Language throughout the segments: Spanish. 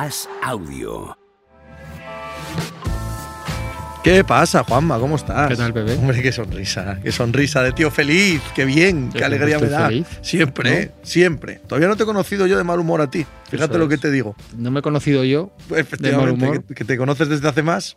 As Audio. ¿Qué pasa, Juanma? ¿Cómo estás? ¿Qué tal, bebé? Hombre, qué sonrisa, qué sonrisa de tío feliz, qué bien, qué alegría me da. feliz, Siempre, siempre. Todavía no te he conocido yo de mal humor a ti. Fíjate Eso lo que es. te digo. No me he conocido yo. Efectivamente, humor. que, que te conoces desde hace más.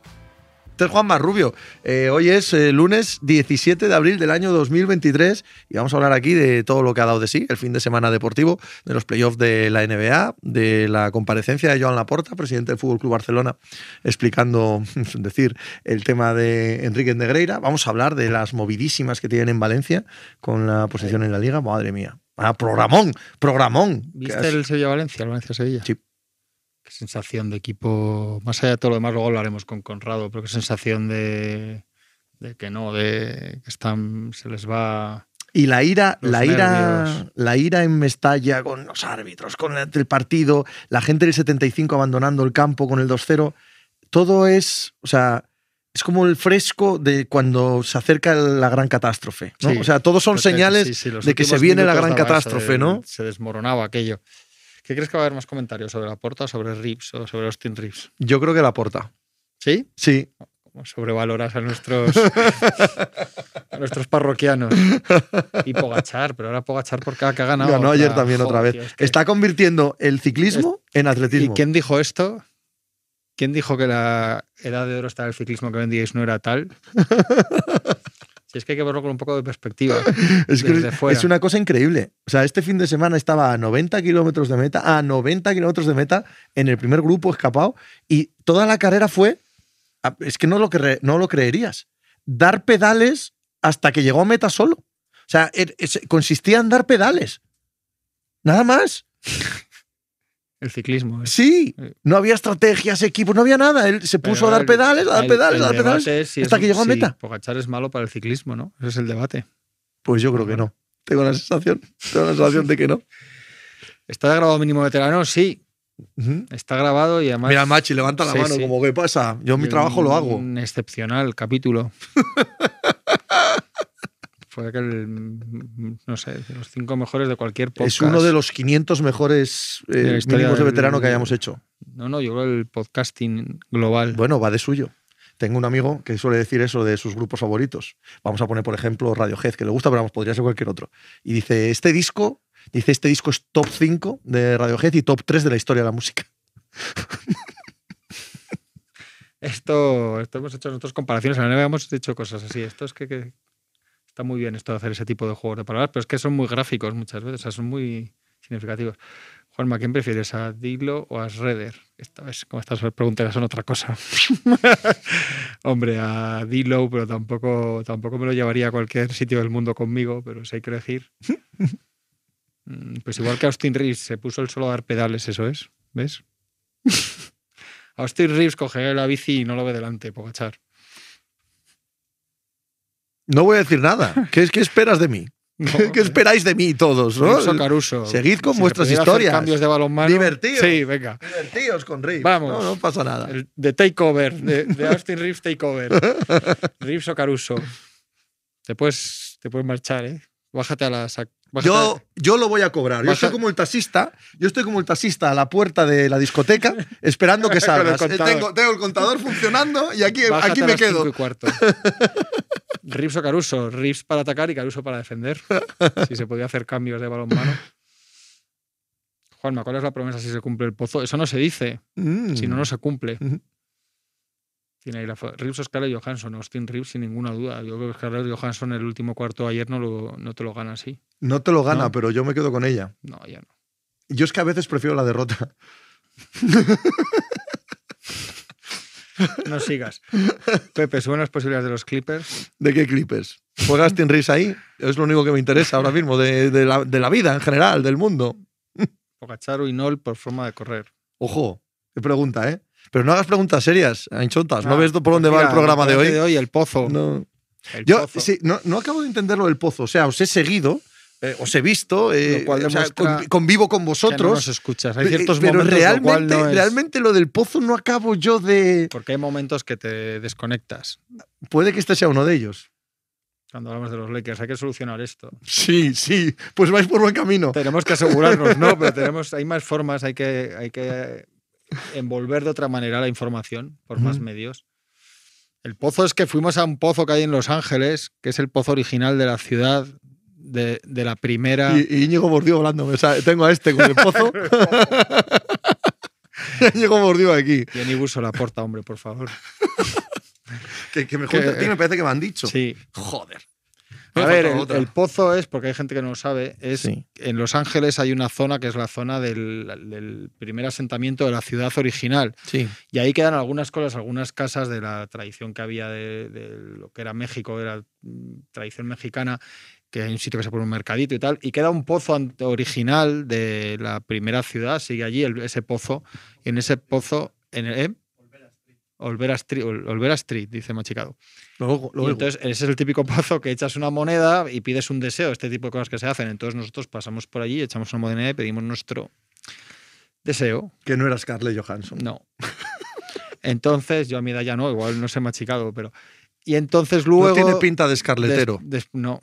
Este es Juanma Rubio. Eh, hoy es eh, lunes 17 de abril del año 2023 y vamos a hablar aquí de todo lo que ha dado de sí el fin de semana deportivo, de los playoffs de la NBA, de la comparecencia de Joan Laporta, presidente del Fútbol Club Barcelona, explicando, es decir, el tema de Enrique Negreira. Vamos a hablar de las movidísimas que tienen en Valencia con la posición en la liga. Madre mía. Ah, programón, programón. ¿Viste el Sevilla-Valencia, el Valencia-Sevilla? Sí. Qué sensación de equipo. Más allá de todo lo demás, luego hablaremos con Conrado, pero qué sensación de, de que no, de que están, se les va. Y la ira, Los la ira, la ira en Mestalla con los árbitros, con el, partido, la gente del 75 abandonando el campo con el 2-0, todo es, o sea, es como el fresco de cuando se acerca la gran catástrofe, ¿no? Sí. O sea, todos son señales sí, sí, los de que se viene la gran catástrofe, de- ¿no? Se desmoronaba aquello. ¿Qué crees que va a haber más comentarios sobre la porta, sobre Reeves o sobre Austin Reeves? Yo creo que la porta. ¿Sí? Sí, Como sobrevaloras a nuestros a nuestros parroquianos. Y Pogachar, pero ahora Pogachar por cada que ha ganado. ganó otra- ayer también otra vez. tío, es que- Está convirtiendo el ciclismo en ¿Y atletismo. quién dijo esto? ¿Quién dijo que la edad de oro está el ciclismo que vendíais no era tal? Si es que hay que verlo con un poco de perspectiva. Es que desde es, fuera. es una cosa increíble. O sea, este fin de semana estaba a 90 kilómetros de meta, a 90 kilómetros de meta en el primer grupo escapado y toda la carrera fue, es que no lo, cre- no lo creerías, dar pedales hasta que llegó a meta solo. O sea, er- consistía en dar pedales. Nada más. El ciclismo. Sí, Eh. no había estrategias, equipos, no había nada. Él se puso Pero a dar pedales, a dar el- pedales, el a dar pedales. es si hasta es- que llegó a si meta. Pogachar es malo para el ciclismo, ¿no? Ese es el debate. Pues yo creo que no. Tengo la sensación, tengo la sensación de que no. ¿Está grabado mínimo veterano? Sí, está grabado y además. Mira, Machi, levanta la Sí, mano, sí. como, ¿qué pasa? Yo mi trabajo lo hago. Un excepcional capítulo. Fue aquel, no sé, de los cinco mejores de cualquier podcast. Es uno de los 500 mejores eh, De mínimos de del- veterano que hayamos hecho. No, no, yo creo el podcasting global. Bueno, va de suyo. Tengo un amigo que suele decir eso de sus grupos favoritos. Vamos a poner, por ejemplo, Radiohead, que le gusta, pero vamos, podría ser cualquier otro. Y dice, este disco, dice, este disco es top 5 de Radiohead y top 3 de la historia de la música. Esto, esto hemos hecho nosotros comparaciones. En la hemos hecho cosas así. Esto es que, que muy bien esto de hacer ese tipo de juegos de palabras, pero es que son muy gráficos muchas veces, o sea, son muy significativos. Juanma, ¿quién prefieres, a Dilo o a Shredder? Esta vez, como estas preguntas son otra cosa. Hombre, a Dilo, pero tampoco, tampoco me lo llevaría a cualquier sitio del mundo conmigo, pero si hay que elegir. Mm, Pues igual que Austin Reeves se puso el solo a dar pedales, eso es, ¿ves? Austin Reeves coge la bici y no lo ve delante, Pogachar. No voy a decir nada. ¿Qué, es- qué esperas de mí? ¿Qué, qué esperáis de mí todos? ¿no? Reeves o Caruso. Seguid con Si vuestras historias. cambios de balonmano. Divertidos. Sí, venga. Divertíos con Reeves. Vamos. No, no pasa nada. El de Takeover, de, de Austin Reeves Takeover. Reeves o Caruso. Te puedes, te puedes marchar, ¿eh? Bájate a la... Yo, yo lo voy a cobrar. Yo estoy como el taxista. Yo estoy como el taxista a la puerta de la discoteca esperando que salgas. Eh, tengo, tengo el contador funcionando y aquí, bájate aquí a me cinco quedo. y cuarto. Reeves o Caruso. Reeves para atacar y Caruso para defender. Si se podía hacer cambios de balonmano. Juanma, ¿cuál es la promesa si se cumple el pozo? Eso no se dice. Mm. Si no, no se cumple. Tiene ahí la Reeves o Scarlett Johansson. Austin Reeves, sin ninguna duda. Yo creo que Scarlett Johansson el último cuarto ayer no, lo- no te lo gana así. No te lo gana, No. pero yo me quedo con ella. No, ya no. Yo es que a veces prefiero la derrota. No sigas. Pepe, suben las posibilidades de los Clippers. ¿De qué clipes? ¿Juega Austin Reeves ahí? Es lo único que me interesa ahora mismo, de, de la, de la vida en general, del mundo. Pogacharo y Nol por forma de correr. Ojo, qué pregunta, ¿eh? Pero no hagas preguntas serias, anchotas. ¿No Ah, ves por dónde pues va el programa de debate hoy? el pozo. No. El Yo pozo. sí, no, no acabo de entenderlo del pozo. O sea, os he seguido, eh, os he visto, eh, o sea, convivo con Que no vosotros. nos escuchas. Hay ciertos pero momentos lo no realmente lo del pozo no acabo yo de. Porque hay momentos que te desconectas. Puede que este sea uno de ellos. Cuando hablamos de los Lakers, hay que solucionar esto. Sí, sí. Pues vais por buen camino. Tenemos que asegurarnos, ¿no? Pero tenemos, hay más formas, hay que, hay que envolver de otra manera la información por más medios. El pozo es que fuimos a un pozo que hay en Los Ángeles, que es el pozo original de la ciudad, de, de la primera. Y, y Íñigo mordió hablándome. O sea, tengo a este con el pozo. Y Íñigo mordió aquí. Jenny Buso la porta, hombre, por favor. Que, que me Que- junte a ti me parece que me han dicho. Sí. Joder. A ver, el, pozo es, porque hay gente que no lo sabe, es Sí. en Los Ángeles hay una zona que es la zona del, del primer asentamiento de la ciudad original. Sí. Y ahí quedan algunas cosas, algunas casas de la tradición que había de, de lo que era México, era mm, tradición mexicana, que hay un sitio que se pone un mercadito y tal. Y queda un pozo original de la primera ciudad, sigue allí el- ese pozo. Y en ese pozo, en el, ¿eh? Olvera Street, Olvera Street, dice Machicado. Luego, Y entonces ese es el típico pozo que echas una moneda y pides un deseo, este tipo de cosas que se hacen. Entonces nosotros pasamos por allí, echamos una moneda y pedimos nuestro deseo. que no era Scarlett Johansson. No. Entonces, yo a mi edad ya no, igual no sé machicado, pero. Y entonces No luego. tiene pinta de escarletero. des- no,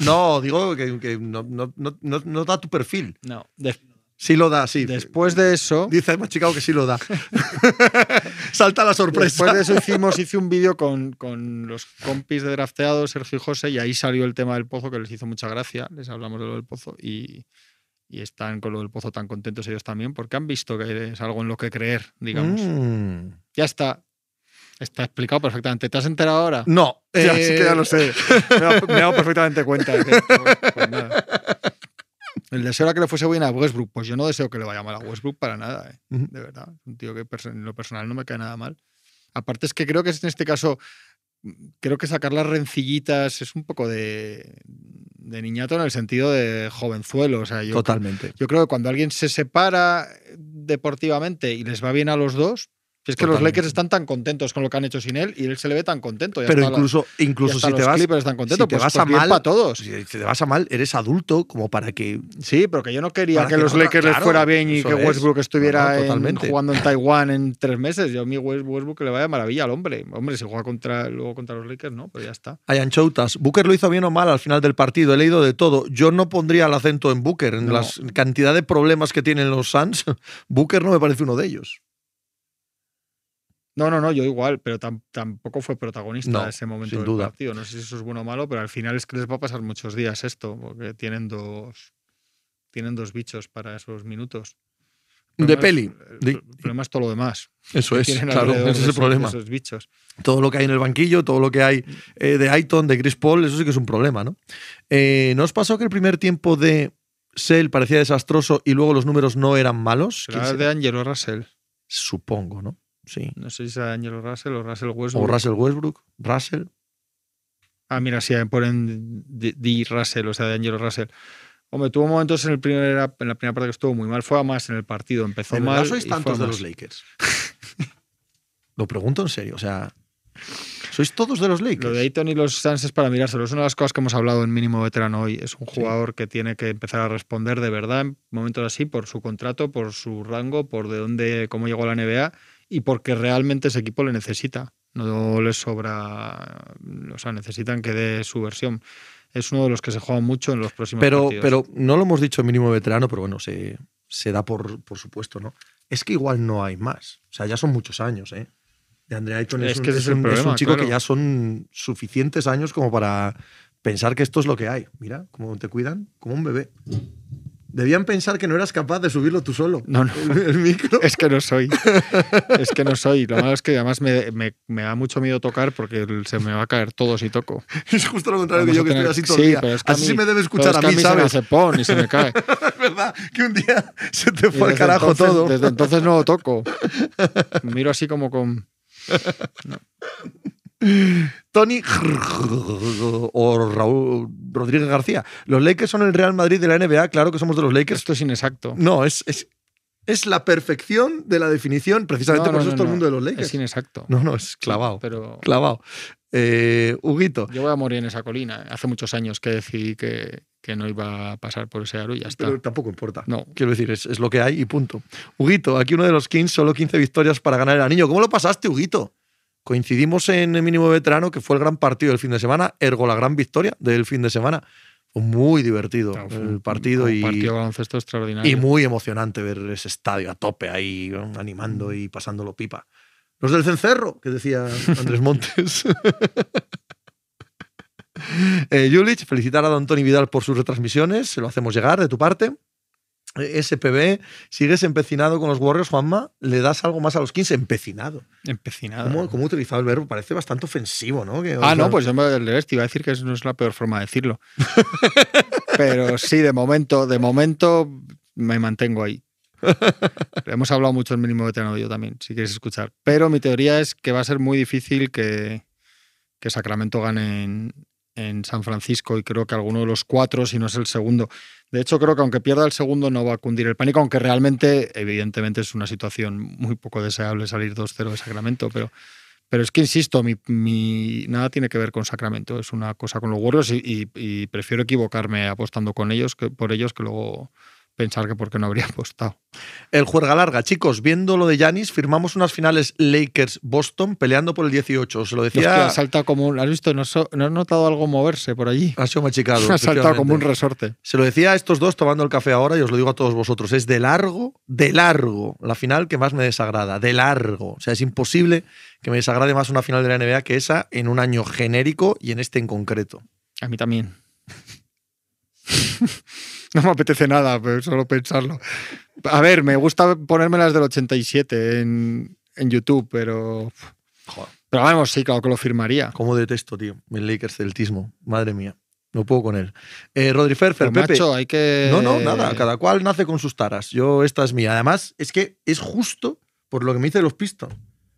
No, digo que, que no, no- no- no- no da tu perfil. no. Des- Sí lo da, sí. después de eso. Dice más Chicago que sí lo da. Salta la sorpresa. Después de eso hicimos, hice un vídeo con, con los compis de drafteado, Sergio y José, y ahí salió el tema del pozo, que les hizo mucha gracia. Les hablamos de lo del pozo y, y están con lo del pozo tan contentos ellos también, porque han visto que es algo en lo que creer, digamos. Mm. Ya está. Está explicado perfectamente. ¿Te has enterado ahora? No. Ya, eh, sí que ya lo sé. Me he dado, perfectamente cuenta. de que- pues, pues nada. El deseo era que le fuese bien a Westbrook. Pues yo no deseo que le vaya mal a Westbrook para nada, eh, de verdad. Un tío que en lo personal no me cae nada mal. Aparte es que creo que en este caso, mm, creo que sacar las rencillitas es un poco de, de niñato en el sentido de jovenzuelo. O sea, yo, Totalmente. yo creo que cuando alguien se separa deportivamente y les va bien a los dos, es que los. Lakers están tan contentos con lo que han hecho sin él y él se le ve tan contento. Pero la- incluso, incluso si te vas, están contentos, si te pues, vas pues a mal, para todos. si te vas a mal, eres adulto como para que. Sí, pero que yo no quería que, que los no- Lakers les fuera bien y que es. Westbrook estuviera No, no, en- totalmente. jugando en Taiwán en tres meses. Yo a mí West- Westbrook le vaya maravilla al hombre. Hombre, si juega contra, luego contra los Lakers, no, pero ya está. Hay anchoutas. Booker lo hizo bien o mal al final del partido. He leído de todo. Yo no pondría el acento en Booker. En la cantidad de problemas que tienen los Suns, Booker no me parece uno de ellos. No, no, no, yo igual, pero tam- tampoco fue protagonista No, en ese momento sin del duda. partido. No sé si eso es bueno o malo, pero al final es que les va a pasar muchos días esto, porque tienen dos, tienen dos bichos para esos minutos. De peli. es- El, problema es todo lo demás. Eso es, claro, ese es el esos- problema. esos bichos. Todo lo que hay en el banquillo, todo lo que hay eh, de Aiton, de Chris Paul, eso sí que es un problema, ¿no? Eh, ¿No os pasó que el primer tiempo de Sell parecía desastroso y luego los números no eran malos? ¿Quién Será será? de Angelo Russell. Supongo, ¿no? Sí. No sé si será Angelo Russell o Russell O Westbrook. Russell Westbrook, Russell. Ah, mira, sí, ponen D. D. Russell, o sea, de Angelo Russell. Hombre, tuvo momentos en, el primer, en la primera parte que estuvo muy mal. Fue a más en el partido. Empezó ¿De mal. verdad sois tantos de los Lakers? Lo pregunto en serio, o sea, ¿sois todos de los Lakers? Lo de Ayton y los Suns es para mirárselo. Es una de las cosas que hemos hablado en mínimo veterano hoy. Es un Sí. jugador que tiene que empezar a responder de verdad en momentos así por su contrato, por su rango, por de dónde, cómo llegó a la NBA y porque realmente ese equipo le necesita. No les sobra, o sea, necesitan que dé su versión. Es uno de los que se juega mucho en los próximos pero, partidos. pero no lo hemos dicho mínimo veterano, pero bueno, se, se da por, por supuesto, ¿no? Es que igual no hay más. O sea, ya son muchos años, ¿eh? De Andre Ayton es, Es un, que ese es un- es un problema, chico que ya son suficientes años como para pensar que esto es lo que hay. Mira, cómo te cuidan, como un bebé. Debían pensar que no eras capaz de subirlo tú solo. No, no. El, el micro. Es que no soy. Es que no soy. Lo malo es que además me, me- me da mucho miedo tocar porque se me va a caer todo si toco. Es justo lo contrario que Vamos yo, a que estoy así todo el día. pero es que a Así mí- se me debe pero escuchar es a que mí, se me ¿sabes? hace pon y se me cae. Es verdad que un día se te fue al carajo entonces- todo. Desde entonces no lo toco. Miro así como con. Tony o Raúl Rodríguez García. Los Lakers son el Real Madrid de la NBA, claro que somos de los Lakers. Esto es inexacto. No, es, es, es la perfección de la definición, precisamente No, por no, eso es todo el mundo de los Lakers. Es inexacto. No, no, es clavado. Pero Clavado. Eh, Huguito. yo voy a morir en esa colina. Hace muchos años que decidí que, que no iba a pasar por ese aro y ya está. Pero tampoco importa. No. Quiero decir, es, es lo que hay y punto. Huguito, aquí uno de los Kings, solo 15 victorias para ganar el anillo. ¿Cómo lo pasaste, Huguito? Coincidimos en el mínimo veterano, que fue el gran partido del fin de semana, ergo la gran victoria del fin de semana. Muy divertido Claro, fue el partido un y, partido baloncesto extraordinario. y muy emocionante ver ese estadio a tope ahí, animando y pasándolo pipa. Los del cencerro, que decía Andrés Montes. eh, Julich, felicitar a Don Tony Vidal por sus retransmisiones, se lo hacemos llegar de tu parte. SPB, ¿sigues empecinado con los Warriors, Juanma? ¿Le das algo más a los 15? Empecinado. Empecinado. ¿Cómo, cómo utilizado el verbo? Parece bastante ofensivo, ¿no? Que, Ah, sea, no, pues yo me te iba a decir que eso no es la peor forma de decirlo. Pero sí, de momento, de momento me mantengo ahí. Hemos hablado mucho el mínimo veterano yo también, si quieres escuchar. Pero mi teoría es que va a ser muy difícil que, que Sacramento gane en, en San Francisco y creo que alguno de los cuatro, si no es el segundo. De hecho, creo que aunque pierda el segundo no va a cundir el pánico, aunque realmente, evidentemente, es una situación muy poco deseable salir 2-0 de Sacramento, pero, pero es que, insisto, mi, nada tiene que ver con Sacramento, es una cosa con los Warriors y, y- y prefiero equivocarme apostando con ellos que por ellos que luego pensar que por qué no habría apostado. El juerga larga. Chicos, viendo lo de Yanis, firmamos unas finales Lakers-Boston peleando por el 18. Se lo decía. ha saltado como un, ¿Has visto? ¿No, so- no has notado algo moverse por allí? Ha sido machicado. Ha saltado como un resorte. Se lo decía a estos dos tomando el café ahora y os lo digo a todos vosotros. Es de largo, de largo, la final que más me desagrada. De largo. O sea, es imposible que me desagrade más una final de la NBA que esa en un año genérico y en este en concreto. A mí también. no me apetece nada, pero solo pensarlo. A ver, me gusta ponerme las del 87 en, en YouTube, pero. Joder. Pero vamos, sí, claro que lo firmaría. Cómo detesto, tío. El Lakers celtismo. Madre mía. No puedo con él. Eh, Rodri Ferfer, Pepe. macho, hay que. No, no, nada. Cada cual nace con sus taras. Yo, esta es mía. Además, es que es justo por lo que me dice los Pistons.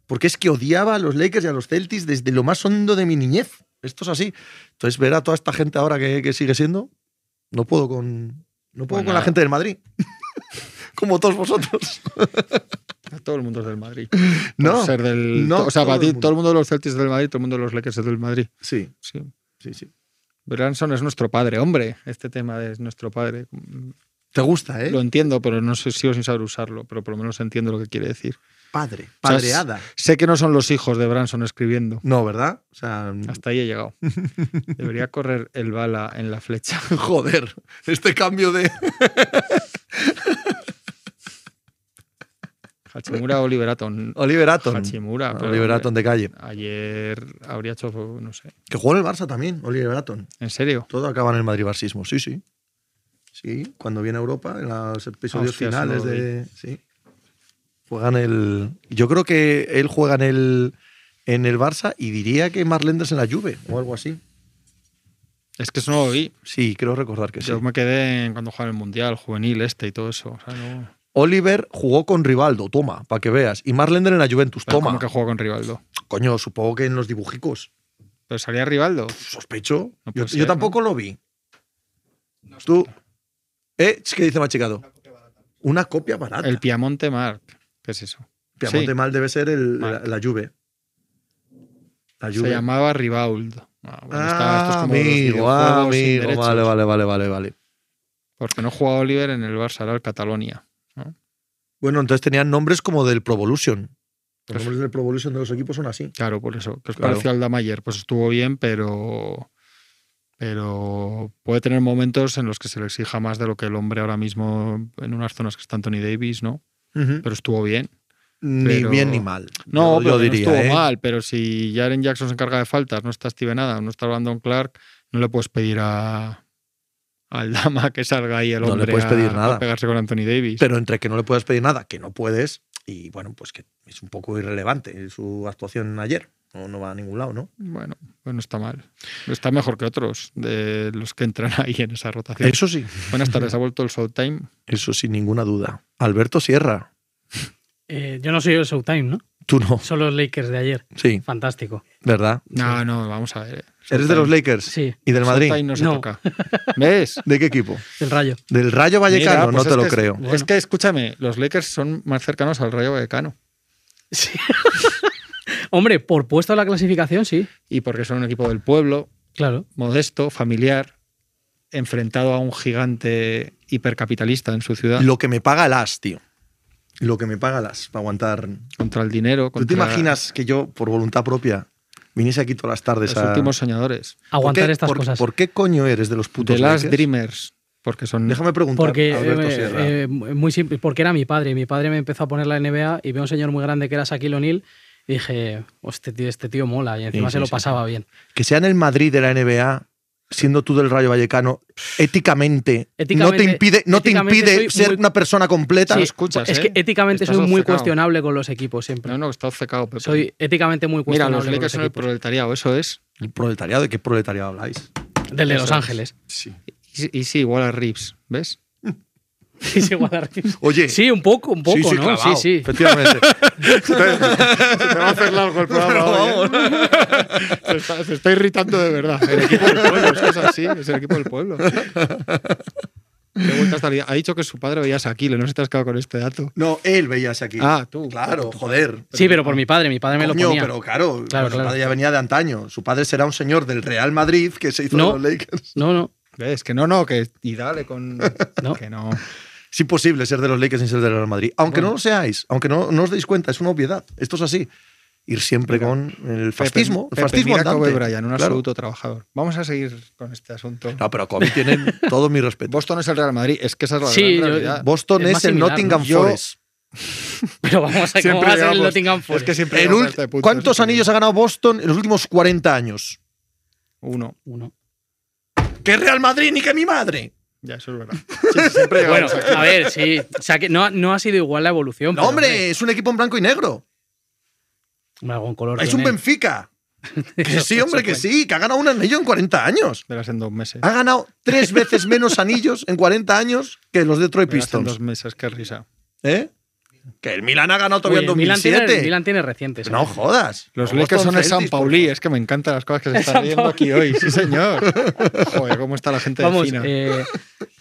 Porque es que odiaba a los Lakers y a los Celtics desde lo más hondo de mi niñez. Esto es así. Entonces, ver a toda esta gente ahora que, que sigue siendo, no puedo con. No puedo con la gente del Madrid. Como todos vosotros. Todo el mundo es del Madrid. No. Ser del, no o sea, para ti, todo el mundo de los Celtics es del Madrid, todo el mundo de los Lakers es del Madrid. Sí, Sí. sí, sí. Branson es nuestro padre, hombre. Este tema es nuestro padre. Te gusta, ¿eh? Lo entiendo, pero no sé, sigo sin saber usarlo, pero por lo menos entiendo lo que quiere decir. Padre. O sea, Padreada. Sé que no son los hijos de Branson escribiendo. No, ¿verdad? O sea. Hasta ahí he llegado. Debería correr el bala en la flecha. Joder. Este cambio de. Hachimura Oliver Atom. Oliver Atom. Hachimura. pero, Oliver de calle. Ayer habría hecho, no sé. Que jugó en el Barça también, Oliver Atom. ¿En serio? Todo acaba en el Madrid Barsismo, sí, sí. Sí, cuando viene a Europa, en los episodios finales no de. Sí. Juegan el. Yo creo que él juega en el, en el Barça y diría que Marlenders en la Juve o algo así. Es que eso no lo vi. Sí, creo recordar que sí. Yo me quedé en cuando jugaba en el Mundial, juvenil este y todo eso. O sea, no... Oliver jugó con Rivaldo, toma, para que veas. Y Marlender en la Juventus, Pero toma. ¿Cómo que juega con Rivaldo? Coño, supongo que en los dibujicos. Pero salía Rivaldo. Sospecho. No yo, yo tampoco lo vi. Tú. ¿Eh? ¿Qué dice Machicado? Una copia barata. El Piamonte Mark. ¿Qué es eso? Piamonte Sí. mal debe ser el, la, Marc. la Juve. La Se llamaba Rivauld. Ah, bueno, Ah, amigo, ah, amigo. derechos. Vale, vale, vale, vale, vale. Porque no juega Oliver en el Barça, era el Catalonia. Bueno, entonces tenían nombres como del Pro Evolution. Los Pues- nombres del Pro Evolution de los equipos son así. Claro, por eso. Que os Claro. pareció al Damayer? Pues estuvo bien, pero. Pero puede tener momentos en los que se le exija más de lo que el hombre ahora mismo en unas zonas que está Anthony Davis, ¿no? Pero estuvo bien. Ni pero- bien ni mal. No, yo, pero yo diría. no estuvo ¿eh? mal. Pero si Jaren Jackson se encarga de faltas, no está Steven Adams, no está Brandon Clark, no le puedes pedir a al Dama que salga ahí el No le hombre puedes a- pedir a, nada. pegarse con Anthony Davis. Pero entre que no le puedes pedir nada, que no puedes, y bueno, pues que es un poco irrelevante su actuación ayer. No, no va a ningún lado, ¿no? Bueno, pues no está mal. Está mejor que otros de los que entran ahí en esa rotación. Eso sí, Buenas tardes, ha vuelto el Showtime. eso sin ninguna duda. Alberto Sierra, Eh, yo no soy el Showtime, ¿no? tú no. Son los Lakers de ayer. Sí, Fantástico. ¿verdad? No, no, vamos a ver. ¿Eres de los Lakers? Sí, ¿Y del Madrid? Showtime no se No. toca. ¿Ves? ¿De qué equipo? el rayo. ¿Del Rayo Vallecano? Mira, pues no te es lo es- creo. Bueno. Es que, escúchame, los Lakers son más cercanos al Rayo Vallecano. Sí. Hombre, por puesto a la clasificación, sí. Y porque son un equipo del pueblo, Claro. modesto, familiar, enfrentado a un gigante hipercapitalista en su ciudad, Lo que me paga el as, tío. Lo que me paga el as para aguantar. contra el dinero. ¿Tú te contra- imaginas que yo, por voluntad propia, viniese aquí todas las tardes Los a... últimos soñadores. Aguantar ¿Por qué- estas por- cosas. ¿Por qué coño eres de los putos Last Lakers? Dreamers. Porque son. Déjame preguntar, Porque, Alberto eh, Sierra. eh, muy simple, porque era mi padre. Mi padre me empezó a poner la NBA y veo a un señor muy grande que era Shaquille O'Neal y dije, hostia, tío, este tío mola y encima Sí, se sí, lo sí, pasaba bien. que sea en el Madrid de la NBA, siendo tú del Rayo Vallecano, éticamente, no te Éticamente- impide, no te éticamente impide ser muy- una persona completa. Sí, escuchas, es ¿eh? que éticamente Estás soy muy obcecado. cuestionable con los equipos siempre. No, no, está obcecado, Pepe. Soy éticamente muy Mira, cuestionable los con Lakers los son el proletariado, eso es. ¿El proletariado? ¿De qué proletariado habláis? Del de Eso Los es. Ángeles. Sí. Y, y sí, igual a Reeves, ¿ves? Sí, a. Oye, Sí, un poco, un poco, sí, sí, ¿no? clavado, sí, sí. Efectivamente. Se te va a hacer largo el programa se, está, se está irritando de verdad. El equipo del pueblo, es es así, es el equipo del pueblo. Ha dicho que su padre veía a Shaquille, no se te has quedado con este dato. no, él veía aquí. Ah, tú. Claro, joder. Sí, pero por mi padre, mi padre me lo Coño, ponía. pero claro, Claro, su claro. padre ya venía de antaño. Su padre será un señor del Real Madrid que se hizo No. de los Lakers. No, no. ¿Ves? Que no, no, que. Y dale con. No. Que no. Es imposible ser de los Lakers sin ser del Real Madrid. Aunque Bueno. no lo seáis, aunque no, no os deis cuenta, es una obviedad. Esto es así. Ir siempre Mira, con el fascismo. Pepe, el fascismo mira Kobe. Bryant, un Claro. absoluto trabajador. Vamos a seguir con este asunto. No, pero Kobe tienen todo mi respeto. Boston es el Real Madrid, es que esa es la Sí, gran yo- realidad. Boston Es es, el similar, Nottingham ¿no? Yo- Forest. Pero vamos a, ¿cómo va a ser el Nottingham Forest? Es que siempre El este punto, ¿Cuántos es anillos ha ganado Boston en los últimos 40 años? Uno. Uno. ¡Que Real Madrid ni que mi madre! Ya, eso es verdad. Sí, sí, siempre Bueno, aquí. a ver, sí. O sea, que no, ha- no ha sido igual la evolución. No, pero, hombre, es un equipo en blanco y negro. algún color Es un. Benfica. Que sí, hombre, que sí, que ha ganado un anillo en 40 años. Verás en dos meses. Ha ganado tres veces menos anillos en 40 años que los Detroit Verás en dos Pistons. meses, qué risa. ¿Eh? Que el Milan ha ganado todavía en el Milan 2007. tiene, el Milan tiene recientes. ¿eh? No jodas. Los Lakers son el San Pauli, es que me encantan las cosas que se están San riendo aquí hoy. Sí, señor. Joder, cómo está la gente Vamos, de Fina. eh,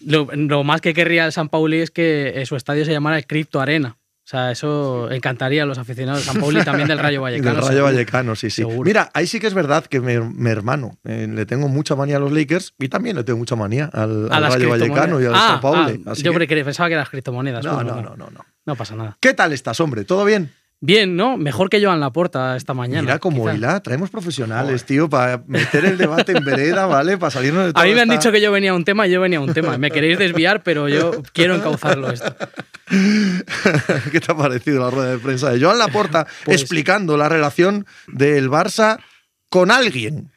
lo, lo más que querría el San Pauli es que eh, su estadio se llamara el Crypto Arena. O sea, eso encantaría a los aficionados de San Pauli y también del Rayo Del Vallecano. Rayo seguro. Vallecano, sí, sí. Seguro. Mira, ahí sí que es verdad que mi, mi hermano eh, le tengo mucha manía a los Lakers y también le tengo mucha manía al, Rayo. Vallecano y al Ah, San Pauli. ah, yo que- pensaba que eran las criptomonedas. no, pues no, no, no, no. No pasa nada. ¿Qué tal estás, hombre? ¿Todo bien? Bien, ¿no? Mejor que Joan Laporta esta mañana. Mira cómo quizá. hila. Traemos profesionales, tío, para meter el debate en vereda, ¿vale? Para salirnos de todo A mí me han esta- dicho que yo venía a un tema y yo venía a un tema. Me queréis desviar, pero yo quiero encauzarlo esto. ¿Qué te ha parecido la rueda de prensa de Joan Laporta Pues- explicando la relación del Barça con alguien?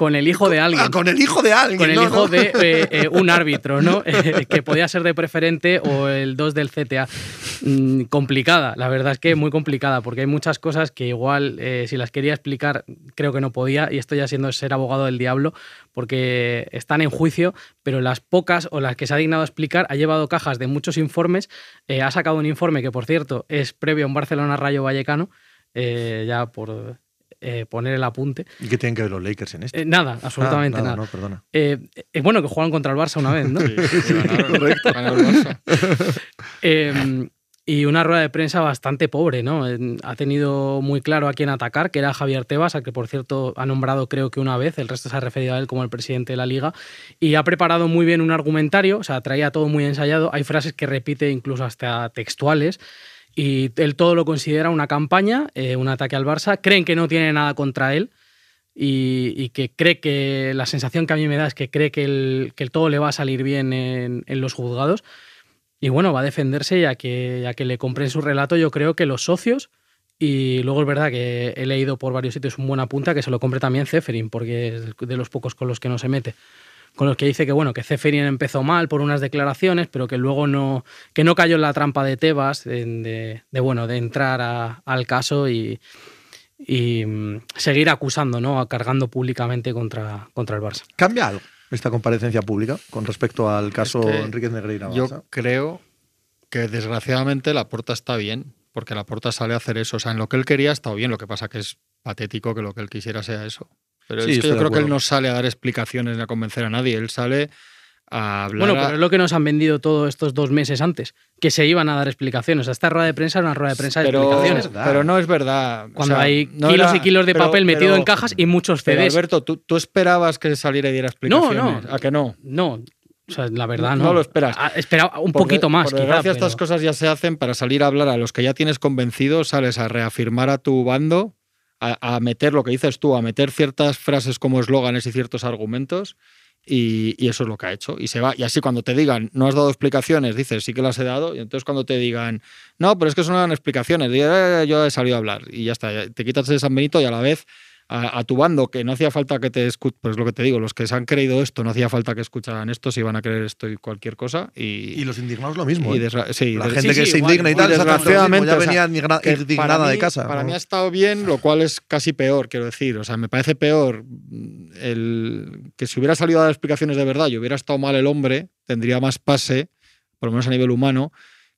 Con el hijo de alguien. Ah, con el hijo de alguien. con el ¿no? hijo ¿no? de eh, eh, un árbitro, ¿no? Eh, que podía ser de preferente o el 2 del CTA. Mm, complicada, la verdad es que muy complicada, porque hay muchas cosas que igual, eh, si las quería explicar, creo que no podía, y esto ya siendo ser abogado del diablo, porque están en juicio, pero las pocas o las que se ha dignado a explicar, ha llevado cajas de muchos informes, ha sacado un informe que, por cierto, es previo a un Barcelona Rayo Vallecano, ya por eh, poner el apunte. ¿Y qué tienen que ver los Lakers en esto? Eh, nada, absolutamente Ah, nada. No, perdona. Eh, eh, bueno, que jugaron contra el Barça una vez, ¿no? Sí, sí, ganaron, ganaron el Barça. Eh, y una rueda de prensa bastante pobre, ¿no? Ha tenido muy claro a quién atacar, que era Javier Tebas, al que por cierto ha nombrado creo que una vez, el resto se ha referido a él como el presidente de la liga, y ha preparado muy bien un argumentario, o sea, traía todo muy ensayado, hay frases que repite incluso hasta textuales, y él todo lo considera una campaña, eh, un ataque al Barça, creen que no tiene nada contra él, y, y que cree que la sensación que a mí me da es que cree que el, que todo le va a salir bien en, en los juzgados. Y bueno, va a defenderse ya que, ya que le compren su relato. Yo creo que los socios, y luego es verdad que he leído por varios sitios un buen apunta que se lo compre también Ceferin, porque es de los pocos con los que no se mete. Con los que dice que bueno, que Ceferin empezó mal por unas declaraciones, pero que luego no, que no cayó en la trampa de Tebas, de, de- de, bueno, de entrar a- al caso y, y, mm, seguir acusando, ¿no? cargando públicamente contra, contra el Barça. ¿Cambia algo esta comparecencia pública con respecto al caso que Enriquez Negreira? Barça? Yo creo que desgraciadamente la porta está bien, porque la porta sale a hacer eso. O sea, en lo que él quería ha estado bien, lo que pasa que es patético que lo que él quisiera sea eso. Pero Sí, es que estoy yo creo que él no sale a dar explicaciones ni a convencer a nadie, él sale a hablar. Bueno, a- pero es lo que nos han vendido todos estos dos meses antes, que se iban a dar explicaciones. Esta rueda de prensa era una rueda de prensa de pero, explicaciones. pero no es verdad. O Cuando sea, hay no kilos era- y kilos de pero- papel metido pero- en cajas y muchos Pero CDs. Alberto, ¿tú, tú esperabas que saliera y diera explicaciones. no. ¿A que no? no, o sea, la verdad No no. lo esperas. Ah, Esperaba un Por poquito de- más, Por quizá, desgracia, estas pero- cosas ya se hacen para salir a hablar a los que ya tienes convencidos, sales a reafirmar a tu bando, a, meter lo que dices tú, a meter ciertas frases como eslóganes y ciertos argumentos. Y, eso es lo que ha hecho. Y se va. Y así cuando te digan, no has dado explicaciones, dices, sí que las he dado. Y entonces cuando te digan, no, pero es que eso no eran explicaciones, dices, "Eh, yo he salido a hablar. Y ya está. Te quitas de San Benito y a la vez a, a tu bando, que no hacía falta que te escuchen, pues lo que te digo, los que se han creído esto, no hacía falta que escucharan esto, se iban a creer esto y cualquier cosa. Y, Y los indignados lo mismo. y ¿eh? sí, La gente sí, que sí, se igual, indigna y tal, mismo, desgraciadamente, ya o sea, venía indignada de casa. Para ¿no? mí ha estado bien, lo cual es casi peor, quiero decir. O sea, me parece peor mm, el que si hubiera salido a dar explicaciones de verdad y hubiera estado mal el hombre, tendría más pase, por lo menos a nivel humano,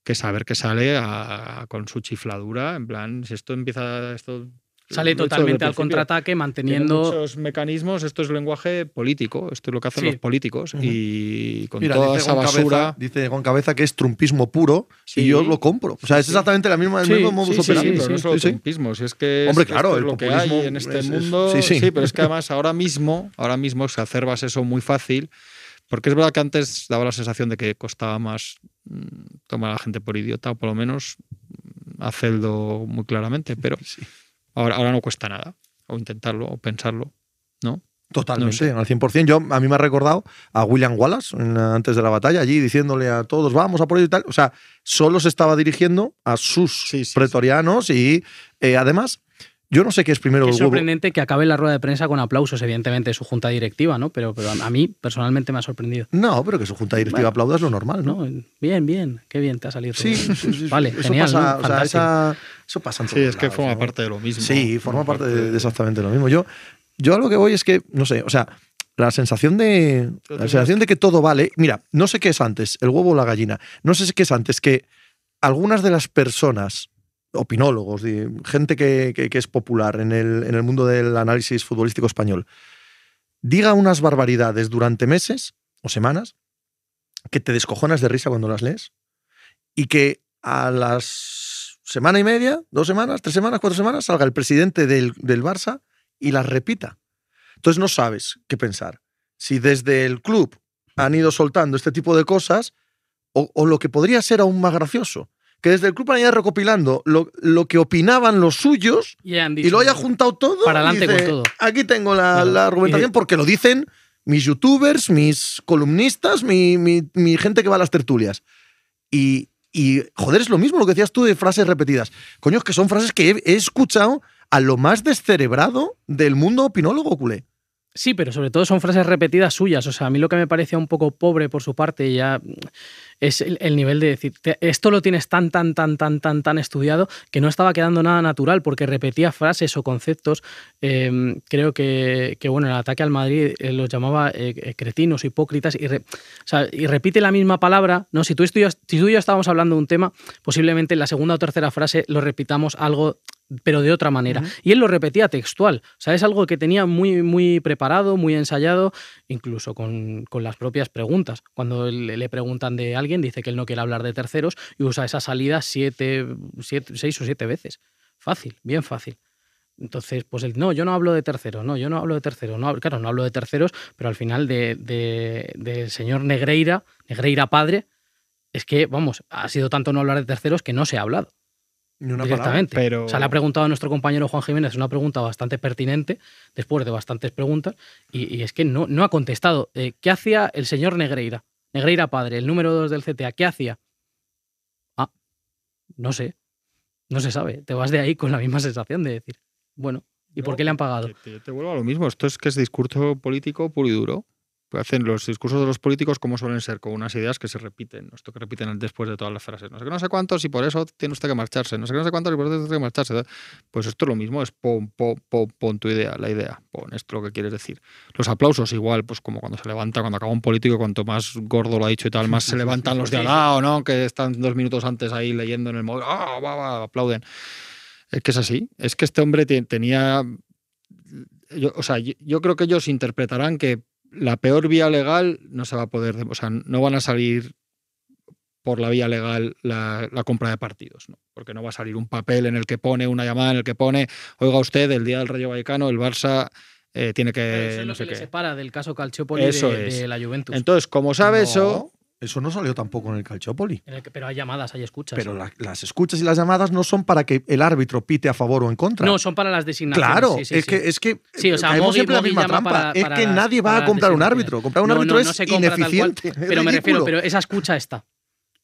que saber que sale a- con su chifladura. En plan, si esto empieza. Esto, Sale totalmente al contraataque, manteniendo. muchos mecanismos, esto es lenguaje político, esto es lo que hacen Sí. los políticos. Ujú. Y con Mira, toda dice esa basura. Cabeza, dice Gon Cabeza que es trumpismo puro Sí. y yo lo compro. O sea, es Sí. exactamente la misma, el Sí, mismo modus sí, sí, Sí, operandi. pero no solo sí, sí. trumpismo, si es que Hombre, claro, esto es el lo que populismo hay en este es- es- mundo. sí, sí. pero es que además ahora mismo, ahora mismo se acervas eso muy fácil, porque es verdad que antes daba la sensación de que costaba más mm, tomar a la gente por idiota, o por lo menos mm, hacerlo muy claramente, pero Sí. Ahora, ahora no cuesta nada, o intentarlo, o pensarlo, ¿no? Totalmente, No al 100%. Yo, a mí me ha recordado a William Wallace en antes de la batalla, allí diciéndole a todos, vamos a por ello y tal. O sea, solo se estaba dirigiendo a sus Sí, sí, pretorianos y eh, además, yo no sé qué es primero Es el huevo. sorprendente que acabe la rueda de prensa con aplausos, evidentemente, de su junta directiva, ¿no? Pero, pero a mí personalmente me ha sorprendido. No, pero que su junta directiva Bueno. aplauda es lo normal, ¿no? ¿no? Bien, bien, qué bien te ha salido. Sí. Vale, eso genial. pasa, ¿no? o sea, Fantástico. esa- eso pasa en Sí, es que lados, forma ¿no? parte de lo mismo. Sí, forma parte de, de exactamente lo mismo. Yo, yo a lo que voy es que, no sé, o sea, la sensación de. La sensación de que todo vale. Mira, no sé qué es antes, el huevo o la gallina. No sé qué es antes, que algunas de las personas, opinólogos, gente que, es popular en el, mundo del análisis futbolístico español, diga unas barbaridades durante meses o semanas que te descojonas de risa cuando las lees y que a las semana y media, dos semanas, tres semanas, cuatro semanas, salga el presidente del, Barça y las repita. Entonces no sabes qué pensar. Si desde el club han ido soltando este tipo de cosas o lo que podría ser aún más gracioso, que desde el club han ido recopilando lo, lo que opinaban los suyos Y, y lo haya juntado todo. Para adelante dice, con todo. Aquí tengo la, la argumentación porque lo dicen mis youtubers, mis columnistas, mi, mi- mi gente que va a las tertulias. Y, y, joder, es lo mismo lo que decías tú de frases repetidas. Coño, es que son frases que he, he escuchado a lo más descerebrado del mundo opinólogo culé. Sí, pero sobre todo son frases repetidas suyas. O sea, a mí lo que me parecía un poco pobre por su parte ya es el, el nivel de decir, esto lo tienes tan, tan, tan, tan, tan, tan estudiado que no estaba quedando nada natural porque repetía frases o conceptos. Eh, creo que, que, bueno, el ataque al Madrid eh, los llamaba eh, eh, cretinos, hipócritas y, re- repite la misma palabra. ¿no? Si, tú y si tú y yo estábamos hablando de un tema, posiblemente en la segunda o tercera frase lo repitamos algo pero de otra manera. Y él lo repetía textual. O sea, es algo que tenía muy, muy preparado, muy ensayado, incluso con, con las propias preguntas. Cuando le, le preguntan de alguien, dice que él no quiere hablar de terceros y usa esa salida siete, siete, seis o siete veces. Fácil, bien fácil. Entonces, pues él, no, yo no hablo de terceros, no, yo no hablo de terceros, no, claro, no hablo de terceros, pero al final de, de- del señor Negreira, Negreira padre, es que, vamos, ha sido tanto no hablar de terceros que no se ha hablado Ni una palabra. directamente. Pero- O sea, le ha preguntado a nuestro compañero Juan Jiménez una pregunta bastante pertinente, después de bastantes preguntas, y, y es que no, no ha contestado. Eh, ¿Qué hacía el señor Negreira? Negreira padre, el número 2 del CTA, ¿qué hacía? Ah, no sé. No se sabe. Te vas de ahí con la misma sensación de decir, bueno, ¿y por qué le han pagado? Te, te vuelvo a lo mismo. Esto es que es discurso político puro y duro. Hacen los discursos de los políticos como suelen ser, con unas ideas que se repiten. Esto que repiten después de todas las frases. No sé qué, no sé cuántos y por eso tiene usted que marcharse. No sé qué, no sé cuántos y por eso tiene usted que marcharse. Pues esto es lo mismo, es pon, pon, pon, pon tu idea, la idea. Pon esto lo que quieres decir. Los aplausos igual, pues como cuando se levanta, cuando acaba un político, cuanto más gordo lo ha dicho y tal, más se levantan los de al lado, ¿no? Que están dos minutos antes ahí leyendo en el móvil. ¡Ah, va, va! Aplauden. Es que es así. Es que este hombre te- tenía yo, o sea, yo, yo creo que ellos interpretarán que la peor vía legal no se va a poder, o sea, no van a salir por la vía legal la, la compra de partidos, ¿no? porque no va a salir un papel en el que pone una llamada en el que pone, oiga usted, el día del Rayo Vallecano el Barça eh, tiene Pero que eso es no sé que le separa del caso Calciopoli Eso de, es. de la Juventus. Entonces, como sabe No, eso, Eso no salió tampoco en el Calciopoli. En el que- pero hay llamadas, hay escuchas. Pero la- las escuchas y las llamadas no son para que el árbitro pite a favor o en contra. no, son para las designaciones. Claro, sí, sí, es, sí. Que, es que Sí, o sea, siempre en la misma trampa. para- es que las- nadie va a comprar un árbitro. Comprar un No, árbitro no, es no cual, ineficiente. es pero me refiero, pero esa escucha está.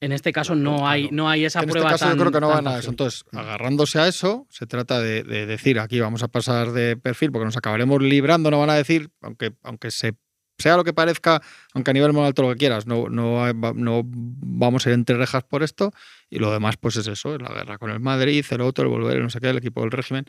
En este caso no hay, no hay esa en este prueba caso tan, yo creo que no van a eso. Entonces, agarrándose a eso, se trata de, de decir aquí vamos a pasar de perfil porque nos acabaremos librando, no van a decir, aunque, aunque se, sea lo que parezca, aunque a nivel muy alto lo que quieras, no, no, no vamos a ir entre rejas por esto. Y lo demás, pues es eso, es la guerra con el Madrid, el otro, el volver, el no sé qué, el equipo del régimen.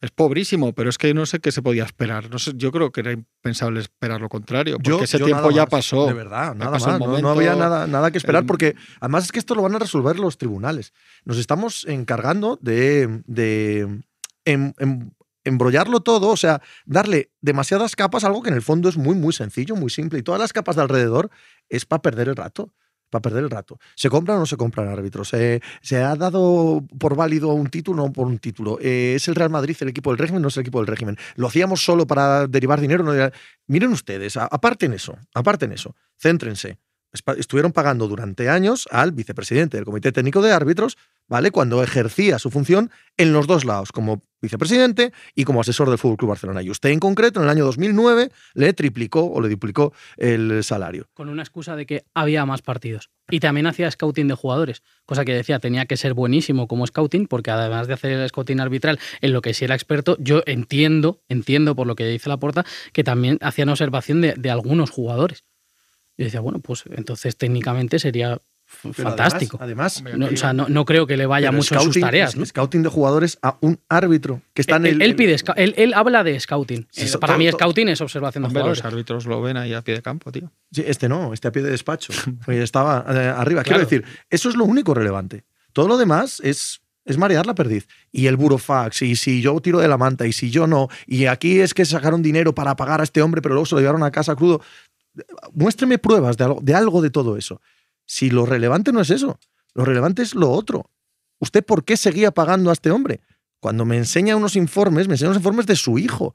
Es pobrísimo, pero es que no sé qué se podía esperar. No sé, yo creo que era impensable esperar lo contrario, porque Yo- ese yo tiempo ya más, pasó. De verdad, nada más. no- había nada, nada que esperar el- porque además es que esto lo van a resolver los tribunales. Nos estamos encargando de, de em- em- embrollarlo todo, o sea, darle demasiadas capas algo que en el fondo es muy, muy sencillo, muy simple. Y todas las capas de alrededor es para perder el rato. Para perder el rato. ¿Se compran o no se compran árbitros? ¿Se, ha dado por válido un título o no por un título? Eh, ¿Es el Real Madrid el equipo del régimen o no es el equipo del régimen? ¿Lo hacíamos solo para derivar dinero? no Miren ustedes, aparten eso, aparten eso, céntrense. Estuvieron pagando durante años al vicepresidente del Comité Técnico de Árbitros, ¿vale? Cuando ejercía su función en los dos lados, como vicepresidente y como asesor del Fútbol Club Barcelona. Y usted en concreto, en el año 2009, le triplicó o le duplicó el salario. Con una excusa de que había más partidos. Y también hacía scouting de jugadores, cosa que decía tenía que ser buenísimo como scouting, porque además de hacer el scouting arbitral en lo que sí era experto, yo entiendo, entiendo por lo que dice la porta, que también hacían observación de, de algunos jugadores. Y decía, bueno, pues entonces técnicamente sería Pero fantástico. Además, además No, o sea, no, no creo que le vaya mucho en sus scouting- tareas. Scouting de jugadores a un árbitro que está en él, el. él pide, él, él habla de scouting. Sí, Eh, eso- Para todo- mí, todo- scouting es observación de jugadores. los árbitros lo ven ahí a pie de campo, tío. Sí, este no, este a pie de despacho. estaba eh, arriba. Claro. Quiero decir, eso es lo único relevante. Todo lo demás es, es marear la perdiz. Y el burofax, y si yo tiro de la manta, y si yo no, y aquí es que sacaron dinero para pagar a este hombre, pero luego se lo llevaron a casa crudo. Muéstreme pruebas de algo, de algo de todo eso. Si lo relevante no es eso, lo relevante es lo otro. ¿Usted por qué seguía pagando a este hombre? Cuando me enseña unos informes, me enseña unos informes de su hijo.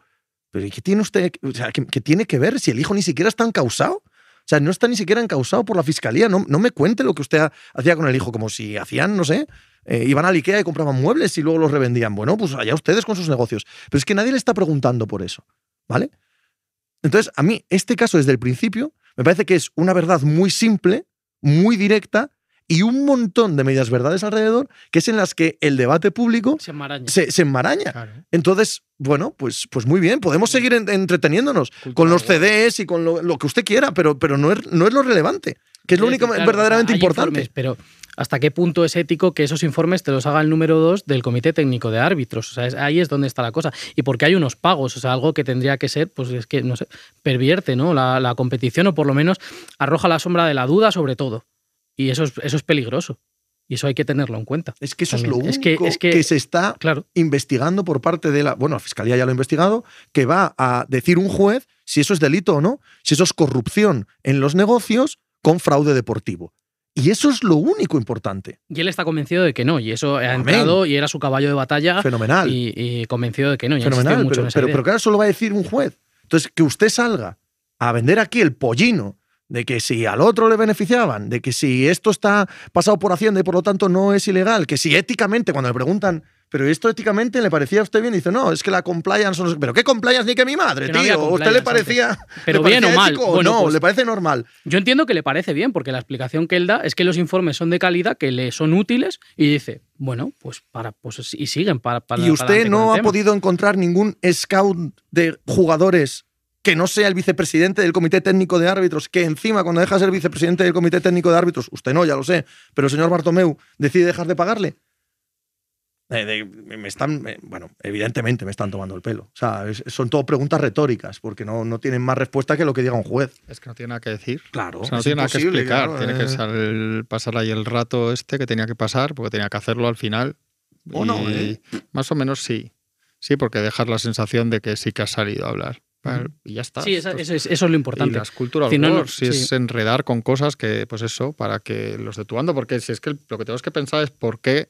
Pero ¿y qué tiene usted? O sea, ¿qué, tiene que ver si el hijo ni siquiera está encausado? O sea, no está ni siquiera encausado por la fiscalía. No, no me cuente lo que usted ha- hacía con el hijo, como si hacían, no sé, eh, iban al Ikea y compraban muebles y luego los revendían. Bueno, pues allá ustedes con sus negocios. Pero es que nadie le está preguntando por eso, ¿vale? Entonces, a mí, este caso desde el principio me parece que es una verdad muy simple, muy directa y un montón de medias verdades alrededor, que es en las que el debate público Se enmaraña. se, se enmaraña. Claro. Entonces, bueno, pues, pues muy bien, podemos seguir en- entreteniéndonos Cultura con los. CDs y con lo, lo que usted quiera, pero, pero no, es, no es lo relevante, que es lo único claro, verdaderamente importante. informes, pero ¿hasta qué punto es ético que esos informes te los haga el número 2 del Comité Técnico de Árbitros? O sea, es- ahí es donde está la cosa. Y porque hay unos pagos, o sea, algo que tendría que ser, pues es que, no sé, pervierte ¿no? la, la competición o por lo menos arroja la sombra de la duda sobre todo. Y eso es, eso es peligroso. Y eso hay que tenerlo en cuenta. Es que eso es lo Es único que- que, es que- se está Claro. investigando por parte de la. Bueno, la fiscalía ya lo ha investigado, que va a decir un juez si eso es delito o no, si eso es corrupción en los negocios con fraude deportivo. Y eso es lo único importante. Y él está convencido de que no. Y eso ha Amén. entrado y era su caballo de batalla. Fenomenal. Y, y convencido de que no. Y Fenomenal, mucho pero, en esa pero, idea. pero claro, eso lo va a decir un juez. Entonces, que usted salga a vender aquí el pollino de que si al otro le beneficiaban, de que si esto está pasado por Hacienda y por lo tanto no es ilegal, que si éticamente, cuando le preguntan, pero esto éticamente le parecía a usted bien, dice, no, es que la compliance, no sé- pero ¿qué compliance ni que mi madre, Que no había tío? ¿A usted le parecía, Pero le bien parecía o mal. ético o Bueno, no? pues- ¿Le parece normal? Yo entiendo que le parece bien, porque la explicación que él da es que los informes son de calidad, que le son útiles, y dice, bueno, pues para, pues y siguen para. para y usted no ha tema. podido encontrar ningún scout de jugadores que no sea el vicepresidente del Comité Técnico de Árbitros, que encima cuando deja de ser vicepresidente del Comité Técnico de Árbitros, usted no, ya lo sé, pero el señor Bartomeu decide dejar de pagarle. De- me están, bueno, evidentemente me están tomando el pelo. O sea, es- son todo preguntas retóricas, porque no, no tienen más respuesta que lo que diga un juez. Es que no tiene nada que decir. Claro. O sea, no tiene nada que explicar. claro, tiene que eh. sal- pasar ahí el rato este que tenía que pasar, porque tenía que hacerlo al final. O no, Y ¿eh? Más o menos sí. Sí, porque dejas la sensación de que sí que has salido a hablar. Y ya está. Sí, eso es, eso es lo y importante. las cultural Si no, no, es enredar con cosas que, pues eso, para que los de tu bando, porque si es que lo que tenemos que pensar es por qué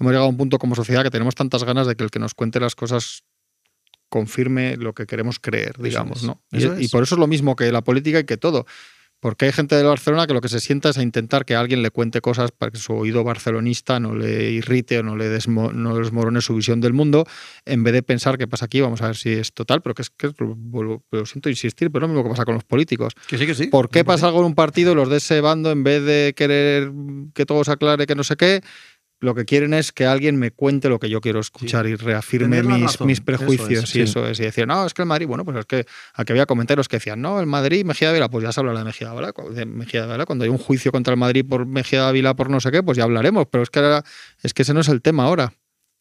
hemos llegado a un punto como sociedad que tenemos tantas ganas de que el que nos cuente las cosas confirme lo que queremos creer, digamos, es, ¿no? Y, y es. por eso es lo mismo que la política y que todo. Porque hay gente de Barcelona que lo que se sienta es a intentar que alguien le cuente cosas para que su oído barcelonista no le irrite o no le no desmorone su visión del mundo, en vez de pensar qué pasa aquí, vamos a ver si es total, pero que es que lo, siento insistir, pero lo mismo que pasa con los políticos. Que sí, que sí. ¿Por qué pasa algo en un partido los de ese bando, en vez de querer que todo se aclare, que no sé qué, lo que quieren es que alguien me cuente lo que yo quiero escuchar y reafirme mis, mis, prejuicios. y eso es. Y decir, no, es que el Madrid, bueno, pues es que aquí había comentarios que decían, no, el Madrid, Mejía Vila, pues ya se habla de Mejía Vila. De Mejía Vila. Cuando hay un juicio contra el Madrid por Mejía Vila por no sé qué, pues ya hablaremos. Pero es que, es que ese no es el tema ahora.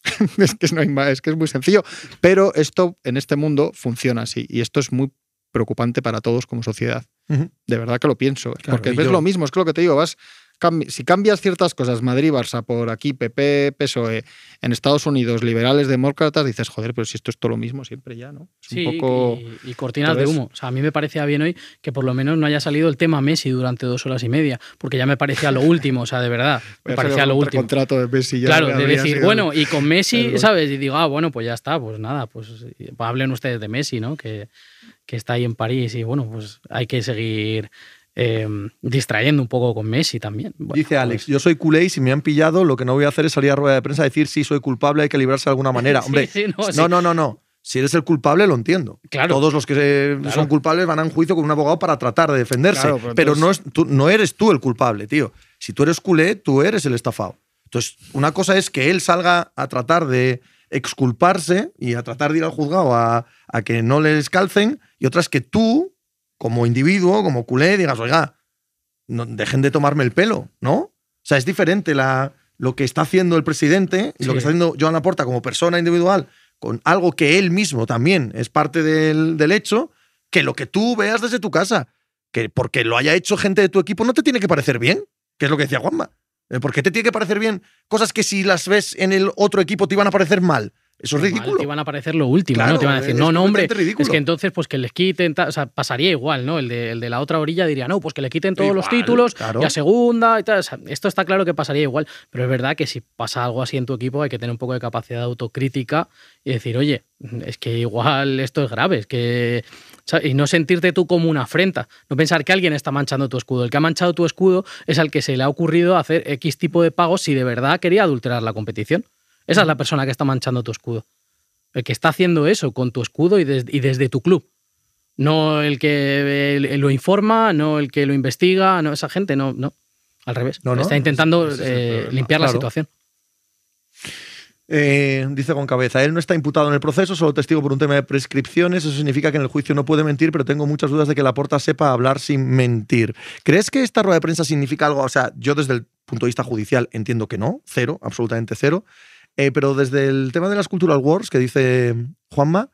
es, que no hay más, es que es muy sencillo. Pero esto en este mundo funciona así. Y esto es muy preocupante para todos como sociedad. De verdad que lo pienso. porque ves lo mismo, es que lo que te digo, vas si cambias ciertas cosas, Madrid, Barça, por aquí, PP, PSOE, en Estados Unidos, liberales, demócratas, dices, joder, pero si esto es todo lo mismo siempre ya, ¿no? sí, y, cortinas de humo. O sea, a mí me parecía bien hoy que por lo menos no haya salido el tema Messi durante dos horas y media, porque ya me parecía lo último, o sea, de verdad, me parecía lo último. contrato de Messi ya Claro, de decir, bueno, y con Messi, ¿sabes? Y digo, ah, bueno, pues ya está, pues nada, pues hablen ustedes de Messi, ¿no? Que, que está ahí en París y bueno, pues hay que seguir Em, distrayendo un poco con Messi también. Dice Alex, yo soy culé y si me han pillado, lo que no voy a hacer es salir a rueda de prensa a decir si soy culpable, hay que librarse de alguna manera. Hombre, no, no, no, no, Si eres el culpable, lo entiendo. Claro. Todos los que son culpables van a un juicio con un abogado para tratar de defenderse. pero, no, es, tú, no eres tú el culpable, tío. Si tú eres culé, tú eres el estafado. Entonces, una cosa es que él salga a tratar de exculparse y a tratar de ir al juzgado a, a que no les calcen, y otra es que tú como individuo, como culé, digas, oiga, no, dejen de tomarme el pelo, ¿no? O sea, es diferente la, lo que está haciendo el presidente y lo que está haciendo Joan Laporta como persona individual con algo que él mismo también es parte del, del hecho, que lo que tú veas desde tu casa. Que porque lo haya hecho gente de tu equipo no te tiene que parecer bien, que es lo que decía Juanma. Eh, ¿Por qué te tiene que parecer bien cosas que si las ves en el otro equipo te iban a parecer mal? Eso es ridículo. te iban a parecer lo último, ¿no? Te iban a decir, no, no, hombre, es que entonces pues que les quiten, o sea, pasaría igual, ¿no? El de, el de, la otra orilla diría, no, pues que le quiten todos los títulos y a segunda y tal. esto está claro que pasaría igual, pero es verdad que si pasa algo así en tu equipo hay que tener un poco de capacidad de autocrítica y decir, oye, es que igual esto es grave, es que... Y no sentirte tú como una afrenta, no pensar que alguien está manchando tu escudo. El que ha manchado tu escudo es al que se le ha ocurrido hacer X tipo de pagos si de verdad quería adulterar la competición. Esa es la persona que está manchando tu escudo. El que está haciendo eso con tu escudo y, desde tu club. No el que lo informa, no el que lo investiga, no esa gente, no, no. Al revés. No, está intentando eh, limpiar la situación. Eh, dice con cabeza, él no está imputado en el proceso, solo testigo por un tema de prescripciones. Eso significa que en el juicio no puede mentir, pero tengo muchas dudas de que la porta sepa hablar sin mentir. ¿Crees que esta rueda de prensa significa algo? O sea, yo desde el punto de vista judicial entiendo que no, cero, absolutamente cero. Eh, pero desde el tema de las Cultural Wars, que dice Juanma,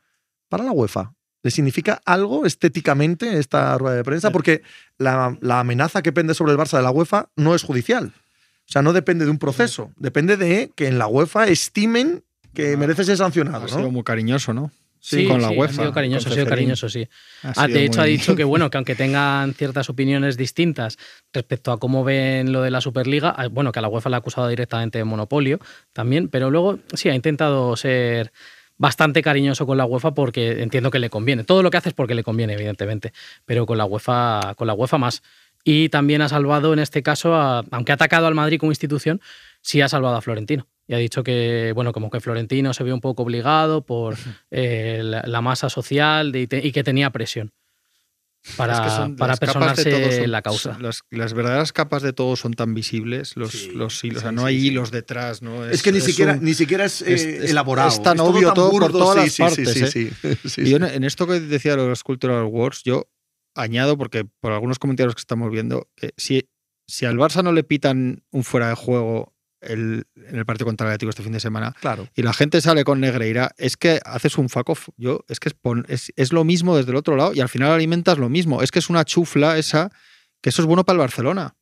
para la UEFA, ¿le significa algo estéticamente esta rueda de prensa? Porque la, amenaza que pende sobre el Barça de la UEFA no es judicial. O sea, no depende de un proceso, depende de que en la UEFA estimen que ah, merece ser sancionado. Ha sido muy cariñoso, ¿no? Sí, con la UEFA. Ha sido cariñoso, ha sido cariñoso, sí. Ah, de hecho, ha dicho que bueno, que aunque tengan ciertas opiniones distintas respecto a cómo ven lo de la Superliga, ah, bueno, que a la UEFA le ha acusado directamente de monopolio también, pero luego sí ha intentado ser bastante cariñoso con la UEFA porque entiendo que le conviene. Todo lo que hace es porque le conviene, evidentemente, pero con la UEFA, con la UEFA más. Y también ha salvado en este caso, aunque ha atacado al Madrid como institución, sí ha salvado a Florentino y ha dicho que, bueno, como que Florentino se vio un poco obligado por eh, la, masa social y que tenía presión para, para personarse la causa. las, verdaderas capas de todo son tan visibles, los, los hilos, o sea, no hay hilos detrás. ¿no? Es, que ni, siquiera, ni siquiera es, eh, elaborado. Es tan obvio todo, por todas las partes. ¿eh? Y yo, en esto que decía los Cultural Wars, yo añado, porque por algunos comentarios que estamos viendo, si, si al Barça no le pitan un fuera de juego el, en el partido contra el Atlético este fin de semana claro. y la gente sale con Negreira, es que haces un fuck off. Yo, es que es, es, lo mismo desde el otro lado y al final alimentas lo mismo. Es que es una chufla esa, que eso es bueno para el Barcelona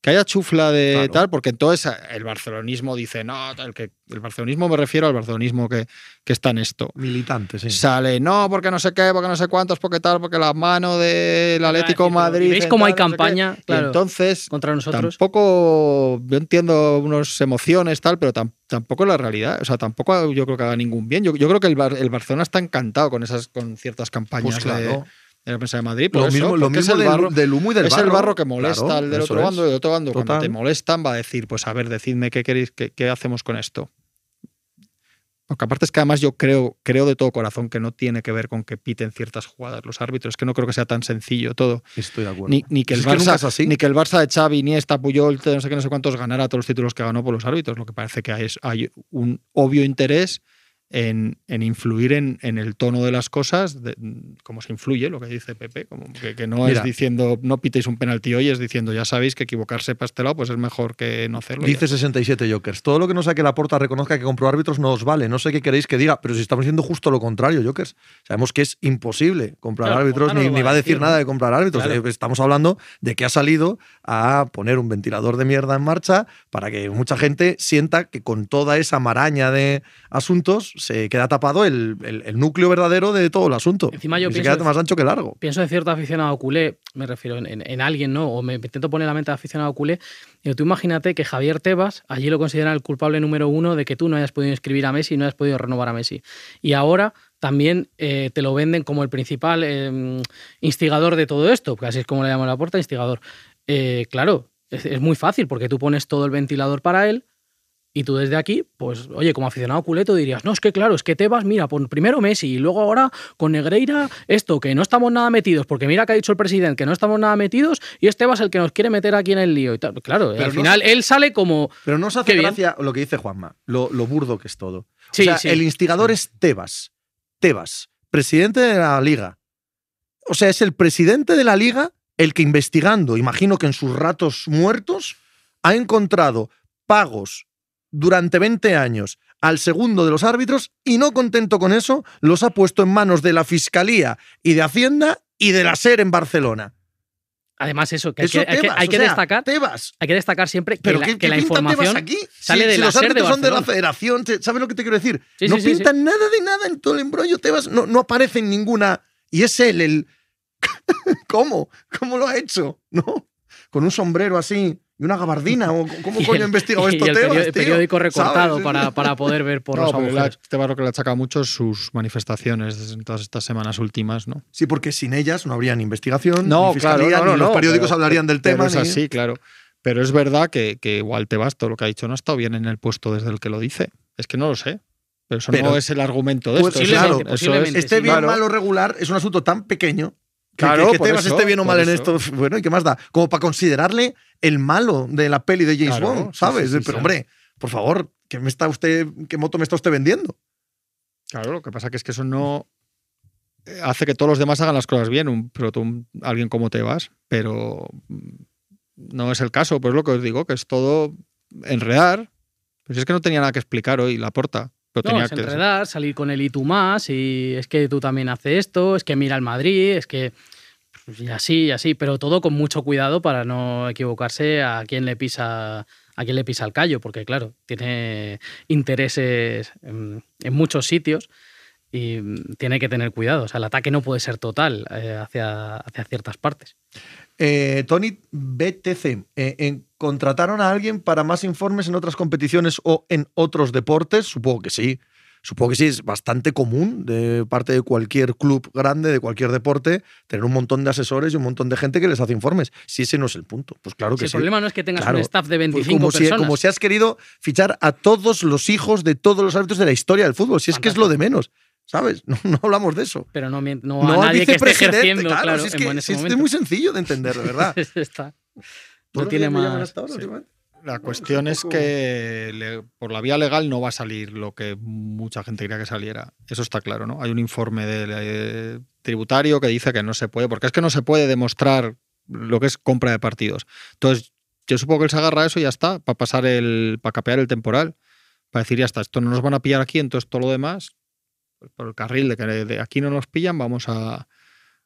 que haya chufla de tal, porque entonces el barcelonismo dice, no, el, que, el barcelonismo me refiero al barcelonismo que, que está en esto. Militante, sí. Sale, no, porque no sé qué, porque no sé cuántos, porque tal, porque la mano del Atlético Madrid. ¿Veis cómo hay campaña? Claro, entonces, contra nosotros. Tampoco, yo entiendo unas emociones, tal, pero tampoco es la realidad. O sea, tampoco yo creo que haga ningún bien. Yo, yo creo que el, el, Barcelona está encantado con esas con ciertas campañas. Pues claro en la prensa de Madrid. Lo eso, mismo, lo es el del, barro- del humo y del es barro. el barro que molesta Claro, al del otro bando. Del otro bando, cuando te molestan, va a decir, pues a ver, decidme qué queréis, qué, qué hacemos con esto. Porque aparte es que además yo creo, creo de todo corazón que no tiene que ver con que piten ciertas jugadas los árbitros. Es que no creo que sea tan sencillo todo. Estoy de acuerdo. Ni, ni que el Es Barça, así. ni que el Barça de Xavi, Iniesta, Puyol, no sé qué, no sé cuántos ganara todos los títulos que ganó por los árbitros. Lo que parece que hay, es- hay un obvio interés en, en influir en, en el tono de las cosas, de, como se influye, lo que dice Pepe, como que, que no Mira. es diciendo no pitéis un penalti hoy, es diciendo ya sabéis que equivocarse para este lado pues es mejor que no hacerlo. Dice 67 Jokers. Todo lo que no saque la porta reconozca que compró árbitros no os vale. No sé qué queréis que diga, pero si estamos diciendo justo lo contrario, Jokers. Sabemos que es imposible comprar Claro, árbitros, no ni, va a decir decir, nada de comprar árbitros. Claro. Eh, Estamos hablando de que ha salido a poner un ventilador de mierda en marcha para que mucha gente sienta que con toda esa maraña de asuntos se queda tapado el, el- el núcleo verdadero de todo el asunto. Encima yo y se pienso- queda más ancho que largo. pienso en cierto aficionado culé, me refiero en, en- en alguien, ¿no? O me intento poner en la mente de aficionado culé. Y tú imagínate que Javier Tebas allí lo consideran el culpable número uno de que tú no hayas podido inscribir a Messi y no hayas podido renovar a Messi. Y ahora también eh, te lo venden como el principal eh, instigador de todo esto, porque así es como le llaman la puerta, instigador. Eh, claro, es, es muy fácil porque tú pones todo el ventilador para él. Y tú desde aquí, pues, oye, como aficionado culeto dirías, no, es que claro, es que Tebas, mira, pon primero Messi y luego ahora con Negreira esto, que no estamos nada metidos, porque mira que ha dicho el presidente que no estamos nada metidos y es Tebas el que nos quiere meter aquí en el lío y tal. Claro, Pero al no final él sale como... Pero no os hace bien. gracia lo que dice Juanma, lo, lo burdo que es todo. Sí, o sea, sí. el instigador es Tebas. Tebas, presidente de la liga. O sea, es el presidente de la liga el que investigando, imagino que en sus ratos muertos, ha encontrado pagos durante 20 años al segundo de los árbitros y no contento con eso, los ha puesto en manos de la Fiscalía y de Hacienda y de la SER en Barcelona. Además eso, que hay Eso que, hay que- hay que sea, destacar, Tebas. hay que destacar siempre que Pero la, ¿qué, que qué la pinta Tebas información aquí? sale Si- de si la los SER de árbitros son de la federación, ¿sabes lo que te quiero decir? Sí, no sí. pintan nada de nada en todo el embrollo. Tebas no, no aparece en ninguna. Y es él el. ¿Cómo? ¿Cómo lo ha hecho? ¿No? Con un sombrero así y una gabardina. ¿O ¿Cómo Y coño el- ha investigado y esto el Tebas, perio- tío? periódico recortado para, para poder ver por No, los pero agujeros. este barro que le achaca mucho es sus manifestaciones en todas estas semanas últimas, ¿no? Sí, porque sin ellas no habría ni investigación, No, ni fiscalía, claro, no, ni no, los periódicos pero- hablarían del Pero tema. es ni- así, claro. Pero es verdad que, que igual te vas, todo lo que ha dicho no ha estado bien en el puesto desde el que lo dice. Es que no lo sé. Pero eso Pero- no es el argumento de Pues esto. claro, es- Esté sí. bien, Claro. malo, regular, es un asunto tan pequeño que, Claro, que- que Tebas esté bien o mal en esto. Bueno, ¿y qué más da? Como para considerarle el malo de la peli de James Claro, Bond, ¿sabes? sí, sí, Pero sí. hombre, por favor, ¿qué, me está usted, ¿qué moto me está usted vendiendo? Claro, lo que pasa que es que eso no eh, hace que todos los demás hagan las cosas bien, un, pero tú, un- alguien como te vas, pero mm, no es el caso, pues lo que os digo, que es todo enredar. Pues es que no tenía nada que explicar hoy la porta. Pero No, tenía es que, enredar, salir con el y tú más, y es que tú también haces esto, es que mira el Madrid, es que. pues, Y así, y así, pero todo con mucho cuidado para no equivocarse a quién le pisa a quién le pisa el callo, porque claro, tiene intereses en, en muchos sitios y tiene que tener cuidado. O sea, el ataque no puede ser total eh, hacia, hacia ciertas partes. Eh, Tony BTC, eh, en- ¿contrataron a alguien para más informes en otras competiciones o en otros deportes? Supongo que sí. Supongo que sí, es bastante común de parte de cualquier club grande, de cualquier deporte, tener un montón de asesores y un montón de gente que les hace informes. Si ese no es el punto, pues claro Si que el sí. problema no es que tengas Claro. un staff de Pues 25 como, si, personas. como si has querido fichar a todos los hijos de todos los árbitros de la historia del fútbol. Si es que es lo de menos, ¿sabes? No, no hablamos de eso. pero no, no, No, a nadie que esté vicepresidente, ejerciendo, claro, claro, si es, en- que, en ese si es muy sencillo de entender, de verdad. Está. ¿Todos No tiene más. hasta ahora, sí. últimamente? La cuestión es que le- por la vía legal no va a salir lo que mucha gente quería que saliera. Eso está claro, ¿no? Hay un informe del eh, tributario que dice que no se puede, porque es que no se puede demostrar lo que es compra de partidos. Entonces, yo supongo que él se agarra a eso y ya está, para pasar el, para capear el temporal, para decir ya está, esto no nos van a pillar aquí, entonces todo lo demás, pues por el carril de que de aquí no nos pillan, vamos a,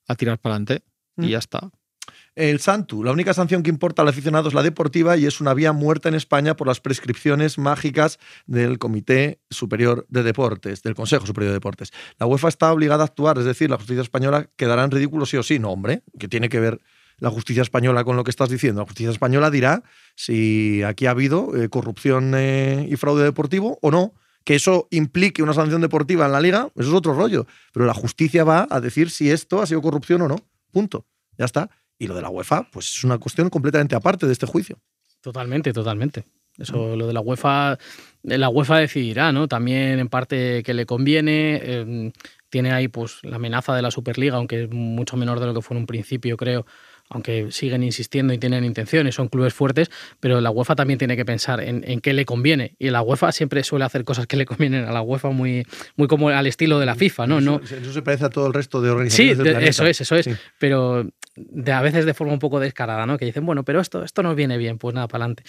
a tirar para adelante Mm. y ya está. El Santu, la única sanción que importa al aficionado es la deportiva y es una vía muerta en España por las prescripciones mágicas del Comité Superior de Deportes, del Consejo Superior de Deportes. La UEFA está obligada a actuar, es decir, la justicia española quedará en ridículo sí o sí. No, hombre, que tiene que ver la justicia española con lo que estás diciendo. La justicia española dirá si aquí ha habido eh, corrupción eh, y fraude deportivo o no. Que eso implique una sanción deportiva en la liga, eso es otro rollo. Pero la justicia va a decir si esto ha sido corrupción o no. Punto. Ya está. Y lo de la UEFA, pues es una cuestión completamente aparte de este juicio. Totalmente, totalmente. Eso, lo de la UEFA, la UEFA decidirá, ¿no? También en parte que le conviene. eh, tiene ahí pues la amenaza de la Superliga, aunque es mucho menor de lo que fue en un principio, creo, aunque siguen insistiendo y tienen intenciones, son clubes fuertes, pero la UEFA también tiene que pensar en, en qué le conviene. Y la UEFA siempre suele hacer cosas que le convienen a la UEFA muy, muy como al estilo de la FIFA, ¿no? no Eso, eso se parece a todo el resto de Sí, organizaciones del de- planeta. eso es, eso es. Sí. Pero de, a veces de forma un poco descarada, ¿no? Que dicen, bueno, pero esto, esto nos viene bien, pues nada, para adelante.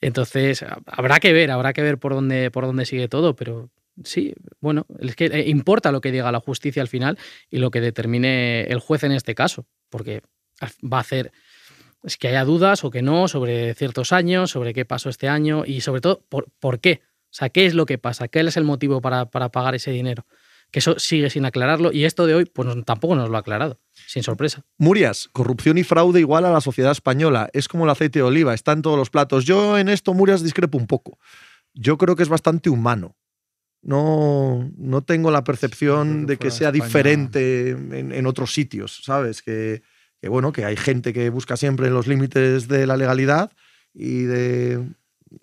Entonces, ha- habrá que ver, habrá que ver por dónde, por dónde sigue todo, pero sí, bueno, es que eh, importa lo que diga la justicia al final y lo que determine el juez en este caso, porque va a hacer es que haya dudas o que no sobre ciertos años, sobre qué pasó este año y sobre todo por, por qué. O sea, ¿qué es lo que pasa? ¿Qué es el motivo para, para pagar ese dinero? Que eso sigue sin aclararlo y esto de hoy pues no- tampoco nos lo ha aclarado, sin sorpresa. Murias, corrupción y fraude igual a la sociedad española. Es como el aceite de oliva, está en todos los platos. Yo en esto, Murias, discrepo un poco. Yo creo que es bastante humano. No, no tengo la percepción de que sea España- diferente en, en otros sitios, ¿sabes? Que, que, bueno, que hay gente que busca siempre los límites de la legalidad y de,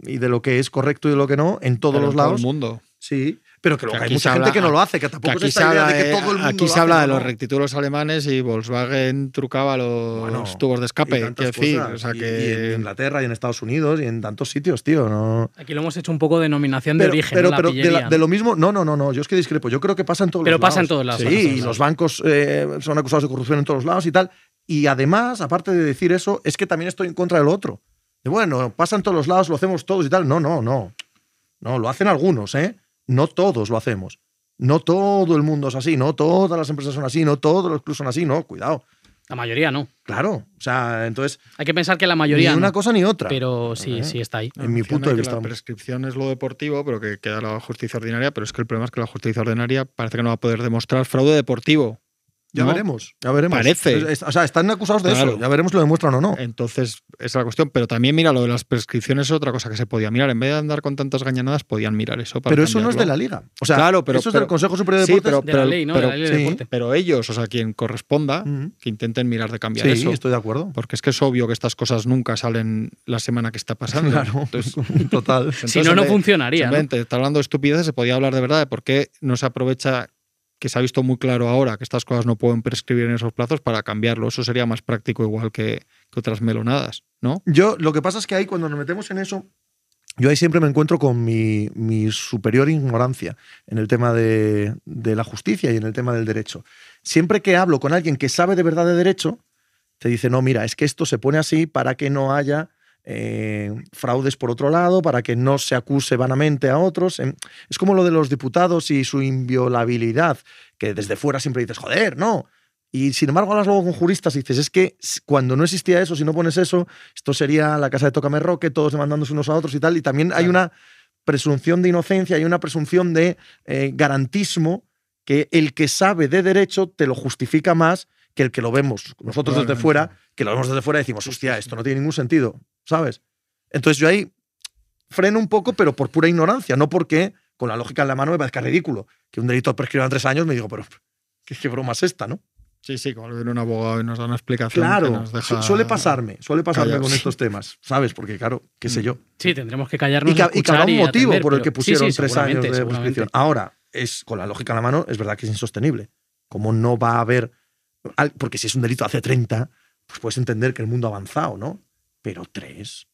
y de lo que es correcto y de lo que no en todos Pero los en todo lados. el mundo. Sí, pero que luego Que hay mucha gente habla- que no lo hace, que Que tampoco aquí es se idea habla, de que de, todo el mundo aquí lo se hace, habla no, de los rectítulos alemanes y Volkswagen trucaba los Bueno, tubos de y escape. decir, cosas. o sea Y- que y en Inglaterra y en Estados Unidos y en tantos sitios, tío. No. Aquí lo hemos hecho un poco denominación de Pero, origen, pero, ¿no? La pero de, la- de lo mismo, no, no, no, no. Yo es que discrepo. Yo creo que pasa en todos Pero los pasa lados. en todos lados, Sí, pasa y lados. los bancos eh, son acusados de corrupción en todos los lados y tal. Y además, aparte de decir eso, es que también estoy en contra del otro. De bueno, pasa en todos los lados, lo hacemos todos y tal. No, no, no. No, lo hacen algunos, ¿eh? No todos lo hacemos. No todo el mundo es así, no todas las empresas son así, no todos los clubs son así, no, cuidado. La mayoría no. Claro, o sea, entonces, Hay que pensar que la ni mayoría una no, cosa ni otra. pero sí, Eh. sí está ahí. en mi punto de que vista. La prescripción es lo deportivo, pero que queda la justicia ordinaria. Pero es que el problema es que la justicia ordinaria parece que no va a poder demostrar fraude deportivo. Ya ¿no? veremos, ya veremos. Parece. O sea, están acusados de Claro. eso, ya veremos si lo demuestran o no. Entonces, esa es la cuestión. Pero también mira, lo de las prescripciones es otra cosa que se podía mirar. En vez de andar con tantas gañanadas, podían mirar eso. Para Pero eso no es de la liga. O sea, Claro, pero- eso es pero- del Consejo Superior de Sí, Deportes. De la ley, ¿no? de la ley de sí. deporte. Pero ellos, o sea, quien corresponda, que intenten mirar de cambiar Sí, eso. estoy de acuerdo. Porque es que es obvio que estas cosas nunca salen la semana que está pasando. Claro, Entonces, total. Si no, no funcionaría. ¿no? Simplemente, está hablando de estupideces, se podía hablar de verdad de por qué no se aprovecha que se ha visto muy claro ahora que estas cosas no pueden prescribir en esos plazos para cambiarlo. Eso sería más práctico igual que, que otras melonadas, ¿no? Yo, lo que pasa es que ahí, cuando nos metemos en eso, yo ahí siempre me encuentro con mi, mi superior ignorancia en el tema de, de la justicia y en el tema del derecho. Siempre que hablo con alguien que sabe de verdad de derecho, te dice, no, mira, es que esto se pone así para que no haya eh, fraudes por otro lado, para que no se acuse vanamente a otros. Em, Es como lo de los diputados y su inviolabilidad, que desde fuera siempre dices, joder, no. Y sin embargo, hablas luego con juristas y dices, es que cuando no existía eso, si no pones eso, esto sería la casa de Tócame Roque, todos demandándose unos a otros y tal. Y también hay una presunción de inocencia, hay una presunción de eh, garantismo que el que sabe de derecho te lo justifica más que el que lo vemos nosotros desde fuera, que lo vemos desde fuera y decimos, hostia, esto no tiene ningún sentido, ¿sabes? Entonces yo ahí freno un poco, pero por pura ignorancia, no porque con la lógica en la mano me parezca ridículo. Que un delito prescriba en tres años, me digo, pero ¿qué, qué broma es esta, no? Sí, sí, como viene un abogado y nos da una explicación. que Claro, nos deja- su- suele pasarme, suele pasarme con estos temas, ¿sabes? Porque claro, qué sé Mm. yo. Sí, tendremos que callarnos. Y que, y que habrá un motivo atender, por el que sí, pusieron sí, tres años de prescripción. Ahora, es con la lógica en la mano, es verdad que es insostenible. Como no va a haber. Porque si es un delito hace 30, pues puedes entender que el mundo ha avanzado, ¿no? Pero tres,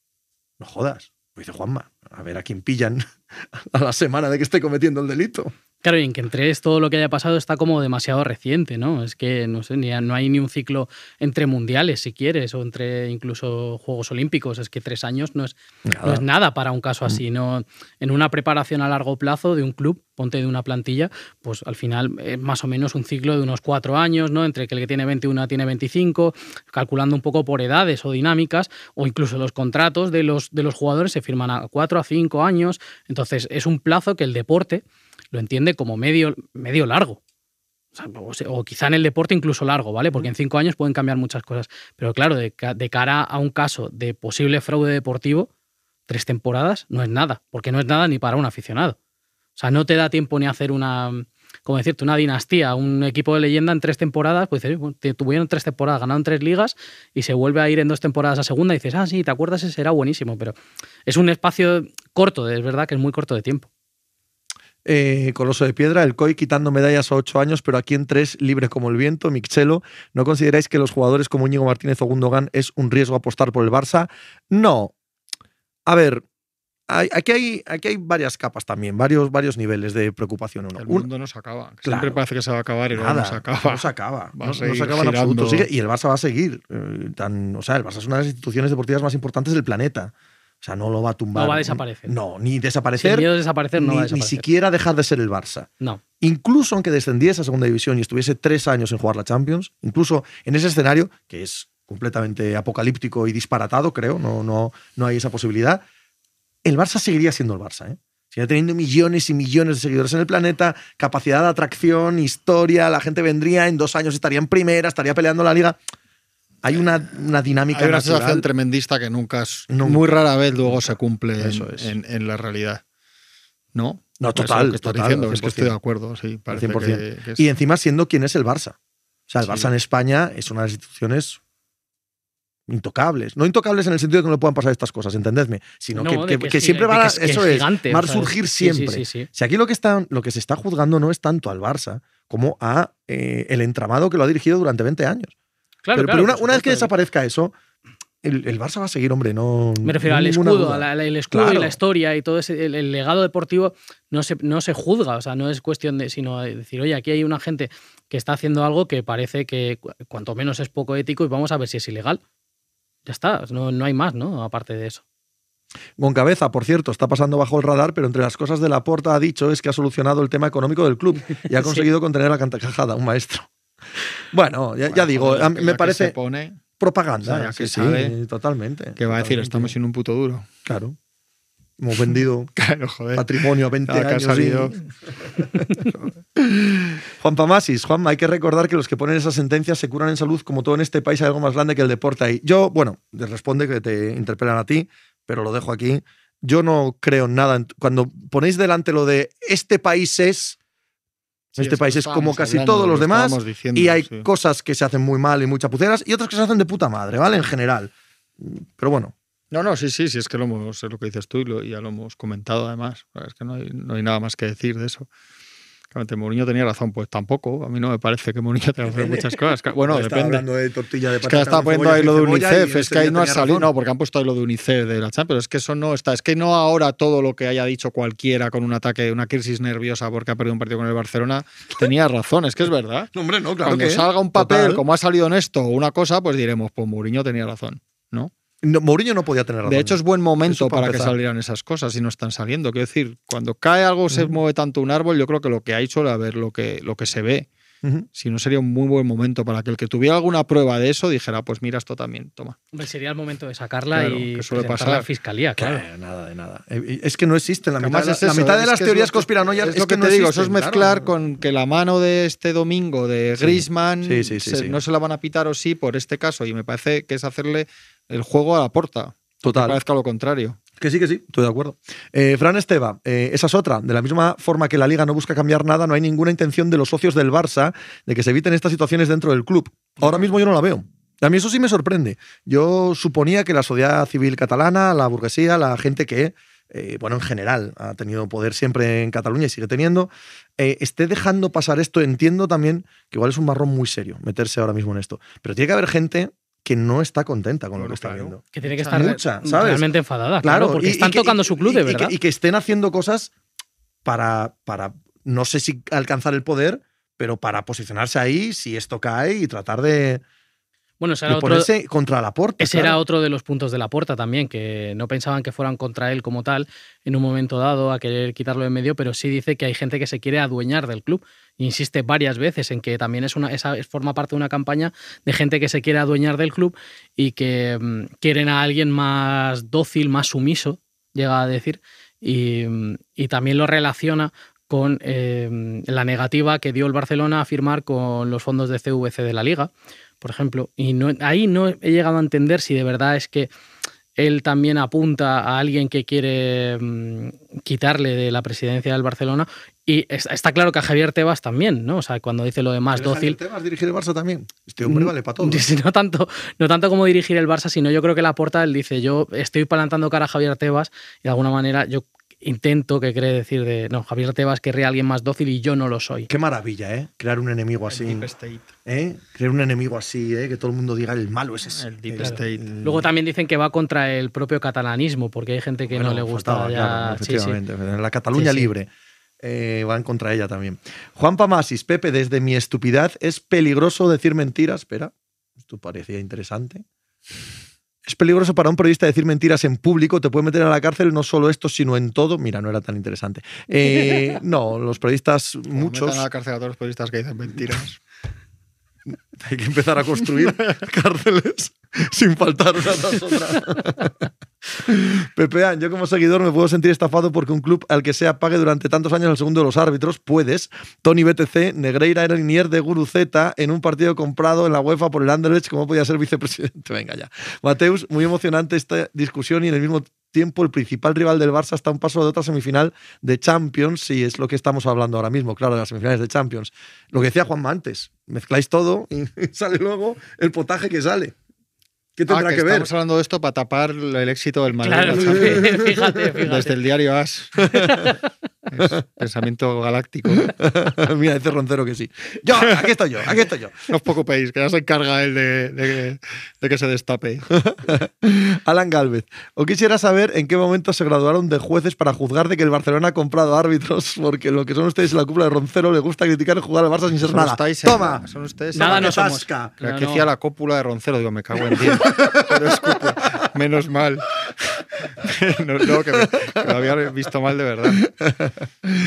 no jodas. Pues dice Juanma, a ver a quién pillan a la semana de que esté cometiendo el delito. Claro, y en que entre todo lo que haya pasado está como demasiado reciente, ¿no? Es que no sé, ni, no hay ni un ciclo entre mundiales, si quieres, o entre incluso Juegos Olímpicos. Es que tres años no es, no es nada para un caso así. ¿no? En una preparación a largo plazo de un club, ponte de una plantilla, pues al final es más o menos un ciclo de unos cuatro años, ¿no? Entre que el que tiene 21 tiene 25, calculando un poco por edades o dinámicas, o incluso los contratos de los, de los jugadores se firman a cuatro a cinco años. Entonces es un plazo que el deporte lo entiende como medio, medio largo. O, sea, quizá en el deporte incluso largo, ¿vale? Porque en cinco años pueden cambiar muchas cosas. Pero claro, de, ca- de cara a un caso de posible fraude deportivo, tres temporadas no es nada, porque no es nada ni para un aficionado. O sea, no te da tiempo ni a hacer una, como decirte, una dinastía, un equipo de leyenda en tres temporadas, pues dices, tuvieron tres temporadas, ganaron tres ligas y se vuelve a ir en dos temporadas a segunda y dices, ah, sí, ¿te acuerdas? Ese era buenísimo, pero es un espacio corto, es verdad que es muy corto de tiempo. Eh, Coloso de Piedra, el COI quitando medallas a ocho años, pero aquí en tres, libre como el viento. Michelo, ¿no consideráis que los jugadores como Íñigo Martínez o Gundogan es un riesgo apostar por el Barça? No. A ver, aquí, hay, aquí hay varias capas también, varios, varios niveles de preocupación. El mundo no se acaba. Siempre parece que se va a acabar y no se acaba. No se acaba. no, se acaba en absoluto. y el Barça va a seguir. Eh, tan, o sea, el Barça es una de las instituciones deportivas más importantes del planeta. O sea, no lo va a tumbar. No va a desaparecer. No, ni desaparecer. Sin miedo desaparecer, no ni, va a desaparecer. Ni siquiera dejar de ser el Barça. No. Incluso aunque descendiese a segunda división y estuviese tres años en jugar la Champions, incluso en ese escenario, que es completamente apocalíptico y disparatado, creo, no, no, no hay esa posibilidad, el Barça seguiría siendo el Barça. ¿eh? Seguiría teniendo millones y millones de seguidores en el planeta, capacidad de atracción, historia, la gente vendría, en dos años estaría en primera, estaría peleando la liga hay una, dinámica. Hay una sensación tremendista que nunca, muy rara vez luego se cumple en, la realidad. ¿No? No, total. que diciendo, es que estoy de acuerdo. Sí, parece Y encima siendo quien es el Barça. O sea, el Barça en España es una de las instituciones intocables. No intocables en el sentido de que no le puedan pasar estas cosas, entendedme, sino que, siempre va a, eso es, va a surgir siempre. si aquí lo que, está, lo que se está juzgando no es tanto al Barça como a eh, el entramado que lo ha dirigido durante 20 años pero, una, vez que desaparezca eso, el, Barça va a seguir, hombre, no. Me refiero al escudo, el escudo y la historia y todo ese, el, legado deportivo no se, no se juzga, o sea, no es cuestión de, sino decir, oye, aquí hay una gente que está haciendo algo que parece que cuanto menos es poco ético y vamos a ver si es ilegal. Ya está, no, no hay más, ¿no? Aparte de eso. Cabeza, por cierto, está pasando bajo el radar, pero entre las cosas de la porta ha dicho es que ha solucionado el tema económico del club y ha conseguido contener la cantacajada, un maestro. Bueno, ya, digo, me parece propaganda. sí, totalmente. Que va a decir, estamos en un puto duro. Claro. Hemos vendido patrimonio a 20 años. Salido. Juan Pamasis, Juan, hay que recordar que los que ponen esas sentencias se curan en salud, como todo en este país hay algo más grande que el deporte ahí. Yo, bueno, te responde que te interpelan a ti, pero lo dejo aquí. Yo no creo en nada. Cuando ponéis delante lo de este país es, este país es como casi todos los demás y hay cosas que se hacen muy mal y muy chapuceras y otras que se hacen de puta madre, ¿vale? En general. Pero bueno. No, no, sí, sí, sí, es que lo hemos, es lo que dices tú y, ya lo hemos comentado además. Es que no hay, no hay nada más que decir de eso. Mourinho tenía razón, pues tampoco. A mí no me parece que Mourinho tenga razón en muchas cosas. Bueno, depende. de tortilla de es que está poniendo ahí lo de UNICEF, es que ahí no ha salido, no, porque han puesto ahí lo de UNICEF de la Champions, es que eso no está, es que no ahora todo lo que haya dicho cualquiera con un ataque, una crisis nerviosa porque ha perdido un partido con el Barcelona, tenía razón, es que es verdad. No, hombre, no, claro Cuando salga un papel, como ha salido en esto, una cosa, pues diremos, pues Mourinho tenía razón, ¿no? Mourinho no podía tener razón. De hecho, es buen momento para, que salieran esas cosas y no están saliendo. Quiero decir, cuando cae algo, se mueve tanto un árbol, yo creo que lo que hay suele haber lo que, lo que se ve. Si no, sería un muy buen momento para que el que tuviera alguna prueba de eso dijera, pues mira esto también, toma. sería el momento de sacarla y suele pasar. a la fiscalía, claro. nada, de nada. Eh, es que no existe. La mitad, la mitad de las teorías conspiranoicas es, lo que, te digo. Eso es mezclar con que la mano de este domingo de Griezmann no se la van a pitar o sí por este caso. Y me parece que es hacerle el juego a la porta. Total. parezca lo contrario. Que sí, que sí, estoy de acuerdo. Eh, Fran Esteba, eh, esa es otra. De la misma forma que la liga no busca cambiar nada, no hay ninguna intención de los socios del Barça de que se eviten estas situaciones dentro del club. Ahora mismo yo no la veo. A mí eso sí me sorprende. Yo suponía que la sociedad civil catalana, la burguesía, la gente que, eh, bueno, en general ha tenido poder siempre en Cataluña y sigue teniendo, esté dejando pasar esto. Entiendo también que igual es un marrón muy serio meterse ahora mismo en esto. Pero tiene que haber gente que no está contenta con lo que está viendo. Que tiene que estar mucha, realmente enfadada, claro, porque están tocando su club de verdad. Y que, estén haciendo cosas para, para, no sé si alcanzar el poder, pero para posicionarse ahí si esto cae y tratar de, bueno, ese era otro, contra la puerta. Ese era otro de los puntos de la puerta también, que no pensaban que fueran contra él como tal en un momento dado a querer quitarlo en medio, pero sí dice que hay gente que se quiere adueñar del club. Insiste varias veces en que también es una, esa forma parte de una campaña de gente que se quiere adueñar del club y que mm, quieren a alguien más dócil, más sumiso, llega a decir, y, mm, también lo relaciona con eh, la negativa que dio el Barcelona a firmar con los fondos de CVC de la liga por ejemplo. Y no, ahí no he llegado a entender si de verdad es que él también apunta a alguien que quiere mm, quitarle de la presidencia del Barcelona. Y es- está claro que a Javier Tebas también, ¿no? O sea, cuando dice lo de más ¿Quieres dócil. Javier Tebas dirigir el Barça también? Este hombre vale para todo. Dice, no, tanto, no tanto como dirigir el Barça, sino yo creo que la porta él dice, yo estoy plantando cara a Javier Tebas y de alguna manera yo intento que cree decir de, no, Javier Tebas querría a alguien más dócil y yo no lo soy. Qué maravilla, ¿eh? Crear un enemigo así. Deep State. ¿eh? Crear un enemigo así, ¿eh? Que todo el mundo diga el malo es ese. El Deep Eh, State. el- Luego también dicen que va contra el propio catalanismo, porque hay gente que Bueno, no le gusta faltaba, ya. claro, sí, sí. efectivamente. En la Cataluña Sí, sí. libre. eh, van contra ella también. Juan Pamasis, Pepe, desde mi estupidez es peligroso decir mentiras. Espera, esto parecía interesante. Es peligroso para un periodista decir mentiras en público, te puede meter a la cárcel no solo esto, sino en todo. Mira, no era tan interesante. Eh, no, los periodistas, muchos, metan a la cárcel a todos los periodistas que dicen mentiras. hay que empezar a construir cárceles sin faltar una tras otra. Pepean, yo como seguidor me puedo sentir estafado porque un club al que sea pague durante tantos años el segundo de los árbitros, puedes. Tony BTC, Negreira era linier de Guru en un partido comprado en la UEFA por el Anderlecht, ¿cómo podía ser vicepresidente? Venga ya. Mateus, muy emocionante esta discusión y en el mismo tiempo el principal rival del Barça está a un paso de otra semifinal de Champions y es lo que estamos hablando ahora mismo, claro, de las semifinales de Champions. Lo que decía Juanma antes, mezcláis todo y sale luego el potaje que sale. ¿Qué tendrá Ah, que ver? Estamos hablando de esto para tapar el éxito del Madrid. Claro, fíjate, fíjate. Desde el diario As. Es pensamiento galáctico. Mira, dice Roncero que sí. Yo, aquí estoy yo, aquí estoy yo. No os preocupéis, que ya se encarga él de, de- de que se destape. Alan Galvez, o quisiera saber en qué momento se graduaron de jueces para juzgar de que el Barcelona ha comprado árbitros, porque lo que son ustedes en la cúpula de Roncero le gusta criticar y jugar al Barça sin ser nada. estáis en- Toma, Son ustedes. Nada no que somos. tasca. Creo No, que no. decía la cópula de Roncero, digo, me cago en 10. Pero. Menos mal. No, no, que, me, que lo había visto mal de verdad.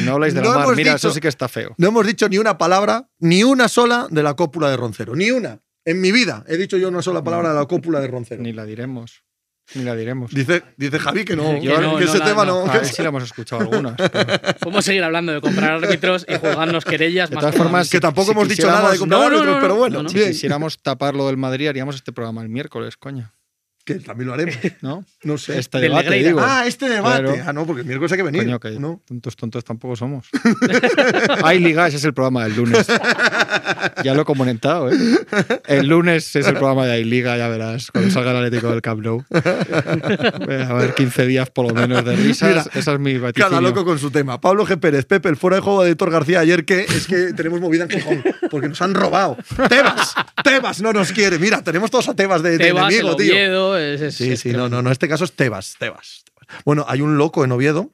No habláis de No la mar. Mira, dicho- eso sí que está feo. No hemos dicho ni una palabra, ni una sola de la cópula de Roncero. Ni una. En mi vida he dicho yo una sola palabra de la cópula de Roncero. Ni la diremos. Ni la diremos. Dice, dice Javi que no, Que que, no, ese no, tema no. no. A ver si la hemos escuchado algunas. pero- Podemos seguir hablando de comprar árbitros y jugarnos querellas De más todas como formas, que tampoco si hemos dicho nada de comprar árbitros, no, pero no, bueno, no, no. Si bien. quisiéramos tapar lo del Madrid, haríamos este programa el miércoles, coño. Que también lo haremos. ¿no? No sé. Este Del debate, Negreira. digo. Ah, este debate. Claro. Ah, no, porque el miércoles hay que venir. Coño, que ¿no? tontos tontos tampoco somos. Hay liga, ese es el programa del lunes. Ya lo he comentado, ¿eh? El lunes es el programa de Hay liga, ya verás, cuando salga el Atlético del Camp Nou. A ver, 15 días por lo menos de risas. Mira, Esa es mi vaticinio. Cada loco con su tema. Pablo G. Pérez, Pepe, el fuera de juego de Héctor García ayer que es que tenemos movida en cojón, porque nos han robado. Tebas, Tebas no nos quiere. Mira, tenemos todos a Tebas de, de Tebas, enemigo, el tío. Oviedo, es- es- Sí, es sí, no, no, no, este caso es Tebas, Tebas. Tebas. Bueno, hay un loco en Oviedo,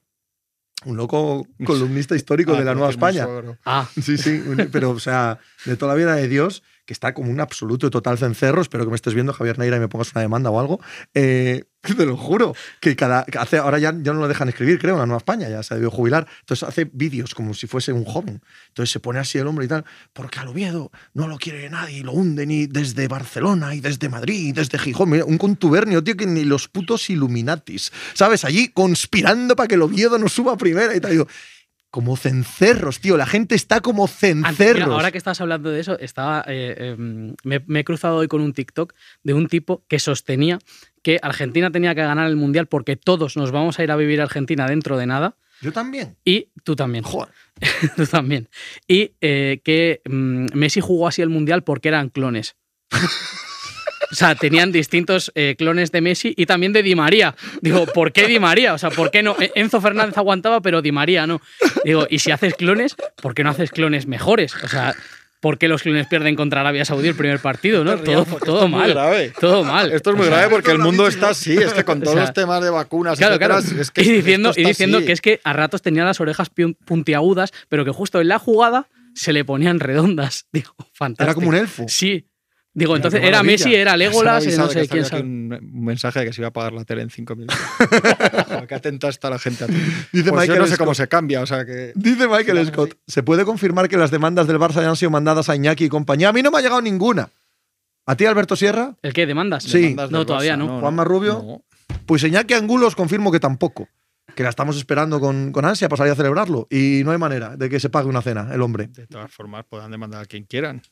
un loco columnista histórico Ah, de la Nueva España. Ah, Sí, sí, un- pero o sea, de toda la vida de Dios, que está como un absoluto y total cencerro. Espero que me estés viendo, Javier Neira, y me pongas una demanda o algo. Eh, te lo juro, que cada hace ahora ya, ya no lo dejan escribir, creo, en la Nueva España, ya se debió jubilar. Entonces hace vídeos como si fuese un joven. Entonces se pone así el hombre y tal, porque al Oviedo no lo quiere nadie, lo hunden y desde Barcelona y desde Madrid y desde Gijón. Mira, un contubernio, tío, que ni los putos Illuminatis, ¿sabes? Allí conspirando para que el Oviedo no suba a primera y tal. Digo, como cencerros, tío. La gente está como cencerros. mira, ahora que estás hablando de eso, estaba, eh, eh, me, me he cruzado hoy con un TikTok de un tipo que sostenía que Argentina tenía que ganar el Mundial porque todos nos vamos a ir a vivir a Argentina dentro de nada. Yo también. Y tú también. Joder. tú también. Y eh, que mm, Messi jugó así el Mundial porque eran clones. O sea, tenían distintos eh, clones de Messi y también de Di María. Digo, ¿por qué Di María? O sea, ¿por qué no? E- Enzo Fernández aguantaba, pero Di María no. Digo, y si haces clones, ¿por qué no haces clones mejores? O sea, ¿por qué los clones pierden contra Arabia Saudí el primer partido? ¿no? Todo, todo mal. grave. Todo mal. Esto es muy O sea, grave porque el mundo está así. Es que con todos sea, los temas de vacunas, Claro, etcétera, claro. es que y diciendo, y diciendo así. que es que a ratos tenía las orejas puntiagudas, pero que justo en la jugada se le ponían redondas. Digo, fantástico. Era como un elfo. Sí. Digo, Mira, entonces era. Messi, era Legolas, no sé quién sabe. Un mensaje de que se iba a apagar la tele en cinco minutos. Joder, Qué atenta está la gente a ti. Dice Pues yo Michael no sé cómo Scott. se cambia, o sea que. Dice Michael Scott, ¿se puede confirmar que las demandas del Barça ya han sido mandadas a Iñaki y compañía? A mí no me ha llegado ninguna. ¿A ti, Alberto Sierra? ¿El qué? ¿Demandas? Sí. demandas No, todavía Barça, no. Juanma Rubio. No. Pues Iñaki Angulo os confirmo que tampoco. Que la estamos esperando con, con ansia para salir a celebrarlo. Y no hay manera de que se pague una cena el hombre. De todas formas, puedan demandar a quien quieran.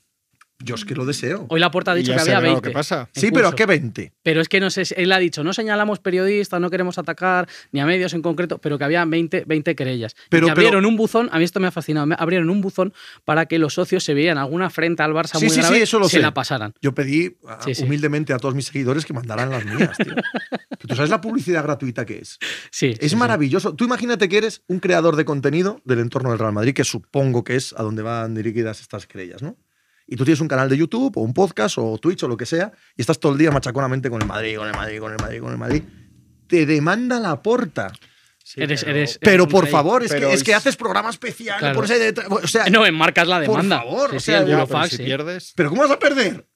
Yo es que lo deseo. Hoy la puerta ha Y dicho ya que había verá 20. lo que pasa. Sí, pero ¿a qué 20? Pero es que no sé, él ha dicho, no señalamos periodistas, no queremos atacar ni a medios en concreto, pero que había 20, 20 querellas. Y Pero- pero- abrieron un buzón, a mí esto me ha fascinado, me- abrieron un buzón para que los socios se veían alguna afrenta al Barça Sí, muy sí, grave, sí, eso lo se sé. la pasaran. Yo pedí a- Sí, sí. humildemente a todos mis seguidores que mandaran las mías, tío. Que ¿Tú sabes la publicidad gratuita que es? Sí, Es sí, sí. maravilloso. Tú imagínate que eres un creador de contenido del entorno del Real Madrid, que supongo que es a donde van dirigidas estas querellas, ¿no? Y tú tienes un canal de YouTube o un podcast o Twitch o lo que sea, y estás todo el día machaconamente con el Madrid, con el Madrid, con el Madrid, con el Madrid. Te demanda la porta. Sí, Eres- pero- eres- Pero por favor, es, Pero que, es que es- haces programa especial. Claro. ahí detrás- o sea, No, enmarcas la Por demanda. favor, Sí, o sea, ya, pero si sí. pierdes. ¿Pero cómo vas a perder?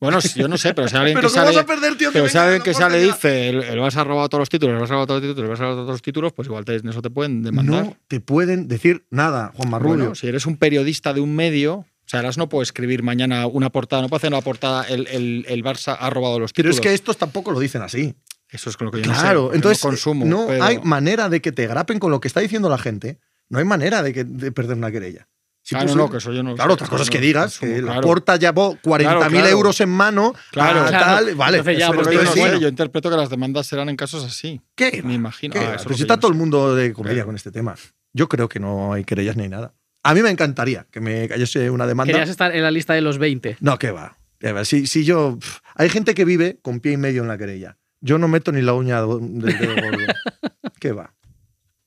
Bueno, yo no sé, pero si alguien ¿Pero que cómo sale. vas a perder, tío? que Pero si venga alguien que sale portería? dice, el, el Barça ha robado todos los títulos, el Barça ha robado todos los títulos, el Barça ha robado todos los títulos, pues igual te, en eso te pueden demandar. No te pueden decir nada, Juan Marrubio. Bueno, si eres un periodista de un medio, o sea, ahora no puedo escribir mañana una portada, no puedo hacer una portada, el, el, el Barça ha robado los Pero títulos. es que estos tampoco lo dicen así. Eso es con lo que yo no sé, Claro, entonces no consumo. no pero- hay manera de que te grapen con lo que está diciendo la gente. No hay manera de, que, de perder una querella. Si tú no, que eso yo no lo Claro, sé, otra eso cosa es no que digas consumo, que la claro. porta llevó 40.000 Claro, claro. euros en mano. Claro. a Claro. tal, vale. Entonces ya, eso Pero pues yo sí, bueno. interpreto que las demandas serán en casos así. ¿Qué? Me imagino. ¿Qué? Ah, Pero eso si está todo el mundo de comedia Claro. con este tema. Yo creo que no hay querellas ni nada. A mí me encantaría que me cayese una demanda. Querías estar en la lista de los 20. No, ¿qué va? Si, si yo. hay gente que vive con pie y medio en la querella. Yo no meto ni la uña del dedo gordo. ¿Qué va?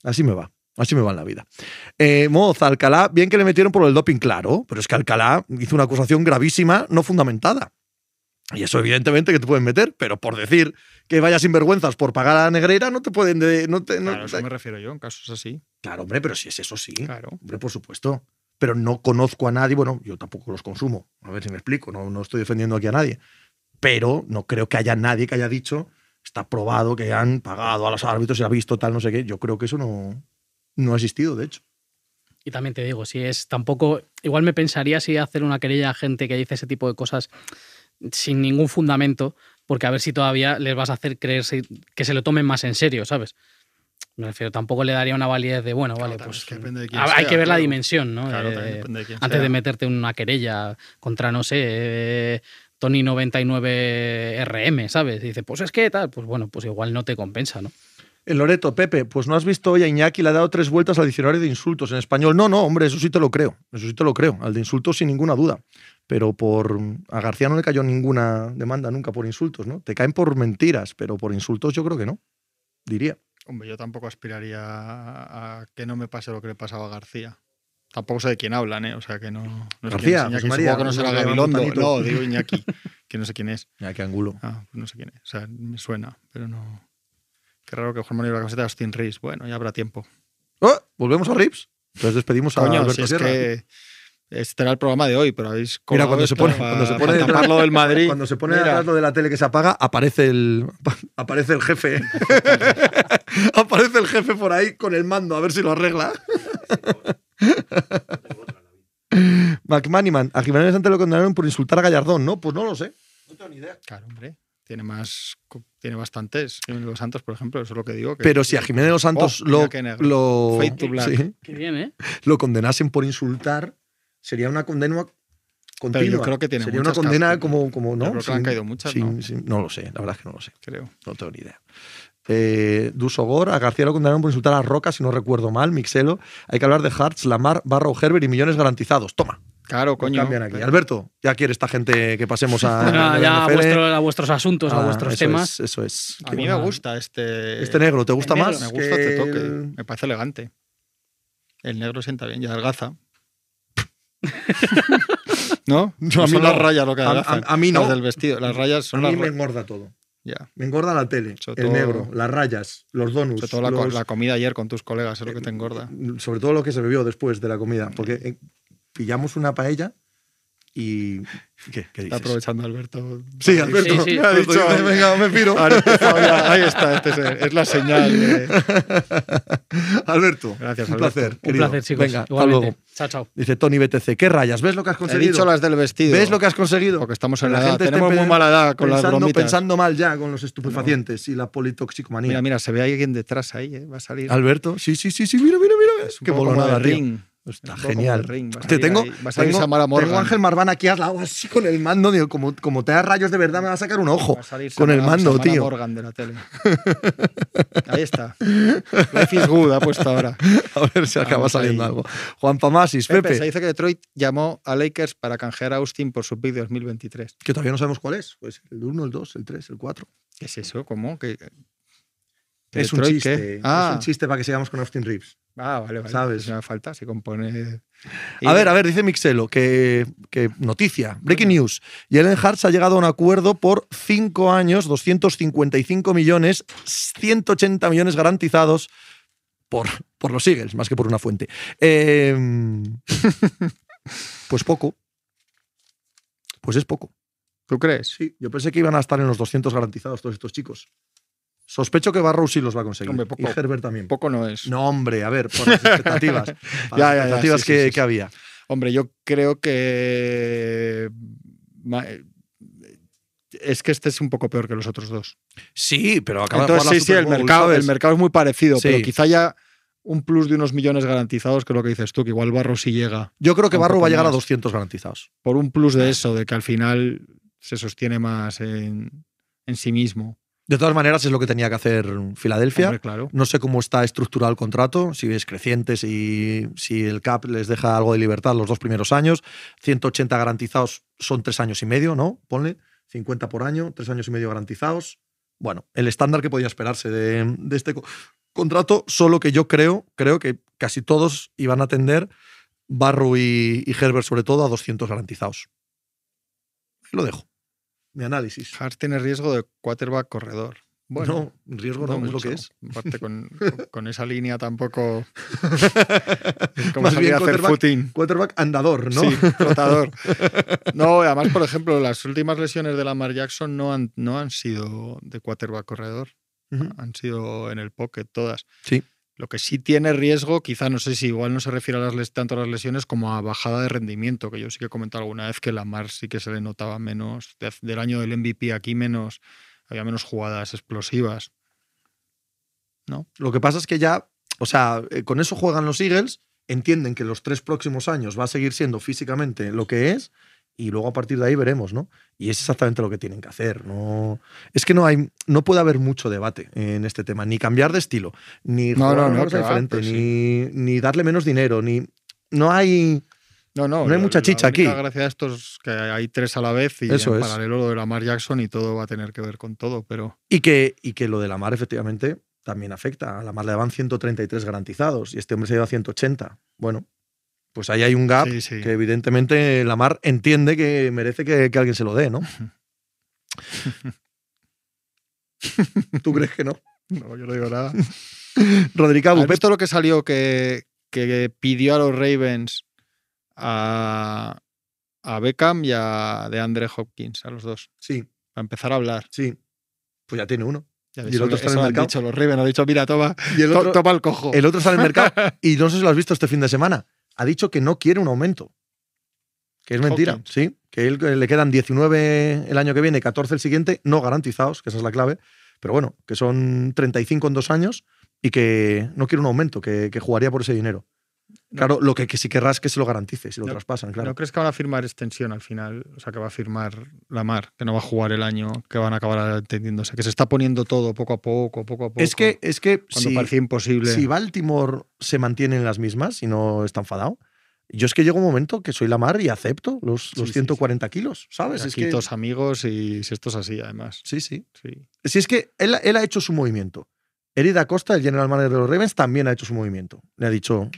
Así me va. Así me va en la vida. Eh, Moz, Alcalá, bien que le metieron por el doping, claro, pero es que Alcalá hizo una acusación gravísima, no fundamentada. Y eso, evidentemente, que te pueden meter, pero por decir que vayas sinvergüenzas por pagar a la Negreira, no te pueden. de- no te, no- Claro, a eso me refiero yo, en casos así. Claro, hombre, pero si es eso sí. Claro. Hombre, por supuesto. Pero no conozco a nadie, bueno, yo tampoco los consumo, a ver si me explico, no, no estoy defendiendo aquí a nadie. Pero no creo que haya nadie que haya dicho, está probado que han pagado a los árbitros, se ha visto tal, no sé qué. Yo creo que eso no, no ha existido, de hecho. Y también te digo, si es tampoco. Igual me pensaría si hacer una querella a gente que dice ese tipo de cosas sin ningún fundamento, porque a ver si todavía les vas a hacer creerse que se lo tomen más en serio, ¿sabes? Me refiero, tampoco le daría una validez de, bueno, vale, pues. es que depende de quién hay sea, que ver la dimensión, ¿no? Claro, Eh, también depende de quién antes sea. de meterte en una querella contra, no sé, eh, Tony 99 RM, ¿sabes? Y dice, pues es que tal, pues bueno, pues igual no te compensa, ¿no? En Loreto, Pepe, pues no has visto hoy a Iñaki, le ha dado tres vueltas al diccionario de insultos en español. No, no, hombre, eso sí te lo creo. Eso sí te lo creo. Al de insultos sin ninguna duda. Pero por. A García no le cayó ninguna demanda nunca por insultos, ¿no? Te caen por mentiras, pero por insultos yo creo que no. Diría. Hombre, yo tampoco aspiraría a que no me pase lo que le pasaba a García. Tampoco sé de quién hablan, ¿eh? O sea que no. no sé García, es Iñaki, María, que no será Gabilondo. No, digo Iñaki, que no sé quién es. Qué ángulo. Ah, pues no sé quién es. O sea, me suena, pero no. Qué raro que Juan Manuel la camiseta de Austin Rees. Bueno, ya habrá tiempo. ¡Oh! ¿Volvemos a Rips? Entonces despedimos a Coño, Alberto si es Sierra. que este era el programa de hoy, pero habéis Mira, cuando se pone, para- cuando se pone detrás- tapar lo del Madrid. Cuando se pone Mira, atrás lo de la tele que se apaga, aparece el, aparece el jefe. aparece el jefe por ahí con el mando, a ver si lo arregla. McManiman, a Jiménez antes lo condenaron por insultar a Gallardón, ¿no? Pues no lo sé. No tengo ni idea. Claro, hombre. Tiene más. Tiene bastantes. Jiménez Los Santos, por ejemplo, eso es lo que digo. que- Pero si a Jiménez de los Santos Oh, mira lo, qué negro. lo, Fade to black. sí, Qué bien, ¿eh? lo condenasen por insultar, sería una condena continua. yo creo que tiene Sería una condena como, como ¿no? Creo que han caído muchas, sin- ¿no? sin- no lo sé, la verdad es que no lo sé. Creo. No tengo ni idea. Eh, Dusogor, a García lo condenaron por insultar a Roca, si no recuerdo mal, Mixelo. Hay que hablar de Hartz, Lamar, Barro, Herbert y millones garantizados. Toma, Claro, coño. cambian aquí. pero- Alberto, ya quiere esta gente que pasemos a. Bueno, ya a, NFL. vuestro- a vuestros asuntos, a Ah, vuestros eso temas. es, eso es. A Qué mí me gusta este. Este negro, ¿te gusta negro. más? Me gusta este que toque. el- Me parece elegante. El negro sienta bien, ya adelgaza. ¿No? No, a mí son no. las rayas lo que A- a- mí no. Las del vestido. Las rayas A mí las me engorda todo. Ya. Me engorda la tele, Sobre el todo- negro, las rayas, los donuts. Sobre todo la, los- la comida ayer con tus colegas, es lo que te engorda. Sobre todo lo que se bebió después de la comida. Porque eh, pillamos una paella y. ¿Qué, qué Está dices? aprovechando Alberto. Sí, Alberto. Sí, sí. me ha dicho, venga, me piro. Ahí está, este es, la señal. de- Alberto, Gracias, un Alberto. placer. Un querido. placer, chicos. Venga, hasta Igualmente. luego. Chao, chao. Dice Tony BTC, ¿qué rayas? ¿Ves lo que has He conseguido? dicho las del vestido. ¿Ves lo que has conseguido? Porque estamos en la, edad. gente Tenemos muy mala edad con las pensando, bromitas. pensando mal ya con los estupefacientes y la politoxicomanía. Mira, mira, se ve alguien detrás ahí, ¿eh? va a salir. Alberto, sí, sí, sí, sí, mira, mira, mira. Es un Qué bolonada, ring. Está genial. ring, Te tengo, ahí- va a salir tengo, Ángel Marván aquí al lado, así con el mando. Digo, como, como te da rayos de verdad, me va a sacar un ojo. A salir Con el mando, Samara tío. Morgan de la tele. Ahí está. Life is good ha puesto ahora. A ver si acaba Vamos saliendo ahí. algo. Juan Pamasis, Pepe, Pepe, se dice que Detroit llamó a Lakers para canjear a Austin por su pick de 2023. que todavía no sabemos cuál es. Pues el 1, el 2, el 3, el 4. ¿Qué es eso? ¿Cómo? ¿Que, que Es un chiste. Ah, Es un chiste para que sigamos con Austin Reeves. ah, vale, vale. ¿Sabes? Me falta, si compone. A ver, a ver, dice Mixelo que, que noticia, breaking news. Jalen Hurts ha llegado a un acuerdo por 5 años, 255 millones, 180 millones garantizados por, por los Eagles, más que por una fuente. Eh, pues poco. Pues es poco. ¿Tú crees? Sí, yo pensé que iban a estar en los 200 garantizados todos estos chicos. Sospecho que Barrow sí los va a conseguir. Hombre, poco. y Herbert también. Poco no es. No, hombre, a ver, por las expectativas. Ya, las ya, ya, expectativas sí, sí, que, sí, que había. Hombre, yo creo que. Es que este es un poco peor que los otros dos. Sí, pero acaba de jugar la sí, sí, Super el Bowl, mercado, ¿sabes? el mercado es muy parecido, Sí. pero quizá ya un plus de unos millones garantizados, que es lo que dices tú, que igual Barro sí llega. Yo creo que poco va a llegar a más. 200 garantizados. Por un plus de eso, de que al final se sostiene más en, en sí mismo. De todas maneras, es lo que tenía que hacer Filadelfia. Hombre, claro. No sé cómo está estructurado el contrato, si es creciente, si, si el CAP les deja algo de libertad los dos primeros años. 180 garantizados son tres años y medio, ¿no? Ponle 50 por año, tres años y medio garantizados. Bueno, el estándar que podía esperarse de, de este co- contrato, solo que yo creo, creo que casi todos iban a tender, Barrow y, y Herbert sobre todo, a 200 garantizados. Ahí lo dejo. Mi análisis. Hart tiene riesgo de quarterback corredor. Bueno, no, riesgo no, es lo que es. Aparte, con, esa línea tampoco. Es como Más bien a hacer footing. Quarterback andador, ¿no? Sí, flotador. No, además, por ejemplo, las últimas lesiones de Lamar Jackson no han, no han sido de quarterback corredor, han sido en el pocket todas. Sí. Lo que sí tiene riesgo, quizá no sé si igual no se refiere a las tanto a las lesiones como a bajada de rendimiento, que yo sí que he comentado alguna vez que Lamar sí que se le notaba menos, de- del año del MVP aquí menos, había menos jugadas explosivas. Lo que pasa es que ya, o sea, eh, con eso juegan los Eagles, entienden que los tres próximos años va a seguir siendo físicamente lo que es y luego a partir de ahí veremos, ¿no? Y es exactamente lo que tienen que hacer. No, es que no hay, no puede haber mucho debate en este tema, ni cambiar de estilo, ni No, jugar no, una no, cosa que va, diferente, pues ni, ni darle menos dinero, ni no hay. No, no, No hay mucha la chicha única aquí. gracia de esto es que hay tres a la vez y Eso en es. paralelo lo de Lamar Jackson y todo va a tener que ver con todo, pero Y que, y que lo de la mar efectivamente también afecta. A la mar le daban 133 garantizados y este hombre se lleva 180. Bueno, pues ahí hay un gap Sí, sí. que evidentemente la mar entiende que merece que, que alguien se lo dé, ¿no? ¿Tú crees que no? no, yo no digo nada. Rodrigo ¿Has visto lo que salió que, que pidió a los Ravens a, a Beckham y a DeAndre Hopkins, a los dos, Sí, para empezar a hablar? sí. Pues ya tiene uno. Ya ¿Y el otro está en el mercado? dicho, los Ravens han dicho, mira, toma, Y el otro, toma el cojo. el otro sale al mercado y no sé si lo has visto este fin de semana. Ha dicho que no quiere un aumento. Que es mentira, sí. Que él que le quedan 19 el año que viene, 14 el siguiente, no garantizados, que esa es la clave. Pero bueno, que son 35 en dos años y que no quiere un aumento, que, que jugaría por ese dinero. Claro, lo que, que sí querrás que se lo garantice, si lo No, traspasan, claro. ¿No crees que van a firmar extensión al final? O sea, que va a firmar Lamar, que no va a jugar el año, que van a acabar entendiéndose, que se está poniendo todo poco a poco, poco a poco. es que, es que cuando si, parecía imposible. si Baltimore se mantiene en las mismas y no está enfadado, yo es que llega un momento que soy la mar y acepto los, los Sí, sí, 140 kilos, ¿sabes? Es Aquí que, todos amigos y si esto es así, además. sí, sí. Sí. Si es que él, él ha hecho su movimiento. Eric Acosta, el general manager de los Ravens, también ha hecho su movimiento. Le ha dicho,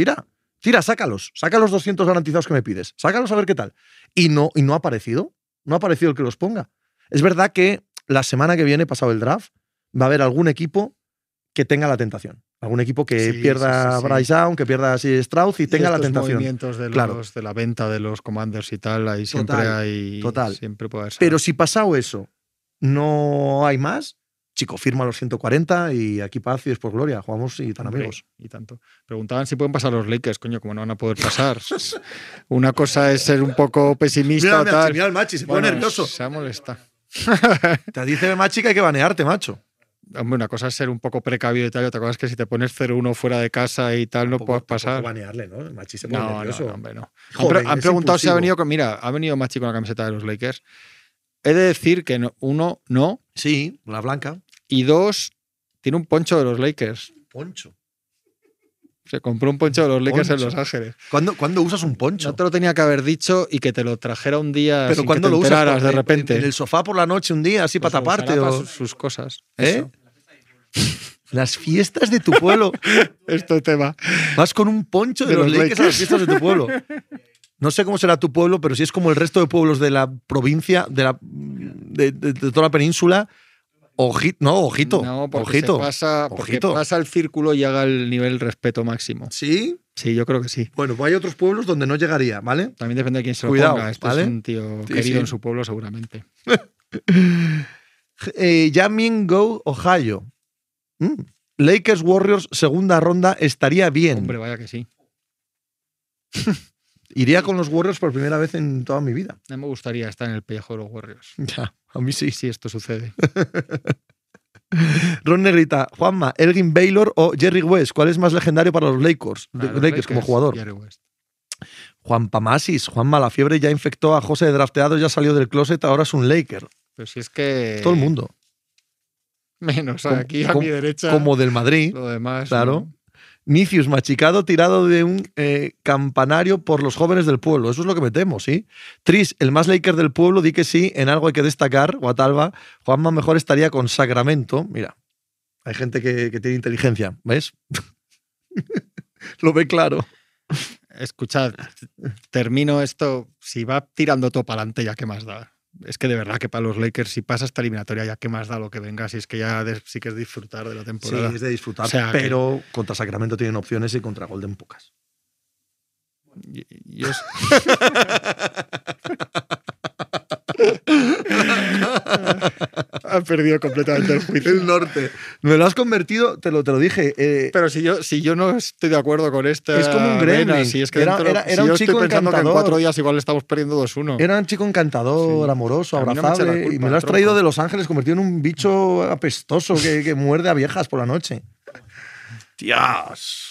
tira, tira, sácalos, saca los 200 garantizados que me pides, sácalos a ver qué tal. Y no, y no ha aparecido, no ha aparecido el que los ponga. Es verdad que la semana que viene, pasado el draft, va a haber algún equipo que tenga la tentación. Algún equipo que Sí, pierda sí, sí. Bryce Young, que pierda así Strauss y tenga la tentación. movimientos de, Claro. los, de la venta de los commanders y tal, ahí siempre Total, hay. total. Siempre puede haber. Pero si pasado eso no hay más, chico, firma los 140 y aquí paz y después gloria. Jugamos y tan Hombre, amigos. Y tanto. Preguntaban si pueden pasar los Lakers, coño, como no van a poder pasar. Una cosa es ser un poco pesimista o tal. el machi, se Bueno, Se ha molestado. Te dice Machi que hay que banearte, macho. Hombre, una cosa es ser un poco precavido y tal, y otra cosa es que si te pones 0-1 fuera de casa y tal, no Tampoco- tampoco pasar. banearle, ¿no? El Machi se pone No, nervioso. no, hombre, no. Han, preguntado si ha venido con. Mira, ha venido Machi con la camiseta de los Lakers. He de decir que no- uno, no. Sí, la blanca. Y dos, tiene un poncho de los Lakers. Poncho. Se compró un poncho de los Lakers en. Los Ángeles. ¿Cuándo, cuándo usas un poncho? No te lo tenía que haber dicho y que te lo trajera un día Pero sin que te lo usas enteraras ¿En- de repente. En el sofá por la noche un día, así Pues para taparte. para o- sus, sus cosas. ¿Eh? Las fiestas de tu pueblo. Este tema. Vas con un poncho de, De los, los Lakers a las fiestas de tu pueblo. No sé cómo será tu pueblo, pero si es como el resto de pueblos de la provincia, de, la, de, de- de toda la península, ojito, no, ojito, No, porque ojito. se pasa, porque ojito. pasa el círculo y haga el nivel respeto máximo. ¿Sí? Sí, yo creo que sí. Bueno, pues hay otros pueblos donde no llegaría, ¿vale? También depende de quién se lo ponga. Este ¿vale? es un tío Sí, querido sí. en su pueblo, seguramente. Eh, Yamin Go, Ohio. Mm. Lakers Warriors, segunda ronda, estaría bien. Hombre, vaya que sí. Iría con los Warriors por primera vez en toda mi vida. Mí me gustaría estar en el pellejo de los Warriors. Ya, a mí sí. Si esto sucede. Ron Negrita, Juanma, Elgin Baylor o Jerry West, ¿cuál es más legendario para los Lakers? Para Lakers, como jugador. Jerry West. Juan Pamasis, Juanma, la fiebre ya infectó a José de drafteado, ya salió del closet, ahora es un Laker. Pero si es que. Todo el mundo. Menos Como- aquí a como- mi derecha. Como del Madrid. Lo demás. Claro. ¿no? Nicius, machicado, tirado de un eh, campanario por los jóvenes del pueblo. Eso es lo que metemos, ¿sí? Tris, el más Laker del pueblo, di que sí, en algo hay que destacar. Guatalba, Juanma mejor estaría con Sacramento. Mira, hay gente que, que tiene inteligencia, ¿ves? lo ve claro. Escuchad, termino esto. Si va tirando todo para adelante, ya qué más da. Es que de verdad que para los Lakers, si pasa esta eliminatoria, ya qué más da lo que venga. Si es que ya de- sí que es disfrutar de la Sí, temporada. es de disfrutar, O sea, que- pero contra Sacramento tienen opciones y contra Golden pocas. Y- y es- ha perdido completamente el juicio. El norte. Me lo has convertido, te lo, te lo dije. eh, Pero si yo, si yo no estoy de acuerdo con esta. Es como un vena, gremlin. Si es que Era- dentro- era- si era un yo chico estoy pensando que en encantador. cuatro días igual estamos perdiendo 2-1. Era un chico encantador, Sí. amoroso, A mí no me abrazable. y me lo has traído de Los Ángeles convertido en un bicho apestoso que, que muerde a viejas por la noche. Dios.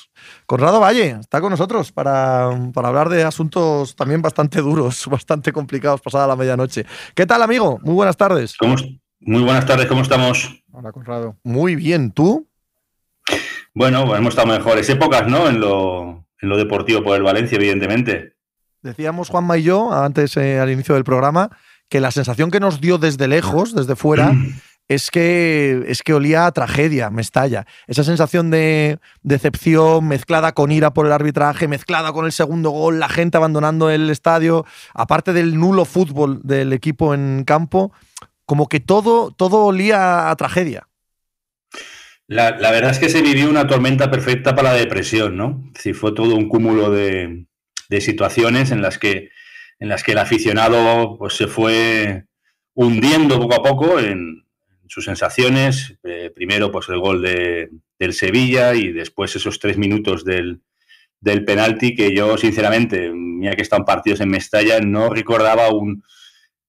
Conrado Valle está con nosotros para, para hablar de asuntos también bastante duros, bastante complicados pasada la medianoche. ¿Qué tal, amigo? Muy buenas tardes. ¿Cómo est- Muy buenas tardes, ¿cómo estamos? Hola, Conrado. Muy bien, ¿tú? Bueno, pues hemos estado mejores épocas, ¿no? En lo, en lo deportivo por el Valencia, evidentemente. Decíamos Juanma y yo, antes eh, al inicio del programa, que la sensación que nos dio desde lejos, desde fuera, es que, es que olía a tragedia, Mestalla. Esa sensación de decepción mezclada con ira por el arbitraje, mezclada con el segundo gol, la gente abandonando el estadio, aparte del nulo fútbol del equipo en campo, como que todo, todo olía a tragedia. La, la verdad es que se vivió una tormenta perfecta para la depresión, ¿no? Decir, fue todo un cúmulo de, de situaciones en las que en las que el aficionado pues, se fue hundiendo poco a poco en sus sensaciones. Eh, primero, pues el gol de, del Sevilla y después esos tres minutos del, del penalti que yo, sinceramente, mira que están partidos en Mestalla, no recordaba un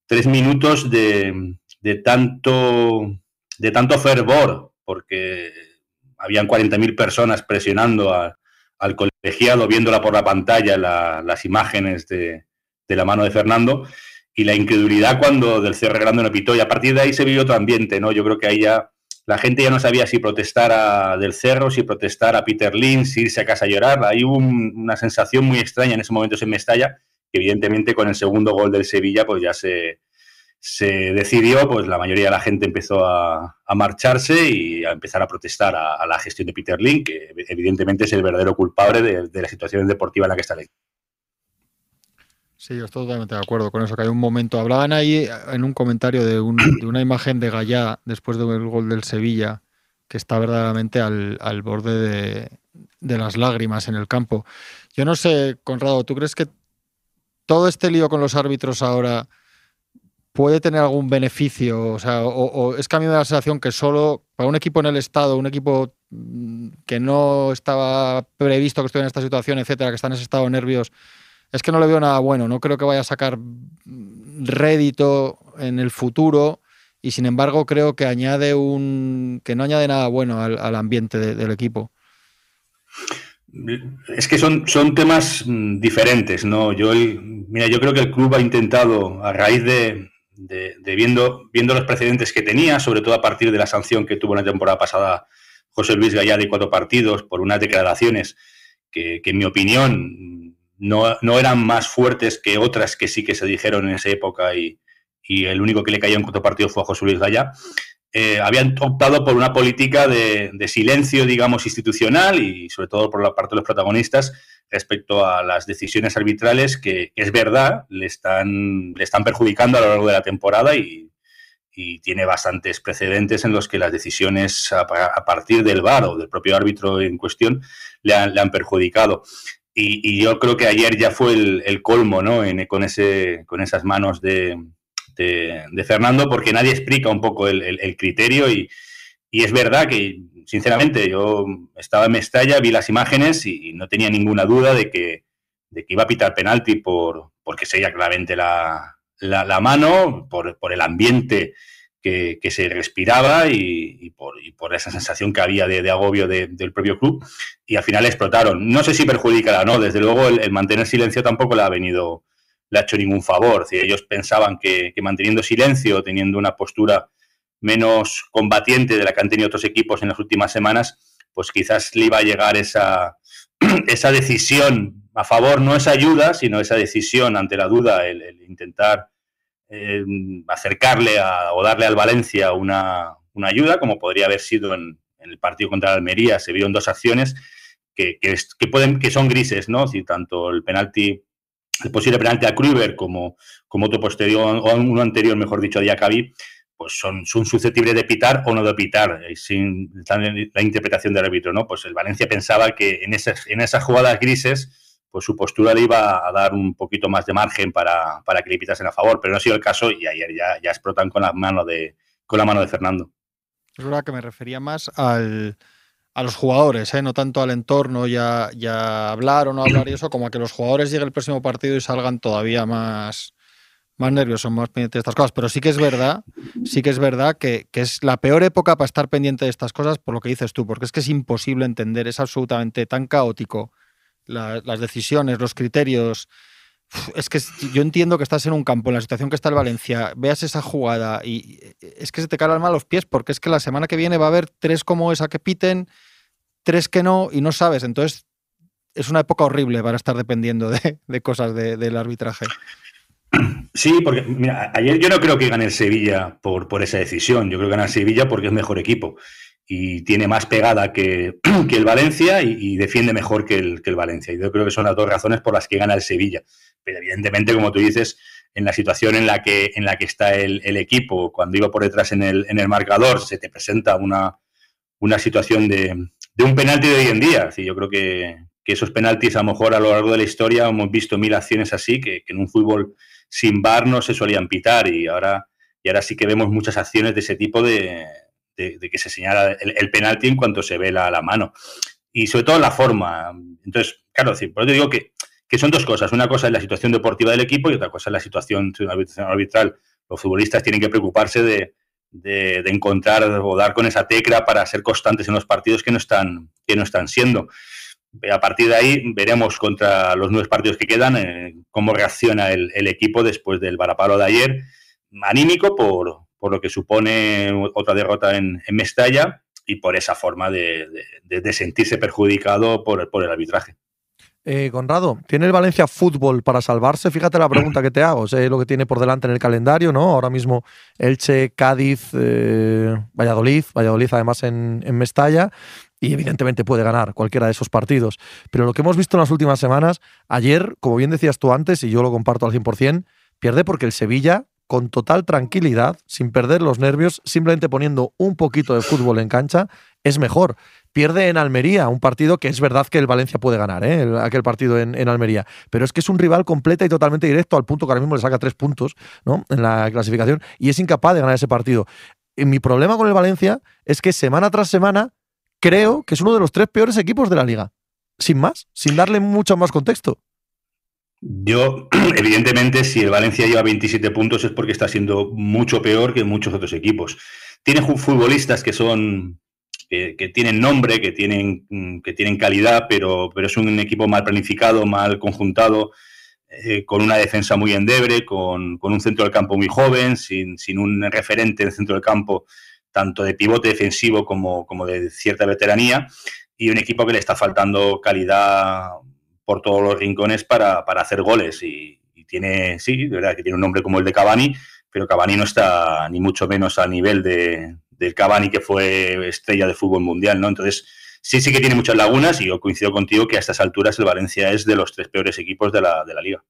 tres minutos de, de tanto de tanto fervor, porque habían 40.000 personas presionando al colegiado, viéndola por la pantalla, la- las imágenes de, de la mano de Fernando, y la incredulidad cuando del Cerro Grande no pitó. Y a partir de ahí se vivió otro ambiente, ¿no? Yo creo que ahí ya la gente ya no sabía si protestar a del Cerro, si protestar a Peter Lynn, si irse a casa a llorar. Ahí hubo un- una sensación muy extraña en ese momento en Mestalla, que evidentemente con el segundo gol del Sevilla, pues ya se, se decidió, pues la mayoría de la gente empezó a, marcharse y a empezar a protestar a, la gestión de Peter Lynn, que evidentemente es el verdadero culpable de, la situación deportiva en la que está el. Sí, yo estoy totalmente de acuerdo con eso, que hay un momento. Hablaban ahí en un comentario de, un- de una imagen de Gallá después del gol del Sevilla, que está verdaderamente al, borde de, de las lágrimas en el campo. Yo no sé, Conrado, ¿tú crees que todo este lío con los árbitros ahora puede tener algún beneficio? O sea, o, o es que a mí me da la sensación que solo para un equipo en el Estado, un equipo mm, que no estaba previsto que estuviera en esta situación, etcétera, que está en ese estado de nervios, es que no le veo nada bueno. No creo que vaya a sacar rédito en el futuro y sin embargo creo que añade un que no añade nada bueno al, ambiente del equipo. Es que son, son temas mm, diferentes, ¿no? Yo, mira, yo creo que el club ha intentado, a raíz de, viendo, viendo los precedentes que tenía, sobre todo a partir de la sanción que tuvo en la temporada pasada José Luis Gallá de cuatro partidos por unas declaraciones que, en mi opinión no, no, eran más fuertes que otras que sí que se dijeron en esa época y, y el único que le cayó en cuatro partidos fue a José Luis Gallá. Eh, habían optado por una política de, silencio, digamos, institucional y sobre todo por la parte de los protagonistas respecto a las decisiones arbitrales que, es verdad, le están, le están perjudicando a lo largo de la temporada y, tiene bastantes precedentes en los que las decisiones a, partir del VAR o del propio árbitro en cuestión le han, perjudicado. Y, yo creo que ayer ya fue el, colmo, ¿no? con, ese, con esas manos de, de, Fernando porque nadie explica un poco el, criterio y, es verdad que, sinceramente, yo estaba en Mestalla, vi las imágenes y, no tenía ninguna duda de que, de que iba a pitar penalti por, porque sería claramente la, la, mano, por, por, el ambiente que, se respiraba y, por, esa sensación que había de, agobio del propio club. Y al final explotaron. No sé si perjudicará o no, desde luego el, mantener silencio tampoco le ha venido le ha hecho ningún favor. Si ellos pensaban que, manteniendo silencio, teniendo una postura menos combatiente de la que han tenido otros equipos en las últimas semanas, pues quizás le iba a llegar esa, esa decisión a favor, no esa ayuda, sino esa decisión ante la duda, el, intentar eh, acercarle o darle al Valencia una, ayuda, como podría haber sido en, el partido contra Almería. Se vieron dos acciones que, que, pueden, que son grises, ¿no? Si tanto el penalti el posible penalti a Kruber como, como otro posterior, o uno anterior, mejor dicho, a Diakabi, pues son, son susceptibles de pitar o no de pitar, eh, sin la interpretación del árbitro, ¿no? Pues el Valencia pensaba que en esas, en esas jugadas grises, pues su postura le iba a dar un poquito más de margen para, para que le pitasen a favor, pero no ha sido el caso y ayer ya, ya explotan con la mano de, con la mano de Fernando. Es verdad que me refería más al, a los jugadores, ¿eh? no tanto al entorno ya, ya hablar o no hablar y eso, como a que los jugadores lleguen el próximo partido y salgan todavía más, más nerviosos, más pendientes de estas cosas. Pero sí que es verdad, sí que es verdad que, es la peor época para estar pendiente de estas cosas por lo que dices tú, porque es que es imposible entender, es absolutamente tan caótico las decisiones, los criterios. Es que yo entiendo que estás en un campo, en la situación que está el Valencia, veas esa jugada y es que se te cae el los pies porque es que la semana que viene va a haber tres como esa que piten, tres que no y no sabes. Entonces es una época horrible para estar dependiendo de, cosas del arbitraje. Sí, porque ayer yo no creo que gane el Sevilla por, por esa decisión. Yo creo que gana el Sevilla porque es mejor equipo y tiene más pegada que, que el Valencia y, defiende mejor que el, que el Valencia. Y yo creo que son las dos razones por las que gana el Sevilla. Pero evidentemente, como tú dices, en la situación en la que, en la que está el, el equipo, cuando iba por detrás en el, en el marcador, se te presenta una, una situación de, de un penalti de hoy en día. yo creo que, esos penaltis, a lo mejor a lo largo de la historia, hemos visto mil acciones así, que, en un fútbol sin bar no se solían pitar y ahora, y ahora sí que vemos muchas acciones de ese tipo de, que se señala el, penalti en cuanto se ve la, mano. Y sobre todo la forma. Entonces, claro, por eso digo que, que son dos cosas. Una cosa es la situación deportiva del equipo y otra cosa es la situación arbitral. Los futbolistas tienen que preocuparse de, de, encontrar o dar con esa tecla para ser constantes en los partidos que no están, que no están siendo. A partir de ahí veremos contra los nueve partidos que quedan eh, cómo reacciona el, equipo después del varapalo de ayer, anímico por, lo que supone otra derrota en, Mestalla y por esa forma de, sentirse perjudicado por, por el arbitraje. Eh, Conrado, ¿tiene el Valencia fútbol para salvarse? Fíjate la pregunta que te hago. Sé lo que tiene por delante en el calendario, ¿no? Ahora mismo Elche, Cádiz, eh, Valladolid, Valladolid además en, Mestalla. Y evidentemente puede ganar cualquiera de esos partidos. Pero lo que hemos visto en las últimas semanas, ayer, como bien decías tú antes, y yo lo comparto al 100%, pierde porque el Sevilla con total tranquilidad, sin perder los nervios, simplemente poniendo un poquito de fútbol en cancha, es mejor pierde en Almería, un partido que es verdad que el Valencia puede ganar, ¿eh? aquel partido en, Almería, pero es que es un rival completa y totalmente directo al punto que ahora mismo le saca tres puntos ¿no? en la clasificación y es incapaz de ganar ese partido. Y mi problema con el Valencia es que semana tras semana creo que es uno de los tres peores equipos de la liga, sin más, sin darle mucho más contexto. Yo, evidentemente, si el Valencia lleva 27 puntos es porque está siendo mucho peor que muchos otros equipos. Tiene futbolistas que son que, tienen nombre, que tienen, mm, que tienen calidad, pero, pero es un equipo mal planificado, mal conjuntado, eh, con una defensa muy endeble, con, con, un centro del campo muy joven, sin, sin un referente en el centro del campo, tanto de pivote defensivo como, como de cierta veteranía, y un equipo que le está faltando calidad por todos los rincones para, para hacer goles. Y, tiene, sí, de verdad que tiene un nombre como el de Cavani, pero Cavani no está ni mucho menos a nivel de, del Cavani que fue estrella de fútbol mundial, ¿no? Entonces, sí, sí que tiene muchas lagunas y yo coincido contigo que a estas alturas el Valencia es de los tres peores equipos de la, de la liga.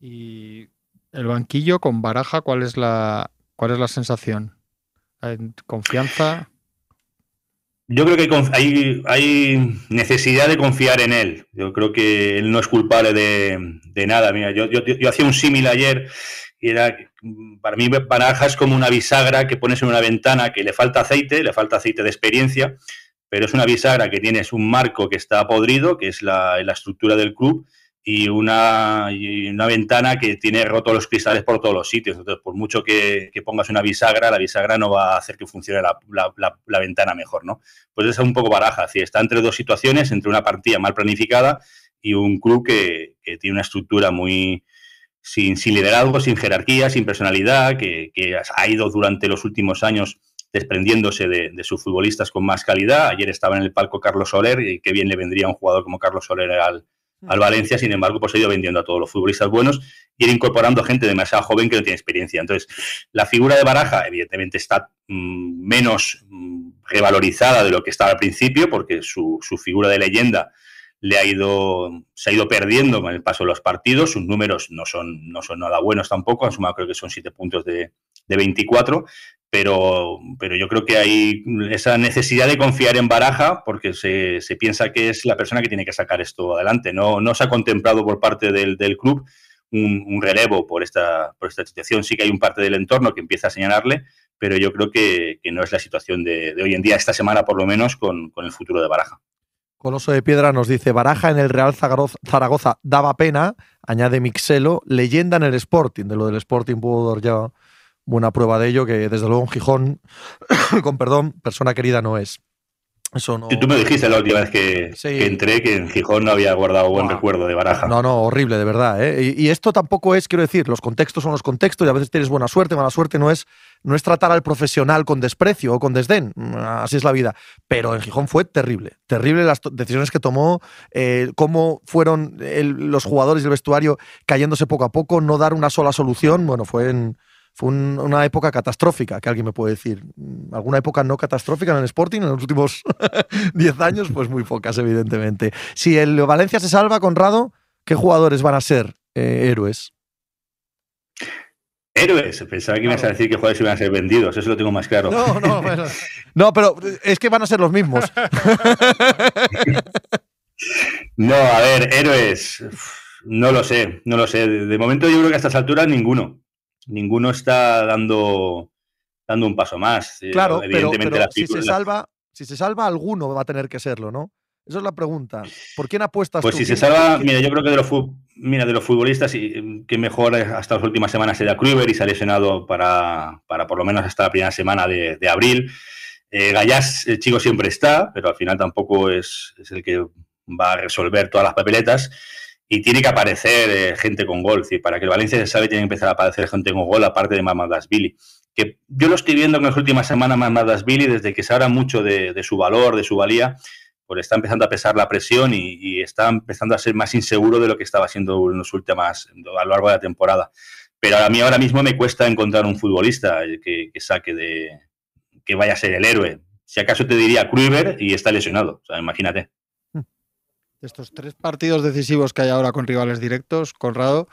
Y el banquillo con Baraja, ¿cuál es la, cuál es la sensación? ¿Confianza? Yo creo que hay, hay, necesidad de confiar en él. Yo creo que él no es culpable de, nada. Mira, yo, yo, hacía un símil ayer y era, para mí Baraja es como una bisagra que pones en una ventana que le falta aceite, le falta aceite de experiencia, pero es una bisagra que tienes un marco que está podrido, que es la estructura del club, y una, una, ventana que tiene rotos los cristales por todos los sitios. Entonces, por mucho que, que pongas una bisagra, la bisagra no va a hacer que funcione la, la, la ventana mejor, ¿no? Pues es un poco baraja, ¿sí? está entre dos situaciones, entre una partida mal planificada y un club que, que tiene una estructura muy, sin, sin liderazgo, sin jerarquía, sin personalidad, que, que, ha ido durante los últimos años desprendiéndose de, de, sus futbolistas con más calidad. Ayer estaba en el palco Carlos Soler y qué bien le vendría un jugador como Carlos Soler al, al Valencia. Sin embargo, pues ha ido vendiendo a todos los futbolistas buenos y ir incorporando gente demasiado joven que no tiene experiencia. Entonces, la figura de Baraja, evidentemente, está mmm, menos mmm, revalorizada de lo que estaba al principio, porque su, su figura de leyenda le ha ido, se ha ido perdiendo con el paso de los partidos. Sus números no son, no son nada buenos tampoco. Han sumado creo que son siete puntos de, de 24. Pero, pero yo creo que hay esa necesidad de confiar en Baraja porque se, se piensa que es la persona que tiene que sacar esto adelante. No, no se ha contemplado por parte del, del club un, relevo por esta, por esta situación. Sí que hay un parte del entorno que empieza a señalarle, pero yo creo que, que no es la situación de, de, hoy en día, esta semana por lo menos, con, con el futuro de Baraja. Coloso de Piedra nos dice, Baraja en el Real Zaragoza daba pena, añade Mixelo, leyenda en el Sporting, de lo del Sporting dar ya buena prueba de ello, que desde luego en Gijón, con perdón, persona querida no es. Eso no... Tú me dijiste la última vez que, sí. que, entré que en Gijón no había guardado buen recuerdo de Baraja. No, no, horrible, de verdad. ¿eh? Y, y, esto tampoco es, quiero decir, los contextos son los contextos y a veces tienes buena suerte, mala suerte no es, no es tratar al profesional con desprecio o con desdén. Así es la vida. Pero en Gijón fue terrible. Terrible las decisiones que tomó, eh, cómo fueron el, los jugadores del vestuario cayéndose poco a poco, no dar una sola solución. Bueno, fue en fue un, una época catastrófica, que alguien me puede decir. ¿Alguna época no catastrófica en el Sporting en los últimos 10 años? Pues muy pocas, evidentemente. Si el Valencia se salva, Conrado, ¿qué jugadores van a ser eh, héroes? Héroes, pensaba que claro. ibas a decir que jugadores iban a ser vendidos, eso lo tengo más claro. No, no, bueno. no, pero es que van a ser los mismos. no, a ver, héroes, no lo sé, no lo sé. De momento yo creo que a estas alturas ninguno ninguno está dando, dando un paso más. Claro, Evidentemente, pero, pero si, se salva, si se salva, alguno va a tener que serlo, ¿no? Esa es la pregunta. ¿Por quién apuestas pues tú? si se salva, mira, yo creo que de los, mira, de los futbolistas, que mejor hasta las últimas semanas sería Kruber y se ha lesionado para, para por lo menos hasta la primera semana de, de abril. Eh, Gallás, el chico siempre está, pero al final tampoco es, es el que va a resolver todas las papeletas y tiene que aparecer eh, gente con gol. ¿sí? Para que el Valencia se sabe, tiene que empezar a aparecer gente con gol, aparte de Mamadasvili. Que yo lo estoy viendo en las últimas semanas, Mamadasvili, desde que se habla mucho de, su valor, de su valía, pues está empezando a pesar la presión y, está empezando a ser más inseguro de lo que estaba siendo en los últimas, a lo largo de la temporada. Pero a mí ahora mismo me cuesta encontrar un futbolista que, que saque de. que vaya a ser el héroe. Si acaso te diría Kruiver y está lesionado. O sea, imagínate de estos tres partidos decisivos que hay ahora con rivales directos, Conrado,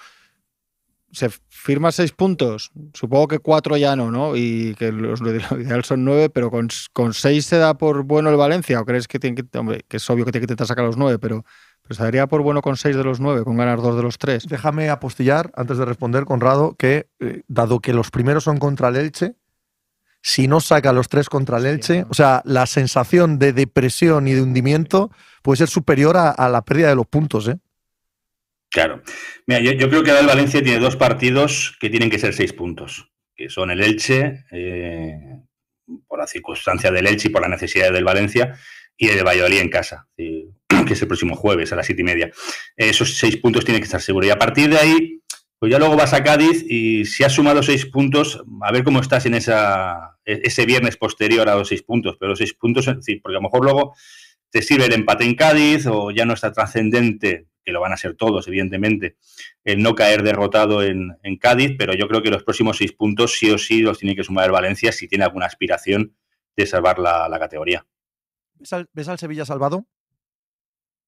se firma seis puntos. Supongo que cuatro ya no, ¿no? Y que los lo ideal son nueve, pero con, con, seis se da por bueno el Valencia. ¿O crees que tiene que, hombre, que es obvio que tiene que intentar sacar los nueve, pero, pero se daría por bueno con seis de los nueve, con ganar dos de los tres? Déjame apostillar, antes de responder, Conrado, que eh, dado que los primeros son contra el Elche, si no saca los tres contra el Elche, o sea, la sensación de depresión y de hundimiento puede ser superior a, la pérdida de los puntos, ¿eh? Claro. Mira, yo, creo que el Valencia tiene dos partidos que tienen que ser seis puntos, que son el Elche, eh, por la circunstancia del Elche y por la necesidad del Valencia, y el Valladolid en casa, que es el próximo jueves a las siete y media. Esos seis puntos tienen que estar seguros. Y a partir de ahí, pues ya luego vas a Cádiz y si has sumado seis puntos, a ver cómo estás en esa, e, ese viernes posterior a los seis puntos. Pero los seis puntos, porque a lo mejor luego te sirve el empate en Cádiz o ya no está trascendente que lo van a ser todos, evidentemente, el no caer derrotado en, Cádiz, pero yo creo que los próximos seis puntos sí o sí los tiene que sumar el Valencia si tiene alguna aspiración de salvar la, categoría. ¿Ves al, Sevilla salvado?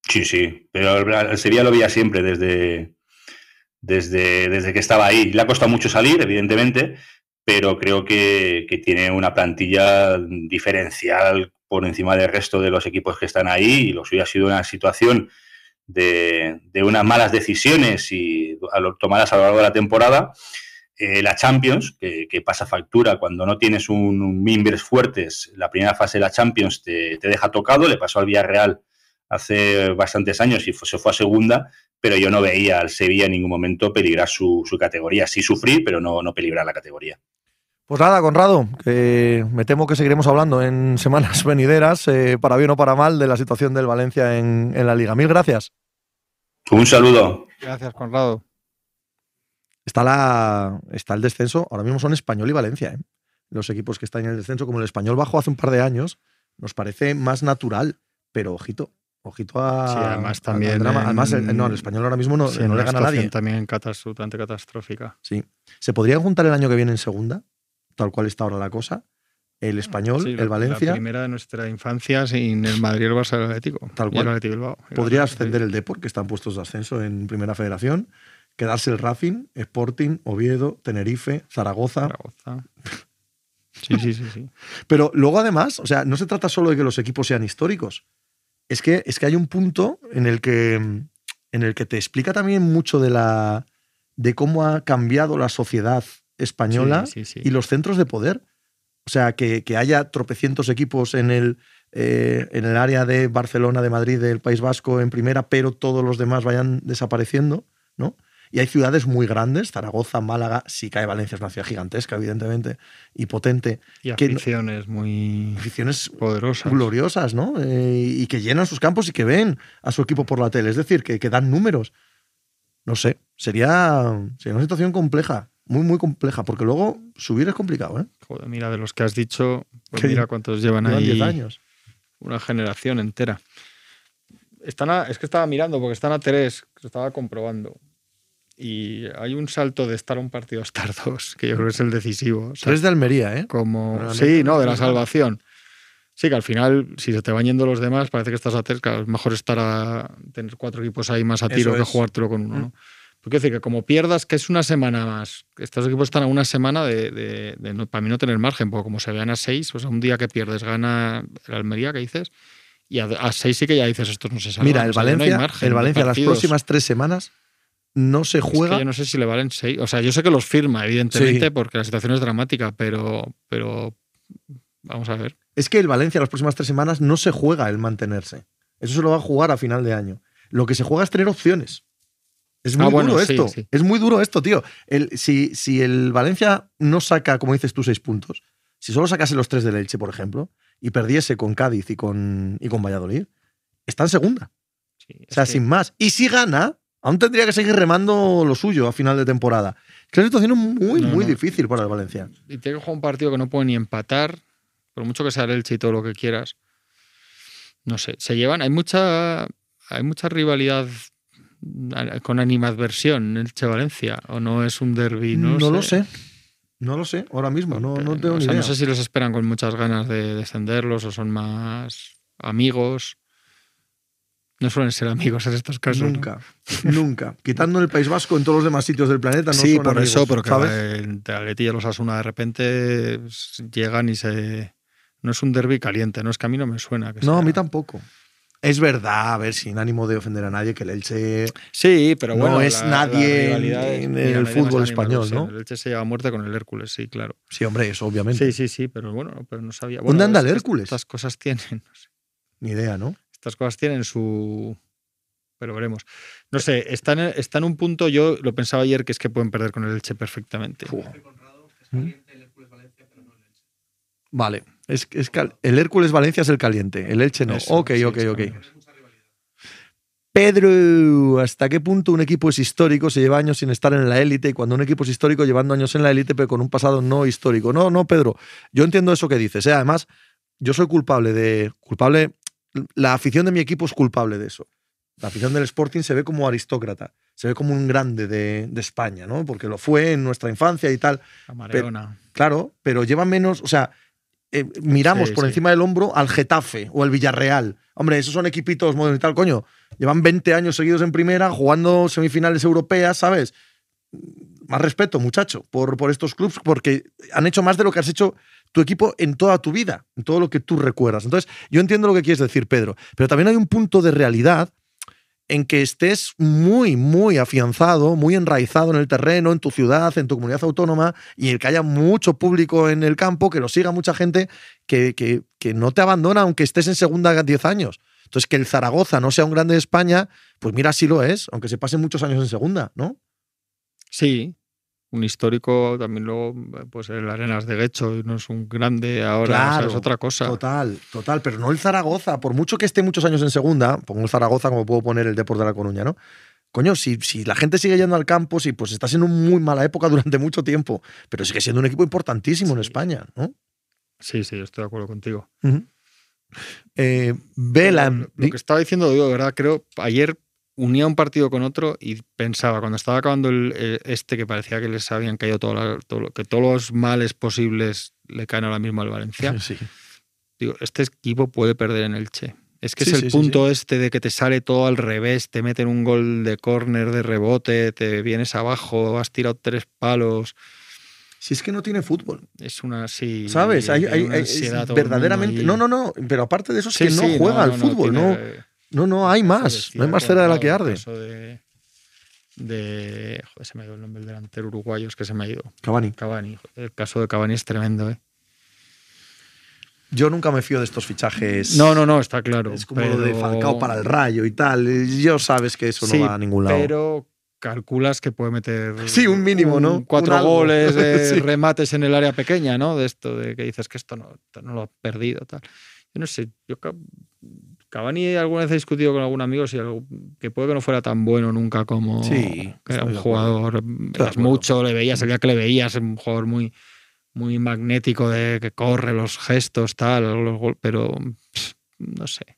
Sí, sí, pero el, Sevilla lo veía siempre desde, desde, desde que estaba ahí. Le ha costado mucho salir, evidentemente, pero creo que, que, tiene una plantilla diferencial por encima del resto de los equipos que están ahí y lo suyo ha sido una situación de, unas malas decisiones y tomadas a lo largo de la temporada. Eh, la Champions, que, pasa factura cuando no tienes un, un, mimbres fuertes, la primera fase de la Champions te, deja tocado, le pasó al Villarreal hace bastantes años y se fue a segunda, pero yo no veía al Sevilla en ningún momento peligrar su, categoría. Sí sufrir, pero no, no peligrar la categoría. Pues nada, Conrado, que me temo que seguiremos hablando en semanas venideras, eh, para bien o para mal, de la situación del Valencia en, en la Liga. Mil gracias. Un saludo. Gracias, Conrado. Está, la, está el descenso, ahora mismo son Español y Valencia. ¿eh? Los equipos que están en el descenso, como el Español bajó hace un par de años, nos parece más natural, pero ojito, ojito a. Sí, además también. Además, el, no, el español ahora mismo no, no le gana a nadie. También absolutamente catastrófica. Sí. ¿Se podría juntar el año que viene en segunda? Tal cual está ahora la cosa el español, el Valencia. La primera de nuestra infancia sin el Madrid, el Barça, el Atlético. Tal cual. Podría ascender el Depor, que están puestos de ascenso en Primera Federación. Quedarse el Racing, Sporting, Oviedo, Tenerife, Zaragoza. Zaragoza. Sí, sí, sí, sí. Pero luego además, o sea, no se trata solo de que los equipos sean históricos. Es que, es que hay un punto en el que, en el que te explica también mucho de, la, de cómo ha cambiado la sociedad española y los centros de poder. O sea, que, haya tropecientos equipos en el, eh, en el área de Barcelona, de Madrid, del País Vasco en primera, pero todos los demás vayan desapareciendo, ¿no? Y hay ciudades muy grandes, Zaragoza, Málaga, si cae Valencia es una ciudad gigantesca, evidentemente, y potente. Y aficiones muy aficiones poderosas. Gloriosas, ¿no? Eh, y que llenan sus campos y que ven a su equipo por la tele. Es decir, que, que dan números. No sé, sería, sería una situación compleja muy, muy compleja, porque luego subir es complicado, ¿eh? Joder, mira, de los que has dicho, pues mira cuántos llevan, ahí. 10 años. Una generación entera. Están es que estaba mirando, porque están a tres, que estaba comprobando. Y hay un salto de estar a un partido a estar dos, que yo creo que es el decisivo. tres de Almería, ¿eh? Como, sí, no, de la salvación. Sí, que al final, si se te van yendo los demás, parece que estás a tres, que es mejor estar a tener cuatro equipos ahí más a tiro que jugártelo con uno, ¿no? Mm. Porque decir que como pierdas, que es una semana más, estos equipos están a una semana de, para mí no tener margen, porque como se vean a seis, pues a un día que pierdes gana el Almería, que dices, y a, seis sí que ya dices, esto no se sabe. Mira, el Valencia, el Valencia las próximas tres semanas no se juega. yo no sé si le valen seis. O sea, yo sé que los firma, evidentemente, porque la situación es dramática, pero, pero vamos a ver. Es que el Valencia las próximas tres semanas no se juega el mantenerse. Eso se lo va a jugar a final de año. Lo que se juega es tener opciones. Es muy ah, duro esto. Es muy duro esto, tío. El, si, si, el Valencia no saca, como dices tú, seis puntos, si solo sacase los tres del Elche, por ejemplo, y perdiese con Cádiz y con, y con Valladolid, está en segunda. o sea, sin más. Y si gana, aún tendría que seguir remando lo suyo a final de temporada. Es una situación muy, muy difícil para el Valencia. Y tiene que jugar un partido que no puede ni empatar, por mucho que sea el Elche y todo lo que quieras. No sé, se llevan, hay mucha, hay mucha rivalidad con animadversión el Che Valencia o no es un derby no, lo sé no lo sé ahora mismo no, no tengo ni idea. no sé si los esperan con muchas ganas de descenderlos o son más amigos no suelen ser amigos en estos casos. Nunca, nunca. Quitando el País Vasco en todos los demás sitios del planeta, no sí, por eso, pero que entre Atleti y los Asuna de repente llegan y se. No es un derby caliente, no es que a mí no me suena. no, a mí tampoco. Es verdad, a ver, sin ánimo de ofender a nadie, que el Elche sí, pero bueno, no es nadie en, el fútbol español, ¿no? El Elche se lleva muerte con el Hércules, sí, claro. Sí, hombre, eso obviamente. Sí, sí, sí, pero bueno, pero no sabía. ¿Dónde anda el Hércules? Estas cosas tienen, Ni idea, ¿no? Estas cosas tienen su pero veremos. No sé, está en, está en un punto, yo lo pensaba ayer, que es que pueden perder con el Elche perfectamente. Vale, es, es cal- el Hércules Valencia es el caliente, el Elche no. Eso, ok, sí, ok, ok. Pedro, ¿hasta qué punto un equipo es histórico se lleva años sin estar en la élite y cuando un equipo es histórico llevando años en la élite pero con un pasado no histórico? No, no, Pedro, yo entiendo eso que dices. ¿eh? Además, yo soy culpable de... culpable La afición de mi equipo es culpable de eso. La afición del Sporting se ve como aristócrata, se ve como un grande de, de España, ¿no? Porque lo fue en nuestra infancia y tal. Mareona. Claro, pero lleva menos, o sea, eh, miramos Sí, por sí. encima del hombro al Getafe o al Villarreal. Hombre, esos son equipitos modernos y tal, coño. Llevan 20 años seguidos en primera, jugando semifinales europeas, ¿sabes? Más respeto, muchacho, por, por estos clubes, porque han hecho más de lo que has hecho tu equipo en toda tu vida, en todo lo que tú recuerdas. Entonces, yo entiendo lo que quieres decir, Pedro, pero también hay un punto de realidad en que estés muy, muy afianzado, muy enraizado en el terreno, en tu ciudad, en tu comunidad autónoma, y el que haya mucho público en el campo, que lo siga mucha gente, que, que- que no te abandona aunque estés en segunda 10 años. Entonces, que el Zaragoza no sea un grande de España, pues mira, sí lo es, aunque se pasen muchos años en segunda, ¿no? Sí, un histórico también luego, pues el Arenas de Guecho no es un grande ahora, o sea, Claro, es otra cosa. Total, total, pero no el Zaragoza. Por mucho que esté muchos años en segunda, pongo el Zaragoza como puedo poner el Deport de La Coruña, ¿no? Coño, si, si la gente sigue yendo al campo, sí, pues estás en una muy mala época durante mucho tiempo, pero sigue siendo un equipo importantísimo en. España, ¿no? Sí, sí, yo estoy de acuerdo contigo. Eh, Vela, Lo, lo que estaba diciendo, de verdad, creo, ayer unía un partido con otro y pensaba, cuando estaba acabando el, el- este, que parecía que les habían caído todo, la- todo lo- que todos los males posibles le caen ahora mismo al Valencia, Sí. digo, este equipo puede perder en el Che. Es que Sí, es sí, el sí, punto este de que te sale todo al revés, te meten un gol de córner, de rebote, te vienes abajo, has tirado tres palos. Si es que no tiene fútbol, Es una así. ¿sabes? Hay, verdaderamente. No, no, no, pero aparte de eso es Sí, que no sí, juega al fútbol, tiene- no, no, hay Eso más, no hay más cera de la que arde. el caso De, de- joder, se me ha ido el nombre del delantero uruguayo, es que se me ha ido. Cavani. Cavani. El caso de Cavani es tremendo, ¿eh? Yo nunca me fío de estos fichajes. No, no, no, está claro. Es como lo de Falcao para el Rayo y tal. Yo sabes que eso Sí, no va a ningún lado. Pero calculas que puede meter. Sí, un mínimo, ¿no? Cuatro goles, de Sí. remates en el área pequeña, ¿no? De esto, de que dices que esto no, no lo ha perdido, tal. Yo no sé, yo Cavani alguna vez he discutido con algún amigo si algo, que puede que no fuera tan bueno nunca como Sí, que era un jugador, mucho, le veías, el día que le veías, un jugador muy, muy magnético de que corre, los gestos, tal, los gol- pero pff, no sé.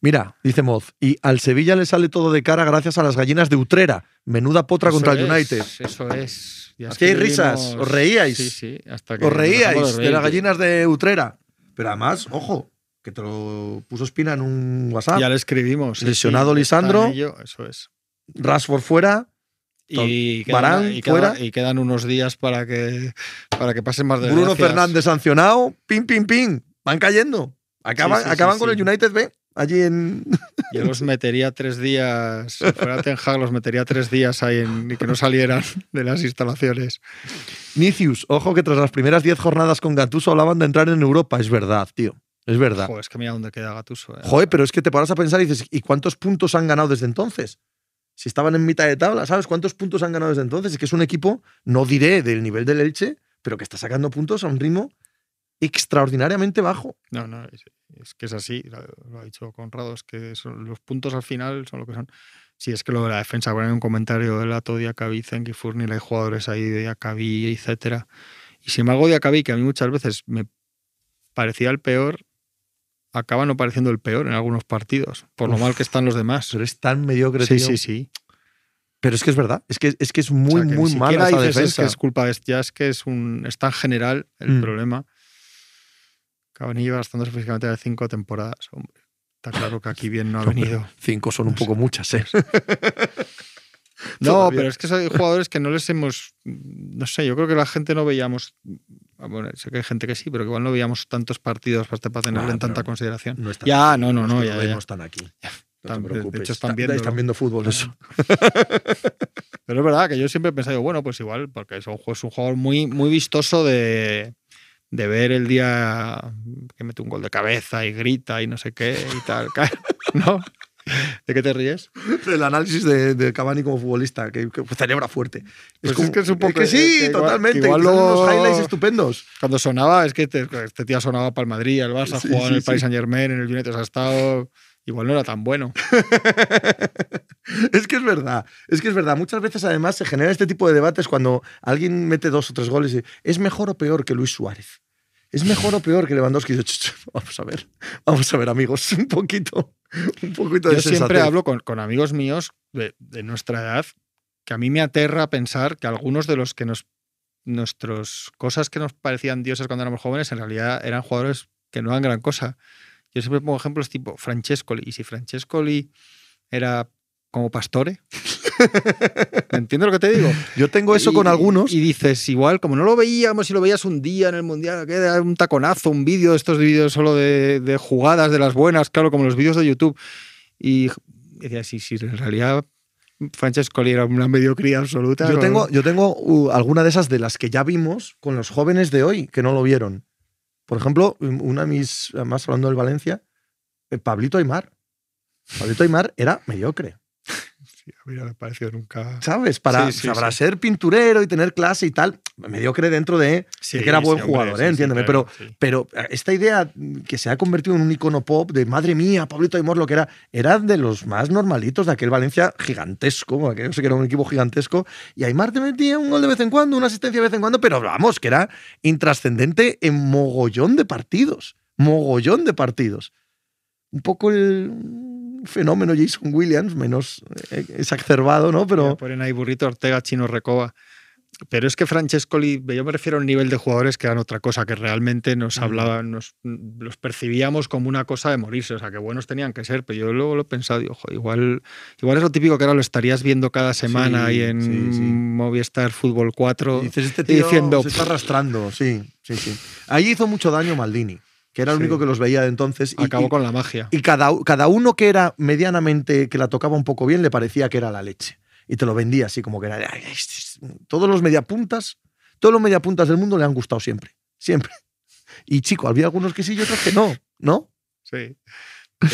Mira, dice Moz, y al Sevilla le sale todo de cara gracias a las gallinas de Utrera. Menuda potra Eso contra el United. Eso es. Ya Aquí hay risas, os reíais. Sí, sí, hasta que Os reíais de las gallinas de Utrera. Pero además, ojo, que te lo puso Espina en un WhatsApp. Ya le escribimos. Lesionado sí, Lisandro. ello, eso es. Rashford fuera. Y quedan, y, fuera. y quedan unos días para que, para que pasen más de Bruno Fernández sancionado. Pim, pim, pim. Van cayendo. Acaban, Sí, sí, sí, acaban con el United B. Allí en. Yo los metería tres días, si fuera Ten Hag, los metería tres días ahí en, y que no salieran de las instalaciones. Nicius, ojo que tras las primeras 10 jornadas con Gattuso hablaban de entrar en Europa. Es verdad, tío. Es verdad. Joder, es que mira dónde queda Gatuso. Joder, pero es que te paras a pensar y dices, ¿y cuántos puntos han ganado desde entonces? Si estaban en mitad de tabla, ¿sabes cuántos puntos han ganado desde entonces? Es que es un equipo, no diré del nivel del Elche, pero que está sacando puntos a un ritmo extraordinariamente bajo. No, no, es, es que es así, lo, ha dicho Conrado, es que son- los puntos al final son lo que son. Sí, es que lo de la defensa, ponen un comentario de Lato, Diacabí, Zengi, Furnil, hay jugadores ahí de Diacabí, etcétera. Y sin embargo, Diacabí, que a mí muchas veces me parecía el peor, acaba no pareciendo el peor en algunos partidos, por lo mal que están los demás. Pero es tan mediocre, Sí, tío. sí, sí. Pero es que es verdad. Es que es, que es O muy, sea, que muy mala esa dices es defensa. que es culpa de ya es que es un es tan general el Mm. problema. Cavani lleva gastándose físicamente de cinco temporadas, hombre. Está claro que aquí bien no ha venido. Cinco son un poco muchas, ¿eh? No, pero es que hay jugadores que no les hemos. No sé, yo creo que la gente no veíamos. Ah, Bueno, sé que hay gente que sí, pero que igual no veíamos tantos partidos para, para tenerle Ah, en tanta consideración. No están Ya, aquí, no, no, no, ya, ya. no están aquí. No te Están- de- hecho, están Está- viéndolo. están viendo fútbol, eso. Pero es verdad que yo siempre he pensado, bueno, pues igual, porque es un, es un jugador muy, muy vistoso de, de ver el día que mete un gol de cabeza y grita y no sé qué y tal. ¿No? ¿De qué te ríes? del análisis de, de Cavani como futbolista, que, que celebra fuerte. Pues es que es un poco- que sí, que igual- totalmente. que igual unos highlights estupendos. Cuando sonaba, es que te- este tío sonaba para el Madrid, el Barça, Sí, jugaba en el. Paris Saint Germain, en el United, ha estado. Igual no era tan bueno. es que es verdad, es que es verdad. Muchas veces además se genera este tipo de debates cuando alguien mete dos o tres goles y es mejor o peor que Luis Suárez. Es mejor o peor que Lewandowski. Y yo, "Ch, ch, Vamos a ver, vamos a ver, amigos, un poquito, un poquito de Yo siempre hablo con, con amigos míos de, de nuestra edad que a mí me aterra pensar que algunos de los que nos. Nuestras cosas que nos parecían dioses cuando éramos jóvenes en realidad eran jugadores que no eran gran cosa. Yo siempre pongo ejemplos tipo Francescoli. Y si Francescoli era como Pastore. ¿Me entiendes lo que te digo? Yo tengo eso Y- con algunos. Y dices, igual, como no lo veíamos y lo veías un día en el Mundial, que era un taconazo, un vídeo, estos vídeos solo de, de jugadas de las buenas, claro, como los vídeos de YouTube. Y decías, sí, sí, en realidad Francescoli era una mediocría absoluta. Yo tengo, yo tengo uh, alguna de esas de las que ya vimos con los jóvenes de hoy que no lo vieron. Por ejemplo, una de mis, además hablando del Valencia, eh, Pablito Aymar. Pablito Aymar era mediocre, Sí, a mí no me pareció nunca. ¿sabes? Para, Sí, sí, ser pinturero y tener clase y tal, mediocre dentro de, de que era buen hombre, jugador, sí, ¿eh? entiéndeme. claro, pero, pero eh, esta idea que se ha convertido en un icono pop de madre mía, Pablito Aymar, lo que era, era de los más normalitos de aquel Valencia gigantesco, aquel no sé que era un equipo gigantesco. Y Aymar te metía un gol de vez en cuando, una asistencia de vez en cuando, pero vamos, que era intrascendente en mogollón de partidos. Mogollón de partidos. Un poco el fenómeno Jason Williams, menos eh, exacerbado, ¿no? Ya Pero. Ponen ahí Burrito Ortega, Chino Recoba. Pero es que Francescoli, yo me refiero a un nivel de jugadores que eran otra cosa, que realmente nos hablaban, nos, los percibíamos como una cosa de morirse. O sea, que buenos tenían que ser, pero yo luego lo he pensado, digo, "Jo, igual, igual es lo típico que ahora lo estarías viendo cada semana Sí, y en sí, sí. Movistar Fútbol 4. Dices, este tío diciendo, se está arrastrando, sí, sí, sí. Ahí hizo mucho daño Maldini, que era el Sí. único que los veía de entonces. Y, Acabó y- con la magia. y cada, cada uno que era medianamente, que la tocaba un poco bien, le parecía que era la leche. Y te lo vendía así como que era... Todos los mediapuntas, todos los mediapuntas del mundo le han gustado siempre, siempre. Y chico, había algunos que sí y otros que no, ¿no? Sí. Yo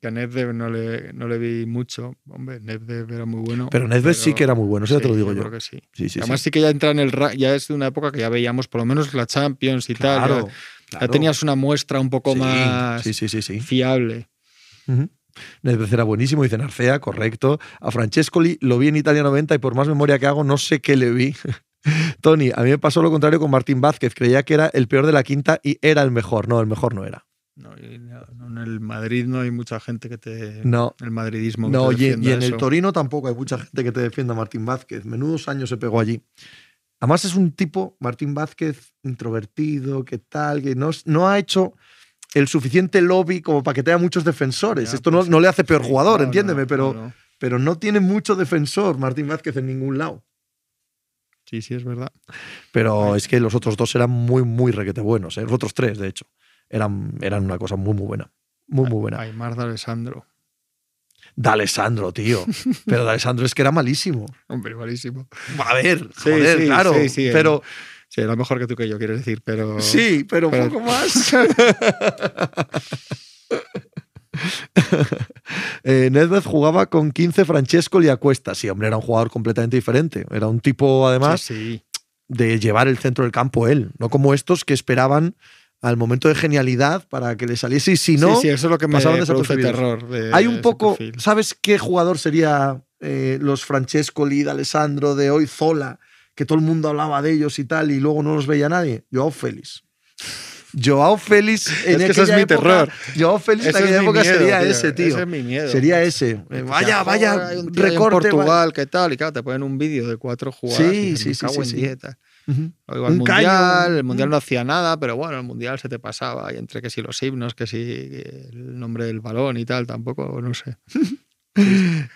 que a Nedved no le, no le vi mucho. Hombre, Nedved era muy bueno. Pero Nedved sí que era muy bueno, eso ya te lo sí, digo yo. creo que sí. Sí, sí, Además sí. sí que ya entra en el ya es de una época que ya veíamos por lo menos la Champions y tal. Claro, ya claro. tenías una muestra un poco Sí, más Sí, sí, sí, sí. fiable. Ujú. Nedved era buenísimo, dice Narcea, correcto. A Francescoli lo vi en Italia 90 y por más memoria que hago, no sé qué le vi. Tony, a mí me pasó lo contrario con Martín Vázquez. Creía que era el peor de la quinta y era el mejor. No, el mejor no era. No, en el Madrid no hay mucha gente que te. No. El madridismo. No, y, en- el. Torino tampoco hay mucha gente que te defienda a Martín Vázquez. Menudos años se pegó allí. Además es un tipo, Martín Vázquez, introvertido, que tal, que no, no ha hecho el suficiente lobby como para que tenga muchos defensores. Ya, Esto no, pues, no le hace peor jugador, no, entiéndeme, no, pero, pero no tiene mucho defensor Martín Vázquez en ningún lado. Sí, sí, es verdad. Pero es que los otros dos eran muy, muy requete buenos. ¿eh? Los otros tres, de hecho. Eran, eran una cosa muy, muy buena. Muy, muy buena. Aymar de Alessandro. D'Alessandro, tío. Pero D'Alessandro es que era malísimo. Hombre, malísimo. A ver, joder, sí, claro. sí, sí, pero Sí, era mejor que tú que yo, quiero decir, pero. sí, pero, pero- un poco más. eh, Nedved jugaba con 15 Francesco y Acuesta. Sí, hombre, era un jugador completamente diferente. Era un tipo, además, Sí, sí. de llevar el centro del campo él. No como estos que esperaban al momento de genialidad para que le saliese y si no, sí, sí, eso es lo que me desapercibidos. terror. de Hay un poco, perfil. ¿sabes qué jugador sería eh, los Francesco Lida, Alessandro de hoy, Zola, que todo el mundo hablaba de ellos y tal, y luego no los veía nadie? Joao Félix. Joao Félix en Es que ese es mi época- terror. Joao Félix en aquella época miedo, sería tío. ese, tío. Ese es mi miedo. Sería ese. Vaya, vaya, hay un recorte. En Portugal, ¿qué tal? Y claro, te ponen un vídeo de cuatro jugadas. Sí, y sí, sí, cago sí, en sí. dieta. Luego el Un mundial, el mundial no hacía nada, pero bueno, el mundial se te pasaba. Y entre que si los himnos, que si el nombre del balón y tal, tampoco, no sé.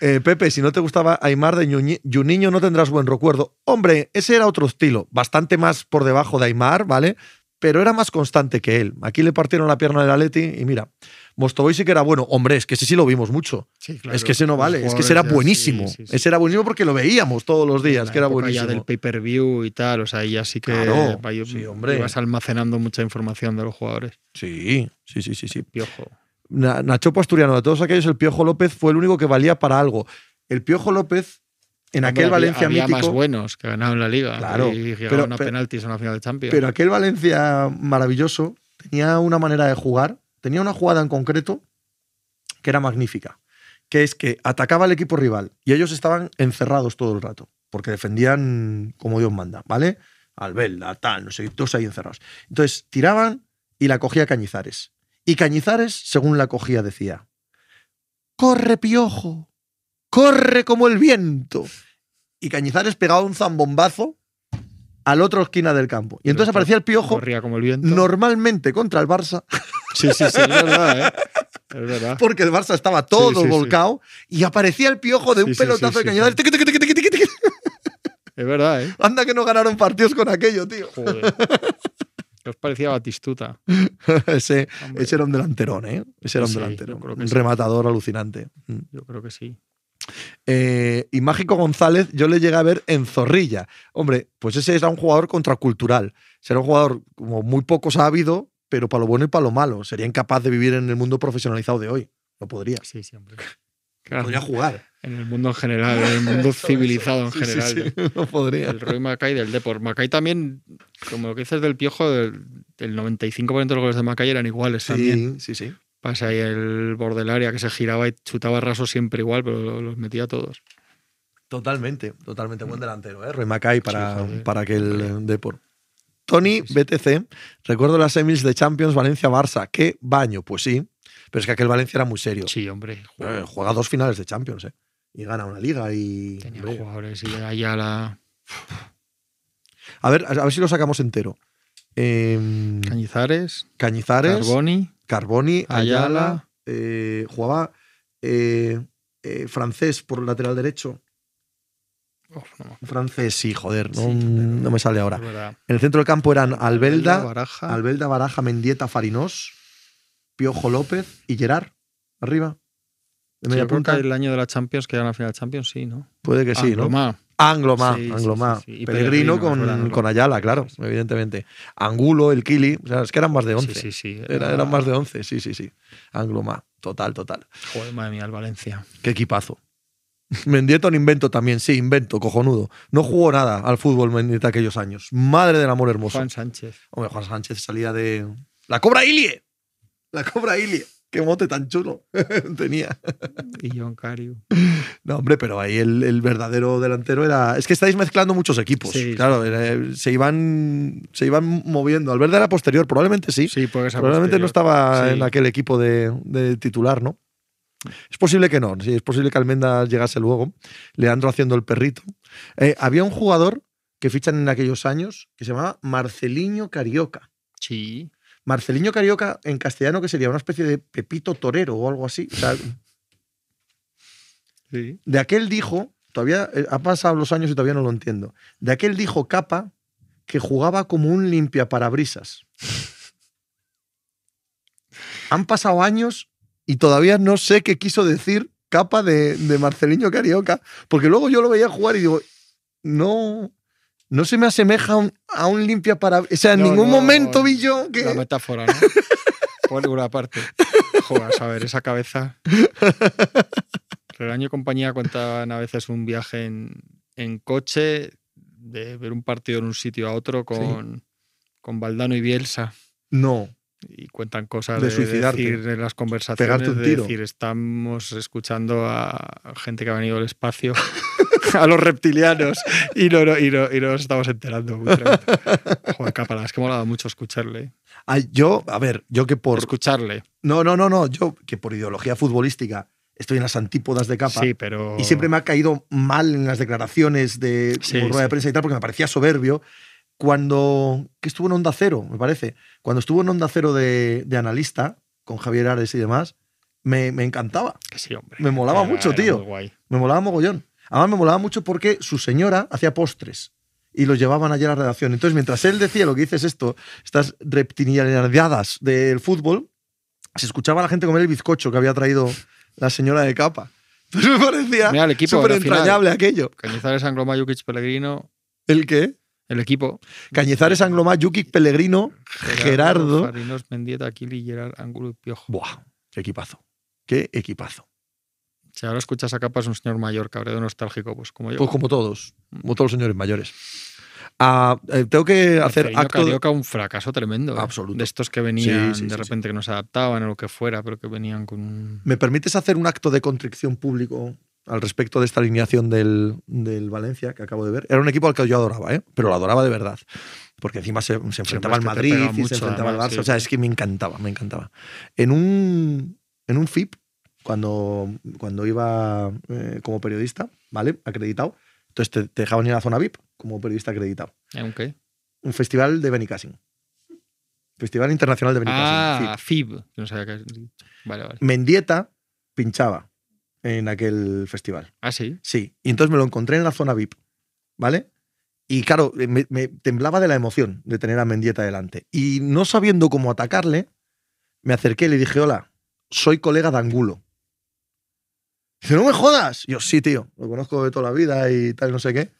Eh, Pepe, si no te gustaba Aymar de Ñuñi- Juninho, no tendrás buen recuerdo. Hombre, ese era otro estilo, bastante más por debajo de Aymar, ¿vale? Pero era más constante que él. Aquí le partieron la pierna del Atleti y mira, Mostovoy sí que era bueno. Hombre, es que ese sí lo vimos mucho. Sí, es que ese no vale, es que ese era buenísimo. sí, sí. Ese era buenísimo porque lo veíamos todos los días, la que era buenísimo. Ya del pay-per-view y tal, o sea, ahí ya sí que Claro, vaya- hombre. ibas almacenando mucha información de los jugadores. Sí, sí, sí, sí, sí. Piojo. Na- Nachopo Asturiano, de todos aquellos, el Piojo López fue el único que valía para algo. El Piojo López, en Hombre, aquel había- Valencia había más mítico, buenos que ganaron la liga. Claro, Y llegaron pero- a penaltis en la final de Champions. pero aquel Valencia maravilloso tenía una manera de jugar, tenía una jugada en concreto que era magnífica, que es que atacaba al equipo rival y ellos estaban encerrados todo el rato, porque defendían como Dios manda, ¿vale? Albelda, tal, no sé, todos ahí encerrados. Entonces tiraban y la cogía Cañizares. Y Cañizares, según la cogía, decía, corre piojo, corre como el viento. Y Cañizares pegaba un zambombazo al otro esquina del campo. Y entonces aparecía el piojo Corría como el viento. normalmente contra el Barça, Sí, sí, sí, es verdad, ¿eh? Es verdad. porque el Barça estaba todo Sí, sí, sí. volcado, y aparecía el piojo de un pelotazo de tiqui. Es verdad, ¿eh? Anda que no ganaron partidos con aquello, tío. Joder. ¿Qué os parecía Batistuta? ese, ese era un delanterón, ¿eh? Ese era un delantero. Un rematador alucinante. Mm. Yo creo que sí. Eh, y Mágico González, yo le llegué a ver en Zorrilla. Hombre, pues ese era un jugador contracultural. Será un jugador como muy poco sabido, pero para lo bueno y para lo malo. Sería incapaz de vivir en el mundo profesionalizado de hoy. No podría. Sí, siempre. Claro, Podría jugar. en el mundo en general, en el mundo civilizado en Sí, sí, general. sí, no podría. El Roy Macay del Depor. Macay también, como lo que dices del piojo, del, del 95% de los goles de Macay eran iguales también. Sí, sí, sí. Pasa ahí el borde del área que se giraba y chutaba raso siempre igual, pero los metía todos. Totalmente, totalmente buen delantero, ¿eh? Roy Mackay para, para aquel Depor. Tony, BTC, recuerdo las semis de Champions Valencia-Barça. ¿Qué baño? Pues sí, pero es que aquel Valencia era muy serio. Sí, hombre. Juega dos finales de Champions, ¿eh? Y gana una liga y... Tenía hombre. jugadores y allá la A ver, a ver si lo sacamos entero. Em, Cañizares, Cañizares, Carboni, Carboni, Ayala, Ayala. eh, jugaba eh, eh, francés por el lateral derecho. Uf, no Francés, sí, joder, no, Sí, no me sale ahora. En el centro del campo eran Albelda, Baraja. Albelda, Baraja, Mendieta, Farinós, Piojo López y Gerard. Arriba. De Sí, media creo punta. el año de la Champions, que era la final de Champions, sí, ¿no? Puede que sí, ¿no? Anglomá, Sí, sí, sí, sí. Y Pellegrino, Pellegrino, con, con Ayala, claro, evidentemente. Angulo, el Kili, o sea, es que eran más de 11. Sí, sí, sí. Era- eran más de 11, sí, sí, sí. Anglomá, total, total. Joder, madre mía, el Valencia. Qué equipazo. Mendieta un invento también, sí, invento, cojonudo. No jugó nada al fútbol Mendieta aquellos años. Madre del amor hermoso. Juan Sánchez. Hombre, Juan Sánchez salía de. ¡La cobra Ilie! ¡La cobra Ilie! ¡Qué mote tan chulo tenía! Y John Cariu. No, hombre, pero ahí el, el verdadero delantero era. Es que estáis mezclando muchos equipos. Sí, claro, se, iban, se iban moviendo. Albert era posterior, probablemente sí. Sí, porque probablemente no estaba Sí. en aquel equipo de, de titular, ¿no? Es posible que no, sí, es posible que Almendra llegase luego. Leandro haciendo el perrito. Eh, había un jugador que fichan en aquellos años que se llamaba Marceliño Carioca. Sí. Marceliño Carioca en castellano que sería una especie de Pepito Torero o algo así. O sea, Sí. de aquel dijo, todavía eh, ha pasado los años y todavía no lo entiendo. De aquel dijo Capa que jugaba como un limpia parabrisas. Han pasado años y todavía no sé qué quiso decir Capa de, de Marceliño Carioca, porque luego yo lo veía jugar y digo, no, no se me asemeja a un, a un limpia parabrisas. O sea, en No, ningún no, momento vi yo que... La metáfora, ¿no? Por una parte. Joder, a ver, esa cabeza. Regaño y compañía cuentan a veces un viaje en, en coche, de ver un partido en un sitio a otro con, con Valdano y Bielsa. No, Y cuentan cosas De de, suicidarte. decir en las conversaciones. Pegarte un de tiro. decir, estamos escuchando a gente que ha venido del espacio, a los reptilianos, y no, no, y no, y no nos estamos enterando. muy. Joder, Capala, es que me ha molado mucho escucharle. Ay, yo, a ver, yo que por... Escucharle. No, no, no, no. Yo, que por ideología futbolística estoy en las antípodas de capa. Sí, pero. Y siempre me ha caído mal en las declaraciones de Sí, rueda de sí. prensa y tal, porque me parecía soberbio. Cuando. que estuvo en Onda Cero, me parece. Cuando estuvo en Onda Cero de, de analista, con Javier Ares y demás, me, me encantaba. Que sí, hombre. Me molaba mucho, era tío. guay. Me molaba mogollón. Además, me molaba mucho porque su señora hacía postres y los llevaban allí a la redacción. Entonces, mientras él decía lo que dices esto, estas reptilianadas del fútbol, se escuchaba a la gente comer el bizcocho que había traído la señora de capa. Entonces me parecía súper entrañable aquello. Cañizares, Angloma, Jukic, Pellegrino. ¿El qué? El equipo. Cañizares, Anglomá, Yukic, Pellegrino, Gerardo. Farinos, Mendieta, Kili, Gerard, Angulo y Piojo. Buah. Qué equipazo. Qué equipazo. Si ahora escuchas a Capa es un señor mayor, cabreado nostálgico, pues como yo. Pues como todos, como todos los señores mayores. Ah, eh, tengo que hacer acto. de- Carioca, un fracaso tremendo. ¿eh? Absoluto. De estos que venían Sí, sí, de sí, repente que no se adaptaban o lo que fuera, pero que venían con un. ¿Me permites hacer un acto de contrición público al respecto de esta alineación del, del Valencia que acabo de ver? Era un equipo al que yo adoraba, ¿eh? pero lo adoraba de verdad. Porque encima se, se enfrentaba al que Madrid y se enfrentaba al Barça. sí, o sea, es que me encantaba, me encantaba. En un, en un FIP, cuando, cuando iba eh, como periodista, ¿vale? Acreditado. Entonces te, te dejaban ir a la zona VIP como periodista acreditado. Aunque. Un festival de Benicassin. Festival Internacional de Benicassin. Ah, FIP. FIB. No sabía dicho. Vale, vale. Mendieta pinchaba en aquel festival. Ah, sí. Sí, y entonces me lo encontré en la zona VIP, ¿vale? Y claro, me, me temblaba de la emoción de tener a Mendieta delante. Y no sabiendo cómo atacarle, me acerqué y le dije, hola, soy colega de Angulo. Dice, no me jodas. Y yo, sí, tío, lo conozco de toda la vida y tal, no sé qué.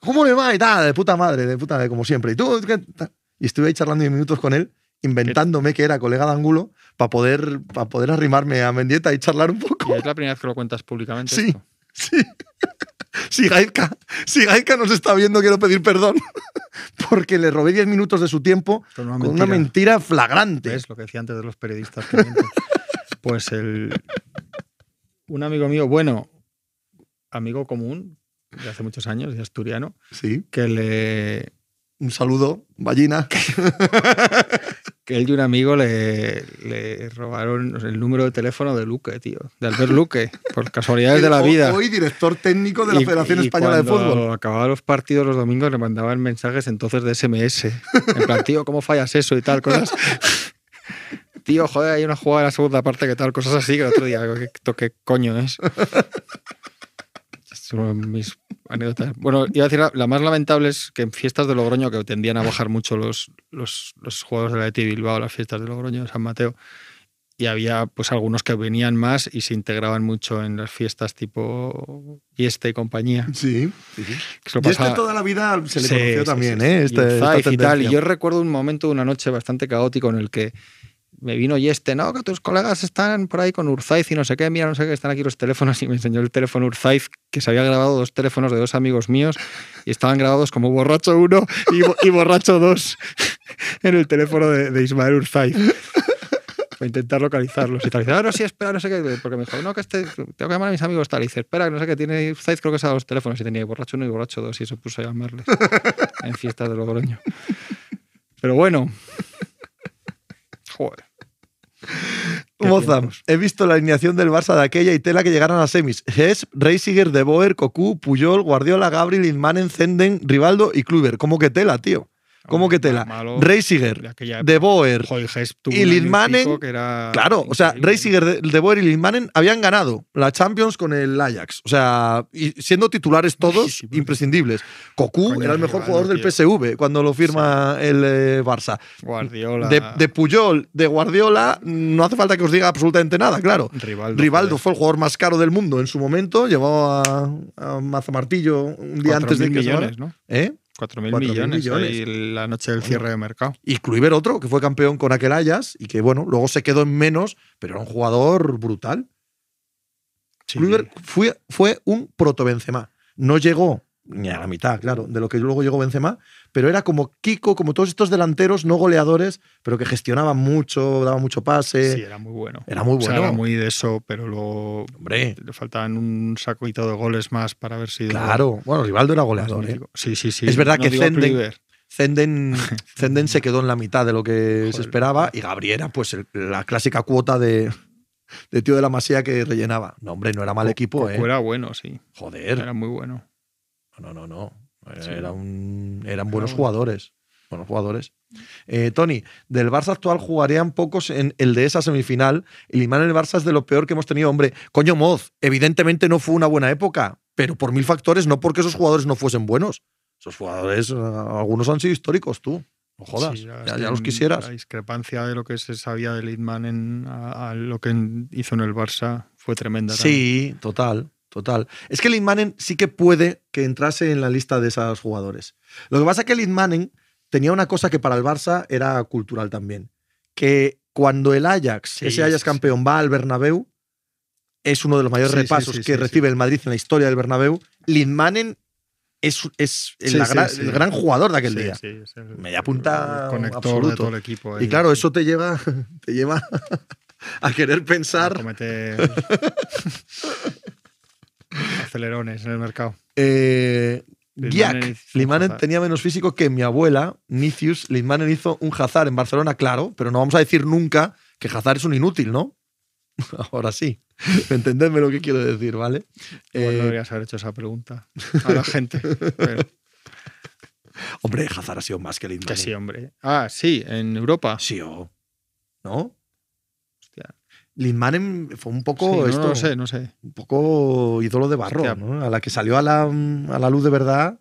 ¿Cómo le va? Y tal, de puta madre, de puta madre, como siempre. Y tú, ¿qué? Y estuve ahí charlando 10 minutos con él, inventándome que era colega de Angulo para poder, para poder arrimarme a Mendieta y charlar un poco. ¿Y es la primera vez que lo cuentas públicamente? Sí. esto? Sí. Si Gaizka, si Gaizka nos está viendo, quiero pedir perdón. Porque le robé 10 minutos de su tiempo una con una mentira flagrante. ¿Ves lo que decía antes de los periodistas? que pues el, un amigo mío, bueno, amigo común de hace muchos años, de asturiano, Sí. que le Un saludo, ballina. que él y un amigo le, le robaron el número de teléfono de Luque, tío, de Albert Luque, por casualidades de la vida. Hoy director técnico de la Y- Federación y Española de cuando Fútbol. acababa los partidos los domingos le mandaban mensajes entonces de SMS. En plan, tío, ¿cómo fallas eso y tal? Cosas. Tío, joder, hay una jugada en la segunda parte que tal, cosas así que el otro día, ¿qué, esto qué coño es? Son mis anécdotas. Bueno, iba a decir, la, la más lamentable es que en fiestas de Logroño, que tendían a bajar mucho los, los, los juegos de la ETI Bilbao, las fiestas de Logroño, de San Mateo, y había pues algunos que venían más y se integraban mucho en las fiestas tipo Fiesta y compañía. Sí, sí. Que Y este toda la vida se le Sí, conoció sí, también, sí, ¿eh? sí. Este- Y esta y tal. Y yo recuerdo un momento, una noche bastante caótico en el que me vino y este, no, que tus colegas están por ahí con Urzaiz y no sé qué, mira, no sé qué, están aquí los teléfonos y me enseñó el teléfono Urzaiz que se había grabado dos teléfonos de dos amigos míos y estaban grabados como borracho uno y, bo- y borracho dos en el teléfono de, Ismael Urzaiz. Para intentar localizarlos y tal. Y dice, ah, no, sí, espera, no sé qué. Porque me dijo, no, que este, tengo que llamar a mis amigos tal. Y dice, espera, que no sé qué, tiene Urzaiz, creo que es a los teléfonos. Y tenía borracho uno y borracho dos. Y se puso a llamarles en fiestas de Logroño. Pero bueno. Joder. Qué Moza, tiempos. he visto la alineación del Barça de aquella y tela que llegaron a semis. Hess, Reisiger, De Boer, Cocu, Puyol, Guardiola, Gabriel, Inmanen, Zenden, Rivaldo y Kluivert. ¿Cómo que tela, tío? ¿Cómo que tela? Malo Reisiger, de aquella De Boer. Y Lindmanen, Claro, o sea. Reisiger, De, De Boer y Lindmanen habían ganado la Champions con el Ajax. O sea, y siendo titulares todos imprescindibles. Cocu Coño, era el mejor jugador del. PSV cuando lo firma el eh, Barça. Guardiola. De, de Puyol, de Guardiola, no hace falta que os diga absolutamente nada, claro. Rivaldo. Rivaldo fue el jugador más caro del mundo en su momento. Llevó a, a Mazamartillo un día antes de 4.000 que millones. ¿no? ¿Eh? 4.000 4.000 millones, millones. ahí la noche del cierre de mercado. Y Kluivert otro, que fue campeón con aquel Ajax y que, bueno, luego se quedó en menos, pero era un jugador brutal. Sí. Kluivert fue, fue un proto Benzema. No llegó ni a la mitad, claro, de lo que luego llegó Benzema, pero era como Kiko, como todos estos delanteros no goleadores, pero que gestionaban mucho, daban mucho pase. Sí, era muy bueno. Era muy O sea, bueno. era muy de eso, pero luego Hombre, le faltaban un sacito de goles más para haber sido. claro. Bueno, Rivaldo era goleador, ¿eh? Sí, sí, sí. Es verdad que Zenden-. Zenden, Zenden se quedó en la mitad de lo que se esperaba y Gabriela, pues el- la clásica cuota de, de tío de la masía que rellenaba. No, hombre, no era mal equipo, ¿eh? Era bueno, sí. Joder. Era muy bueno. No, no, no. Sí. Era un, eran buenos bueno. jugadores. Buenos jugadores. Eh, Tony, del Barça actual jugarían pocos en el de esa semifinal. El imán en el Barça es de lo peor que hemos tenido. Hombre, coño, Moz, evidentemente no fue una buena época, pero por mil factores, no porque esos jugadores no fuesen buenos. Esos jugadores, eh, algunos han sido históricos, tú. No jodas. Sí, ya, ya los quisieras. La discrepancia de lo que se sabía de Lidman en, a, a lo que hizo en el Barça fue tremenda. también. Sí, total, total. Es que Lindmanen sí que puede que entrase en la lista de esos jugadores. Lo que pasa es que Lindmanen tenía una cosa que para el Barça era cultural también, que cuando el Ajax, Sí, ese Ajax sí, campeón, va al Bernabéu, es uno de los mayores Sí, repasos que recibe el Madrid en la historia del Bernabéu. Lindmanen es, es el, gran, sí. el gran jugador de aquel día. Media punta absoluto. de todo el equipo. Y claro, eso te lleva, te lleva a querer A pensar. cometer acelerones en el mercado. Eh, Giac, Hazard. tenía menos físico que mi abuela, Nicius. Lindmanen hizo un Hazard en Barcelona, claro, pero no vamos a decir nunca que Hazard es un inútil, ¿no? Ahora sí. Entendedme lo que quiero decir, ¿vale? Eh, no deberías haber hecho esa pregunta a la gente. pero hombre, Hazard ha sido más que Lindmanen. que sí, hombre. Ah, sí, en Europa. Sí, o- ¿no? Lindmanen fue un Sí, poco no, esto, no sé, no sé. un poco ídolo de barro, Hostia. ¿no? A la que salió a la, a la luz de verdad.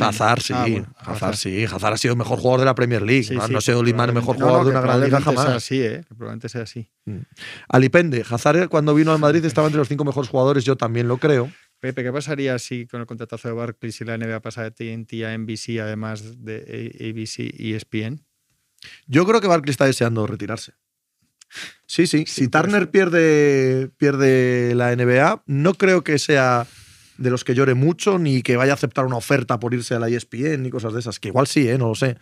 Hazard, sí. Ah, bueno, Hazard, sí. Hazard ha sido el mejor jugador de la Premier League. Sí, no, sí, no ha sido Lindmanen el mejor jugador de una gran liga jamás. Sea así, ¿eh? Que probablemente sea así. Alipende, Hazard cuando vino al Madrid estaba entre los cinco mejores jugadores, yo también lo creo. Pepe, ¿qué pasaría si con el contratazo de Barclays si la NBA pasa de TNT a NBC además de ABC y ESPN? Yo creo que Barkley está deseando retirarse. Sí, sí. Sí, si Turner ser. pierde, pierde la NBA, no creo que sea de los que llore mucho, ni que vaya a aceptar una oferta por irse a la ESPN, ni cosas de esas. Que igual sí, ¿eh? no lo sé.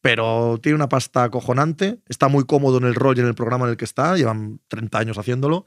Pero tiene una pasta acojonante, está muy cómodo en el rol y en el programa en el que está, llevan 30 años haciéndolo.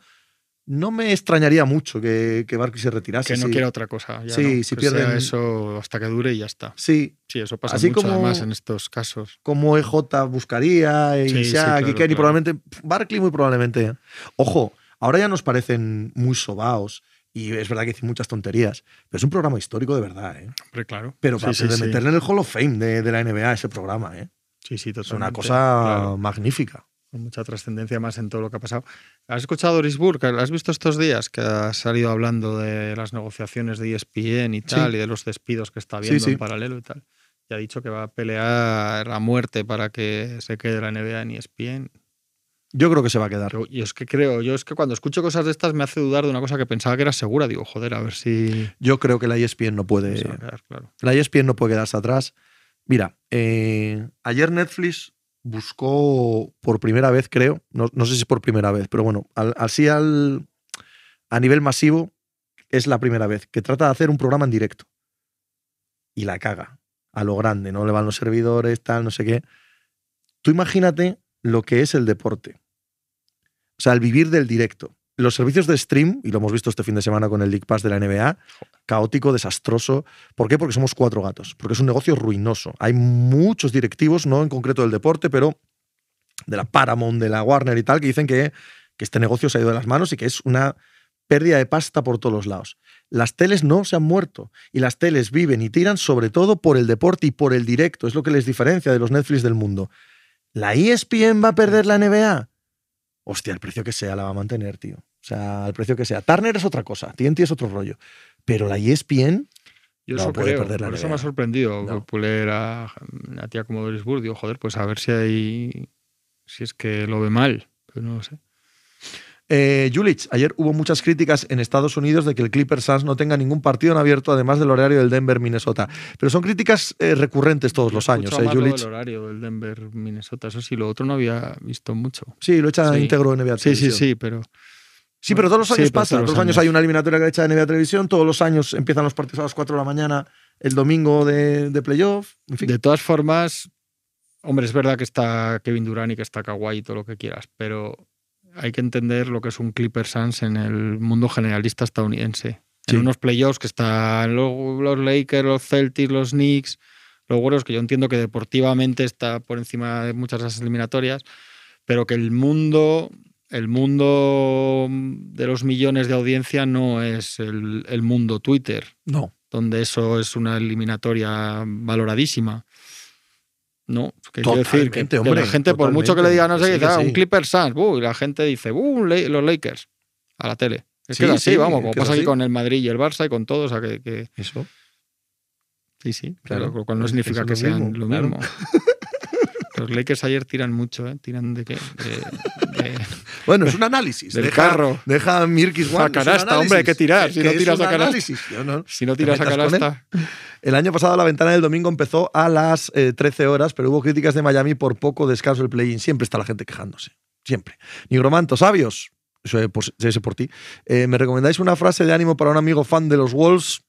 No me extrañaría mucho que, que Barkley se retirase. Que no sí. quiera otra cosa. ya Sí, no, si que sea pierden- eso hasta que dure y ya está. Sí, Sí, eso pasa Así mucho como- además en estos casos. como EJ buscaría, y Sí, sí, claro, y claro. probablemente, Barkley muy probablemente. Ojo, ahora ya nos parecen muy sobaos y es verdad que dicen muchas tonterías, pero es un programa histórico de verdad, ¿eh? Hombre, claro. Pero Sí, para sí, de sí. meterle en el Hall of Fame de, de la NBA ese programa, ¿eh? Sí, sí, Es una totalmente. cosa Claro, magnífica. Con mucha trascendencia más en todo lo que ha pasado. ¿Has escuchado a Doris Burke? ¿La has visto estos días? Que ha salido hablando de las negociaciones de ESPN y tal, y de los despidos que está Sí, sí. en paralelo y tal. Y ha dicho que va a pelear a muerte para que se quede la NBA en ESPN. Yo creo que se va a quedar. Yo, y es que creo, yo es que cuando escucho cosas de estas me hace dudar de una cosa que pensaba que era segura. Digo, joder, a ver si Yo creo que la ESPN no puede. quedar, claro. La ESPN no puede quedarse atrás. Mira, eh, ayer Netflix buscó por primera vez, creo, no, no sé si es por primera vez, pero bueno, al- así al, a nivel masivo es la primera vez que trata de hacer un programa en directo. Y la caga, a lo grande, no le van los servidores, tal, no sé qué. Tú imagínate lo que es el deporte. O sea, el vivir del directo. Los servicios de stream, y lo hemos visto este fin de semana con el League Pass de la NBA, caótico, desastroso. ¿Por qué? Porque somos cuatro gatos. Porque es un negocio ruinoso. Hay muchos directivos, no en concreto del deporte, pero de la Paramount, de la Warner y tal, que dicen que, que este negocio se ha ido de las manos y que es una pérdida de pasta por todos los lados. Las teles no se han muerto y las teles viven y tiran sobre todo por el deporte y por el directo. Es lo que les diferencia de los Netflix del mundo. ¿La ESPN va a perder la NBA? Hostia, el precio que sea la va a mantener, tío. O sea, el precio que sea. Turner es otra cosa, TNT es otro rollo. Pero la ESPN, Yo No eso puede creo, perder la por eso me ha sorprendido No. que leer a una tía como Doris Burke. Digo, joder, pues a ver si hay. Si es que lo ve mal, pero no lo sé. Eh, Julich, ayer hubo muchas críticas en Estados Unidos de que el Clippers Suns no tenga ningún partido en abierto, además del horario del Denver, Minnesota. Pero son críticas eh, recurrentes todos los años, ¿eh, Julich? horario del Denver, Minnesota. Eso sí, lo otro no había visto mucho. Sí, lo echa Sí. íntegro en NBA Sí, sí, sí, pero. Sí, pero todos los Sí, años pero pasa. todos los años años. hay una eliminatoria que echa de NBA Televisión, todos los años empiezan los partidos a las 4 de la mañana, el domingo de, de playoff. En fin, De todas formas, hombre, es verdad que está Kevin Durant y que está Kawhi y todo lo que quieras, pero hay que entender lo que es un Clipper Suns en el mundo generalista estadounidense. Sí. En unos playoffs que están los, los Lakers, los Celtics, los Knicks, los Warriors, que yo entiendo que deportivamente está por encima de muchas de esas eliminatorias, pero que el mundo, el mundo de los millones de audiencia no es el, el mundo Twitter no. donde eso es una eliminatoria valoradísima. No, que quiero decir que, la gente, por mucho que le diga, no sé, totalmente. qué, Sí, ah, sí. un Clippers Suns, uh, y la gente dice, uh, los Lakers, a la tele. Es Sí, que así, sí, vamos, como pasa aquí con el Madrid y el Barça y con todo, o sea, que, que- Eso. sí, sí, Claro, claro, lo cual no es- significa que lo sean mismo, lo claro. mismo. Los Lakers ayer tiran mucho, ¿eh? Tiran de qué? De- Bueno, es un análisis. Del deja, carro. Deja Mirkis One. A canasta, hombre, hay que tirar. Si que no tiras a canasta. no- Si no tiras a canasta. El año pasado la ventana del domingo empezó a las eh, 13 horas, pero hubo críticas de Miami por poco descanso del play-in. Siempre está la gente quejándose. Siempre. Nigromanto, sabios. Eso es por ti. Eh, ¿Me recomendáis una frase de ánimo para un amigo fan de los Wolves?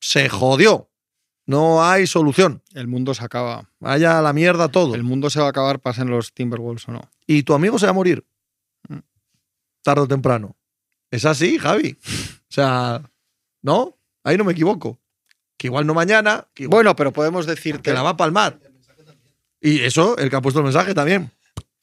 Se jodió. No hay solución. El mundo se acaba. Vaya a la mierda todo. El mundo se va a acabar, pasen los Timberwolves o no. Y tu amigo se va a morir. Tarde o temprano. Es así, Javi. O sea, ¿no? Ahí no me equivoco. Que igual no mañana, que igual Bueno, pero podemos decirte. que la va a palmar. Y eso, el que ha puesto el mensaje también.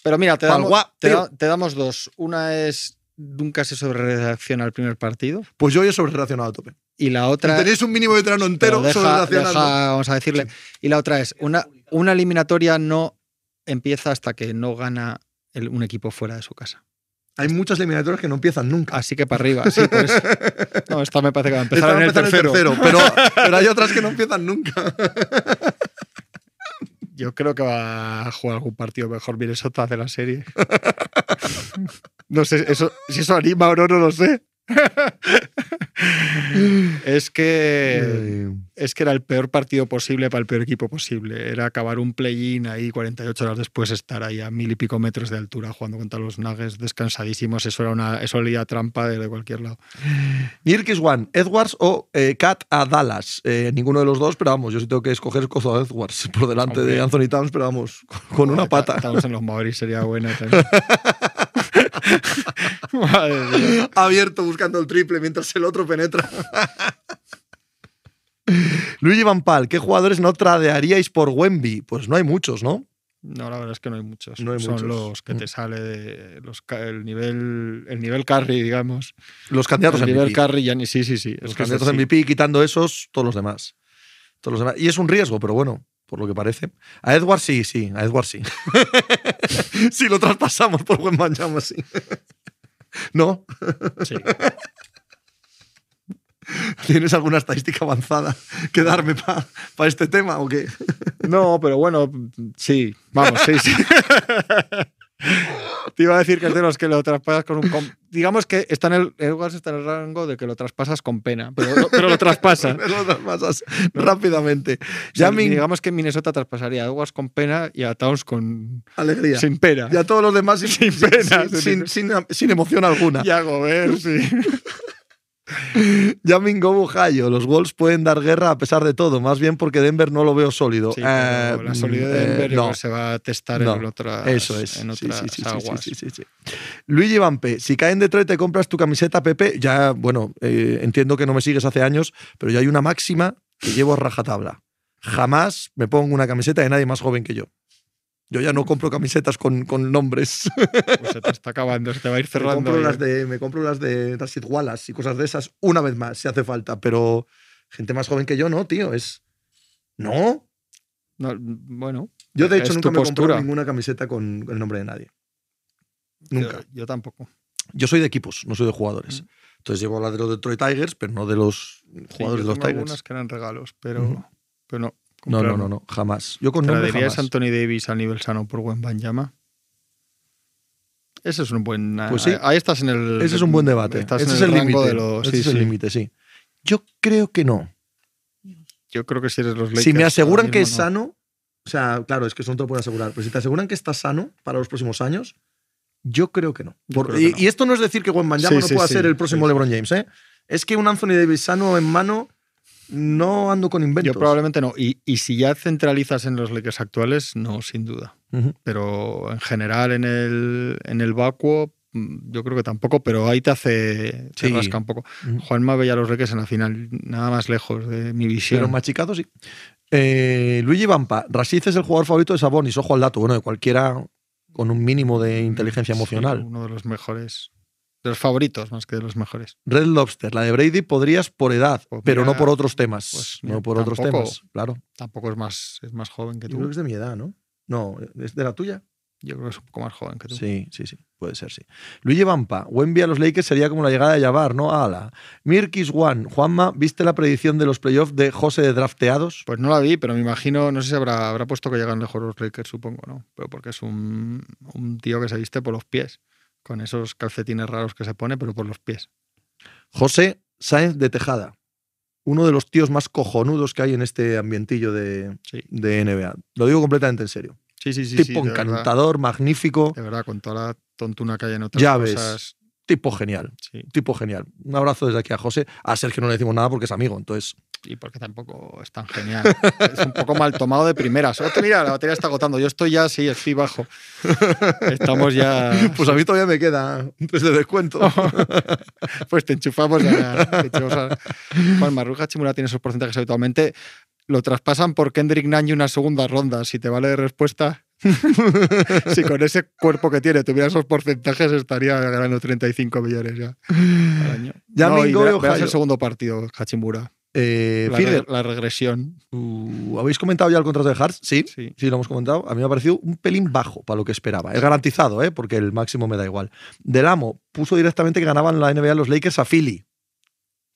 Pero mira, te damos, guap, te, tío. da- te damos dos. Una es nunca se sobrereacciona al primer partido. Pues yo he sobre relacionado a tope. Y la Si otra. tenéis un mínimo veterano pero entero deja- deja, vamos a decirle. Y la otra es: una, una eliminatoria no empieza hasta que no gana el- un equipo fuera de su casa. Hay muchas eliminatorias que no empiezan nunca. Así que para arriba, sí, por eso. No, esta me parece que va a empezar va en el tercero. pero, pero hay otras que no empiezan nunca. Yo creo que va a jugar algún partido mejor Minnesota de la serie. No sé, eso, si eso anima o no, no lo sé. es que es que era el peor partido posible para el peor equipo posible. Era acabar un play-in ahí 48 horas después estar ahí a mil y pico metros de altura jugando contra los Nuggets descansadísimos. Eso era una eso olía a trampa de cualquier lado. Nirkis One, Edwards o eh, Cat a Dallas. Eh, ninguno de los dos, pero vamos, yo sí tengo que escoger escozo a Edwards por delante Hombre. de Anthony Towns, pero vamos, con una pata. Estamos en los Mavericks, sería buena también. Madre mía. Abierto buscando el triple mientras el otro penetra. Luigi Van Pal, ¿qué jugadores no tradearíais por Wemby? Pues no hay muchos, ¿no? No, la verdad es que no hay muchos. No hay Son muchos. los que Mm. te sale de los, el nivel el nivel carry, digamos. Los candidatos el nivel carry ya ni sí, sí, sí. Los candidatos. MVP, quitando esos, todos los demás. Todos los demás. Y es un riesgo, pero bueno, por lo que parece. A Edwards sí, sí, a Edwards sí. si lo traspasamos por buen Manchama, sí. ¿No? Sí. ¿Tienes alguna estadística avanzada que darme para este tema o qué? No, pero bueno, sí. Vamos, sí, sí. Te iba a decir que es de los que lo traspasas con un. com- digamos que está en el. Edwards está en el rango de que lo traspasas con pena, pero, pero lo traspasas. lo traspasas rápidamente. O sea, digamos que Minnesota traspasaría a Edwards con pena y a Towns con. alegría. Sin pena. Y a todos los demás sin, Sin pena, sin- sin- sin emoción alguna. Y a Gobert, sí. Yamin Gobu Hayo, los Wolves pueden dar guerra a pesar de todo, más bien porque Denver no lo veo sólido. Sí, Eh, la solidez de eh, Denver no. se va a testar No, en otras, Eso es. en otras sí, sí, aguas. Luigi Vampe, si cae en Detroit te compras tu camiseta, Pepe. Ya, bueno, eh, entiendo que no me sigues hace años, pero yo hay una máxima que llevo a rajatabla. Jamás me pongo una camiseta de nadie más joven que yo. Yo ya no compro camisetas con, con nombres. Pues se te está acabando, se te va a ir Me cerrando. compro, ahí. las de, me compro las de Rashid Wallace y cosas de esas una vez más, si hace falta. Pero gente más joven que yo, no, tío. Es. No. No, bueno, Yo, de hecho, nunca me postura. ninguna camiseta con, el nombre de nadie. Nunca. Yo, yo tampoco. Yo soy de equipos, no soy de jugadores. Mm. Entonces llevo la de los Detroit Tigers, pero no de los Sí, jugadores de los Tigers. algunas que eran regalos, pero, pero no. No, no, no, no, jamás. Yo con nombre ¿Traerías jamás. Anthony Davis a nivel sano por buen Banyama? Ese es un buen. Pues sí. ahí- estás en el. Ese es un buen debate. Estás Ese en es el límite. los. Ese sí, es el sí. límite, sí. Yo creo que no. Yo creo que si eres los Lakers. si me aseguran que es no. sano, o sea, claro, es que eso no te lo pueden asegurar, pero si te aseguran que está sano para los próximos años, yo creo que no. Yo Por- creo que y, no. y esto no es decir que Wembanyama Sí, no pueda ser el próximo. LeBron James, ¿eh? Es que un Anthony Davis sano en mano no ando con inventos. Yo probablemente no. Y, y si ya centralizas en los Lakers actuales, no, sin duda. Pero en general en el, en el vacuo, mm, yo creo que tampoco, pero ahí te hace. Te Sí. rasca un poco. Ujú. Juanma veía los Lakers en la final, nada más lejos de mi visión. Pero machicado, sí. Eh, Luigi Vampa, Rashid es el jugador favorito de Sabonis, ojo al dato, bueno, de cualquiera con un mínimo de inteligencia Sí, emocional. uno de los mejores. De los favoritos, más que de los mejores. Red Lobster, la de Brady podrías por edad, Pues pero no por otros temas. pues no por otros temas, claro. Tampoco es más, es más joven que Yo tú. creo que es de mi edad, ¿no? No, ¿es de la tuya? Yo creo que es un poco más joven que tú. Sí, sí, sí, puede ser, sí. Luigi Vampa, Wemby a los Lakers sería como la llegada de Jabbar, ¿no? Ala. Mirkis One, Juanma, ¿viste la predicción de los playoffs de José de drafteados? Pues no la vi, pero me imagino, no sé si habrá, habrá puesto que llegan lejos los Lakers, supongo, ¿no? Pero porque es un, un tío que se viste por los pies. Con esos calcetines raros que se pone, pero por los pies. José Sáenz de Tejada, uno de los tíos más cojonudos que hay en este ambientillo de, Sí. de NBA. Lo digo completamente en serio. Sí, sí, sí. sí, tipo verdad. encantador, magnífico, De verdad, con toda la tontuna que hay en otras Ya ves. cosas. tipo genial. Sí. Tipo genial. Un abrazo desde aquí a José. A Sergio no le decimos nada porque es amigo, entonces. Y porque tampoco es tan genial. es un poco mal tomado de primeras. Oye, mira, la batería está agotando. Yo estoy ya, sí, estoy bajo. Estamos ya. Pues a mí todavía me queda tres de descuento. Pues te enchufamos a. te a- Juan Marruja Chimura tiene esos porcentajes habitualmente. Lo traspasan por Kendrick Nunn una segunda ronda. Si te vale de respuesta. si con ese cuerpo que tiene tuviera esos porcentajes, estaría ganando 35 millones ya al año. Ya no, y Ohio. el segundo partido, Hachimura. Eh, La, regresión. uh, ¿habéis comentado ya el contrato de Hartz? Sí, Sí. sí, lo hemos comentado. A mí me ha parecido un pelín bajo para lo que esperaba. Es garantizado, ¿eh? porque el máximo me da igual. Del Amo puso directamente que ganaban la NBA los Lakers a Philly.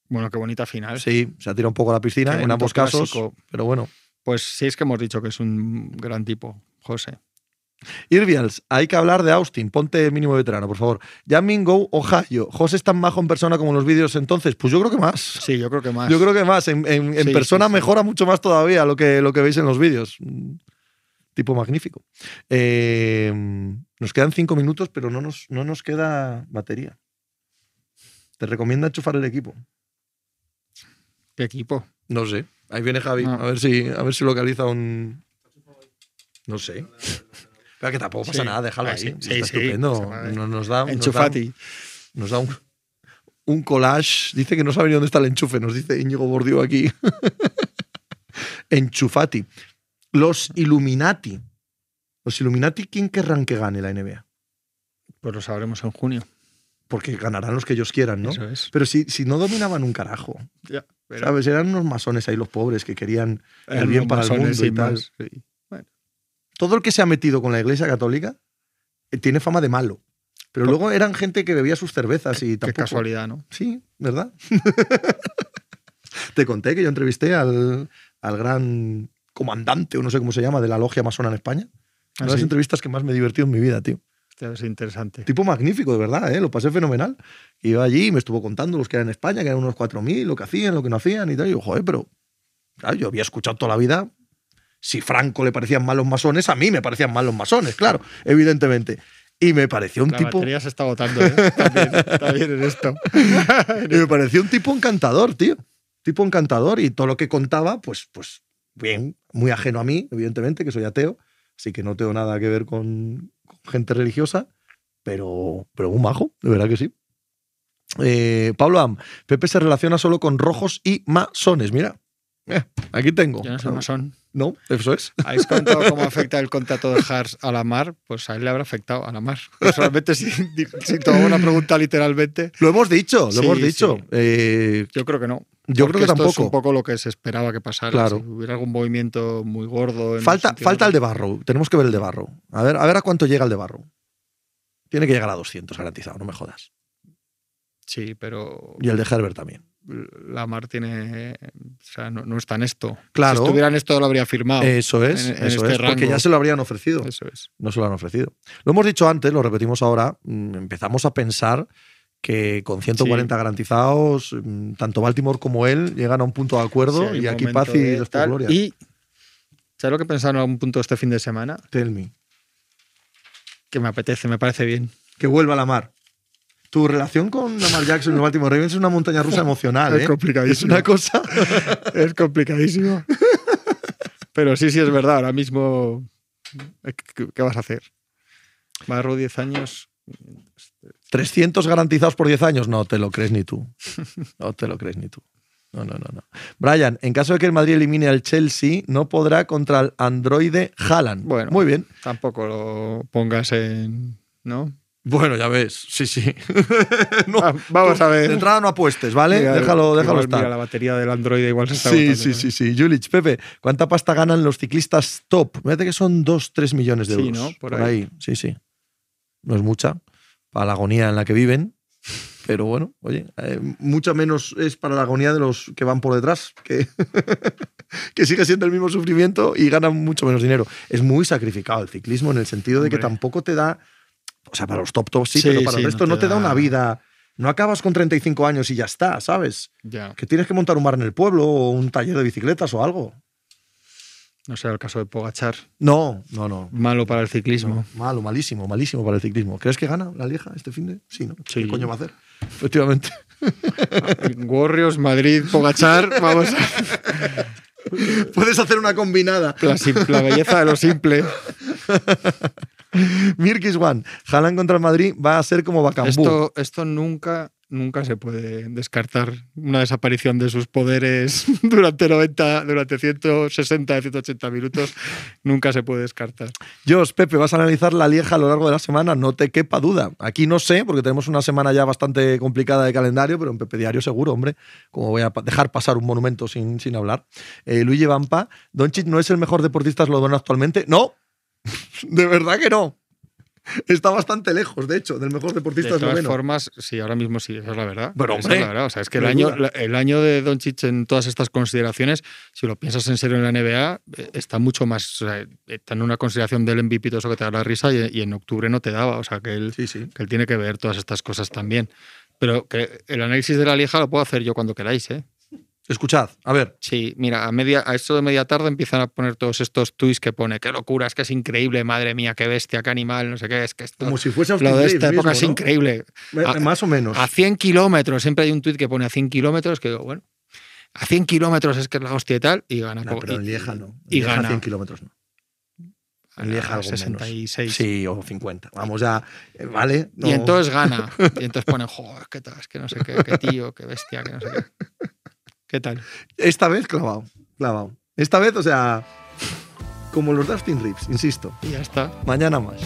Bueno, qué bonita final. Sí, se ha tirado un poco a la piscina Qué en ambos casos. Pero bueno. Pues sí, es que hemos dicho que es un gran tipo, José. Irvials, hay que hablar de Austin. Ponte el mínimo veterano, por favor. Yamingo, Ohio. José es tan majo en persona como en los vídeos entonces. Pues yo creo que más. Sí, yo creo que más. Yo creo que más. En, en- en Sí, persona sí, sí. mejora mucho más todavía lo que, lo que veis en los vídeos. Tipo magnífico. Eh, nos quedan cinco minutos, pero no nos, no nos queda batería. Te recomiendo enchufar el equipo. ¿Qué equipo? No sé. Ahí viene Javi. A ver si, a ver si localiza un. No sé. Pero que tampoco pasa Sí. nada, déjalo Ah, ahí. sí, Está sí, estupendo. Nos, nos da, nos da- Enchufati. nos da un, un collage. Dice que no sabe ni dónde está el enchufe, nos dice Íñigo Bordio aquí. Enchufati. Los Illuminati. Los Illuminati, ¿quién querrán que gane la NBA? Pues lo sabremos en junio. Porque ganarán los que ellos quieran, ¿no? Eso es. Pero si, si no dominaban un carajo, Ya, pero- ¿sabes? Eran unos masones ahí los pobres que querían el bien para el mundo y tal. sí. Todo el que se ha metido con la Iglesia Católica eh, tiene fama de malo. Pero luego eran gente que bebía sus cervezas y Qué tampoco... casualidad, ¿no? Sí, ¿verdad? Te conté que yo entrevisté al, al gran comandante, o no sé cómo se llama, de la logia masona en España. Ah, Una de las sí. entrevistas que más me he divertido en mi vida, tío. Es interesante. Tipo magnífico, de verdad, ¿eh? lo pasé fenomenal. Iba allí y me estuvo contando los que eran en España, que eran unos 4.000, lo que hacían, lo que no hacían y tal. Y yo, joder, pero claro, yo había escuchado toda la vida. Si Franco le parecían mal los masones, a mí me parecían mal los masones, claro, evidentemente. Y me pareció un La tipo. batería se está agotando, ¿eh? También, también en esto. Y me pareció un tipo encantador, tío. Tipo encantador y todo lo que contaba, pues, pues bien, muy ajeno a mí, evidentemente, que soy ateo, así que no tengo nada que ver con, con gente religiosa, pero, pero un majo, de verdad que sí. Eh, Pablo Am, Pepe se relaciona solo con rojos y masones, mira. Eh, aquí tengo. Yo no soy masón. No, eso es. ¿Habéis contado cómo afecta el contrato de Hars a la mar? Pues a él le habrá afectado a la mar. Personalmente, si, si tomamos una pregunta literalmente, Lo hemos dicho, lo Sí, hemos dicho. sí. Eh, yo creo que no. yo creo que esto Es tampoco. un poco lo que se esperaba que pasara. Claro. Si hubiera algún movimiento muy gordo. en el Falta, falta el de Barrow. Tenemos que ver el de Barrow. A ver, a ver a cuánto llega el de Barrow. Tiene que llegar a 200 garantizado, no me jodas. Sí, pero Y el de Herbert también. La mar tiene. O sea, no, no está en esto. Claro. Si estuviera en esto, lo habría firmado. Eso es, en- en eso este es, porque ya se lo habrían ofrecido. Eso es. No se lo han ofrecido. Lo hemos dicho antes, lo repetimos ahora. mm, Empezamos a pensar que con 140 garantizados, mm, tanto Baltimore como él llegan a un punto de acuerdo Sí, y aquí paz y de después tal. gloria. Y. ¿Sabes lo que he pensado en algún punto este fin de semana? Tell me. Que me apetece, me parece bien. Que vuelva a la mar. Tu relación con Lamar Jackson y los Baltimore Ravens es una montaña rusa emocional, Es ¿eh? complicadísimo. Es una cosa. Es complicadísimo. Pero sí, sí es verdad. Ahora mismo, eh, ¿qué, qué vas a hacer? Barro 10 años. 300 garantizados por 10 años, no te lo crees ni tú. No te lo crees ni tú. No, no, no, no. Brian, en caso de que el Madrid elimine al Chelsea, no podrá contra el androide Haaland. Bueno. Muy bien. Tampoco lo pongas en. ¿No? Bueno, ya ves. Sí, sí. No, Ah, vamos a ver. De entrada no apuestes, ¿vale? Mira, déjalo igual, déjalo Mira, estar. la batería del Android igual se está Sí, agotando, sí, ¿no? sí, sí. Julich, Pepe, ¿cuánta pasta ganan los ciclistas top? Fíjate que son 2, 3 millones de Sí, euros. ¿no? Por Por, ahí. ahí. Sí, sí. No es mucha para la agonía en la que viven. Pero bueno, oye, eh, mucho menos es para la agonía de los que van por detrás, que, que sigue siendo el mismo sufrimiento y ganan mucho menos dinero. Es muy sacrificado el ciclismo en el sentido de que tampoco te da O sea, para los top top sí, Sí, pero para sí, el resto no no te da da- una vida. No acabas con 35 años y ya está, ¿sabes? Ya. Que tienes que montar un bar en el pueblo o un taller de bicicletas o algo. No sea el caso de Pogachar. No, no, no. Malo para el ciclismo. No, malo, malísimo, malísimo para el ciclismo. ¿Crees que gana la Lieja este fin de? Sí, ¿no? Sí. ¿Qué coño va a hacer? Efectivamente. Warriors, Madrid, Pogachar. Vamos a Puedes hacer una combinada. la, la belleza de lo simple. Mirkis One. Haaland contra el Madrid va a ser como Bacambú. Esto, esto nunca, nunca se puede descartar. Una desaparición de sus poderes durante 90, durante 160, 180 minutos, nunca se puede descartar. Jos, Pepe, vas a analizar la Lieja a lo largo de la semana, no te quepa duda. Aquí no sé, porque tenemos una semana ya bastante complicada de calendario, pero en Pepe Diario seguro, hombre. Como voy a dejar pasar un monumento sin, sin hablar. Eh, Luigi Vampa, Doncic no es el mejor deportista esloveno actualmente. No, de verdad que no. Está bastante lejos, de hecho, del mejor De deportista todas esloveno. formas, sí, ahora mismo sí, esa es la verdad. Pero, Esa hombre, es la verdad. O sea, es que el año, duda. el año de Doncic en todas estas consideraciones, si lo piensas en serio en la NBA, eh, está mucho más. O sea, está en una consideración del MVP todo eso que te da la risa y, y en octubre no te daba. O sea, que él, Sí, sí. que él tiene que ver todas estas cosas también. Pero que el análisis de la Lieja lo puedo hacer yo cuando queráis, ¿eh? Escuchad, a ver. Sí, mira, a, media, a esto de media tarde empiezan a poner todos estos tweets que pone, qué locura, es que es increíble, madre mía, qué bestia, qué animal, no sé qué, es que esto, Como si fuese Austin lo de esta época es increíble. A- Más o menos. A 100 kilómetros, siempre hay un tuit que pone a 100 kilómetros, que digo, bueno, a 100 kilómetros es que es la hostia y tal, y gana. No, pero en Lieja no. En Y Lieja gana. 100 kilómetros no. En Lieja a algo menos. 66. Sí, o 50. Vamos ya, eh, ¿vale? Y entonces gana. Y entonces ponen, joder, qué tal, es que no sé qué, qué tío, qué bestia, que no sé qué. ¿Qué tal? Esta vez clavado, clavado. Esta vez, o sea, como los de Austin Reeves, insisto. Y ya está. Mañana más.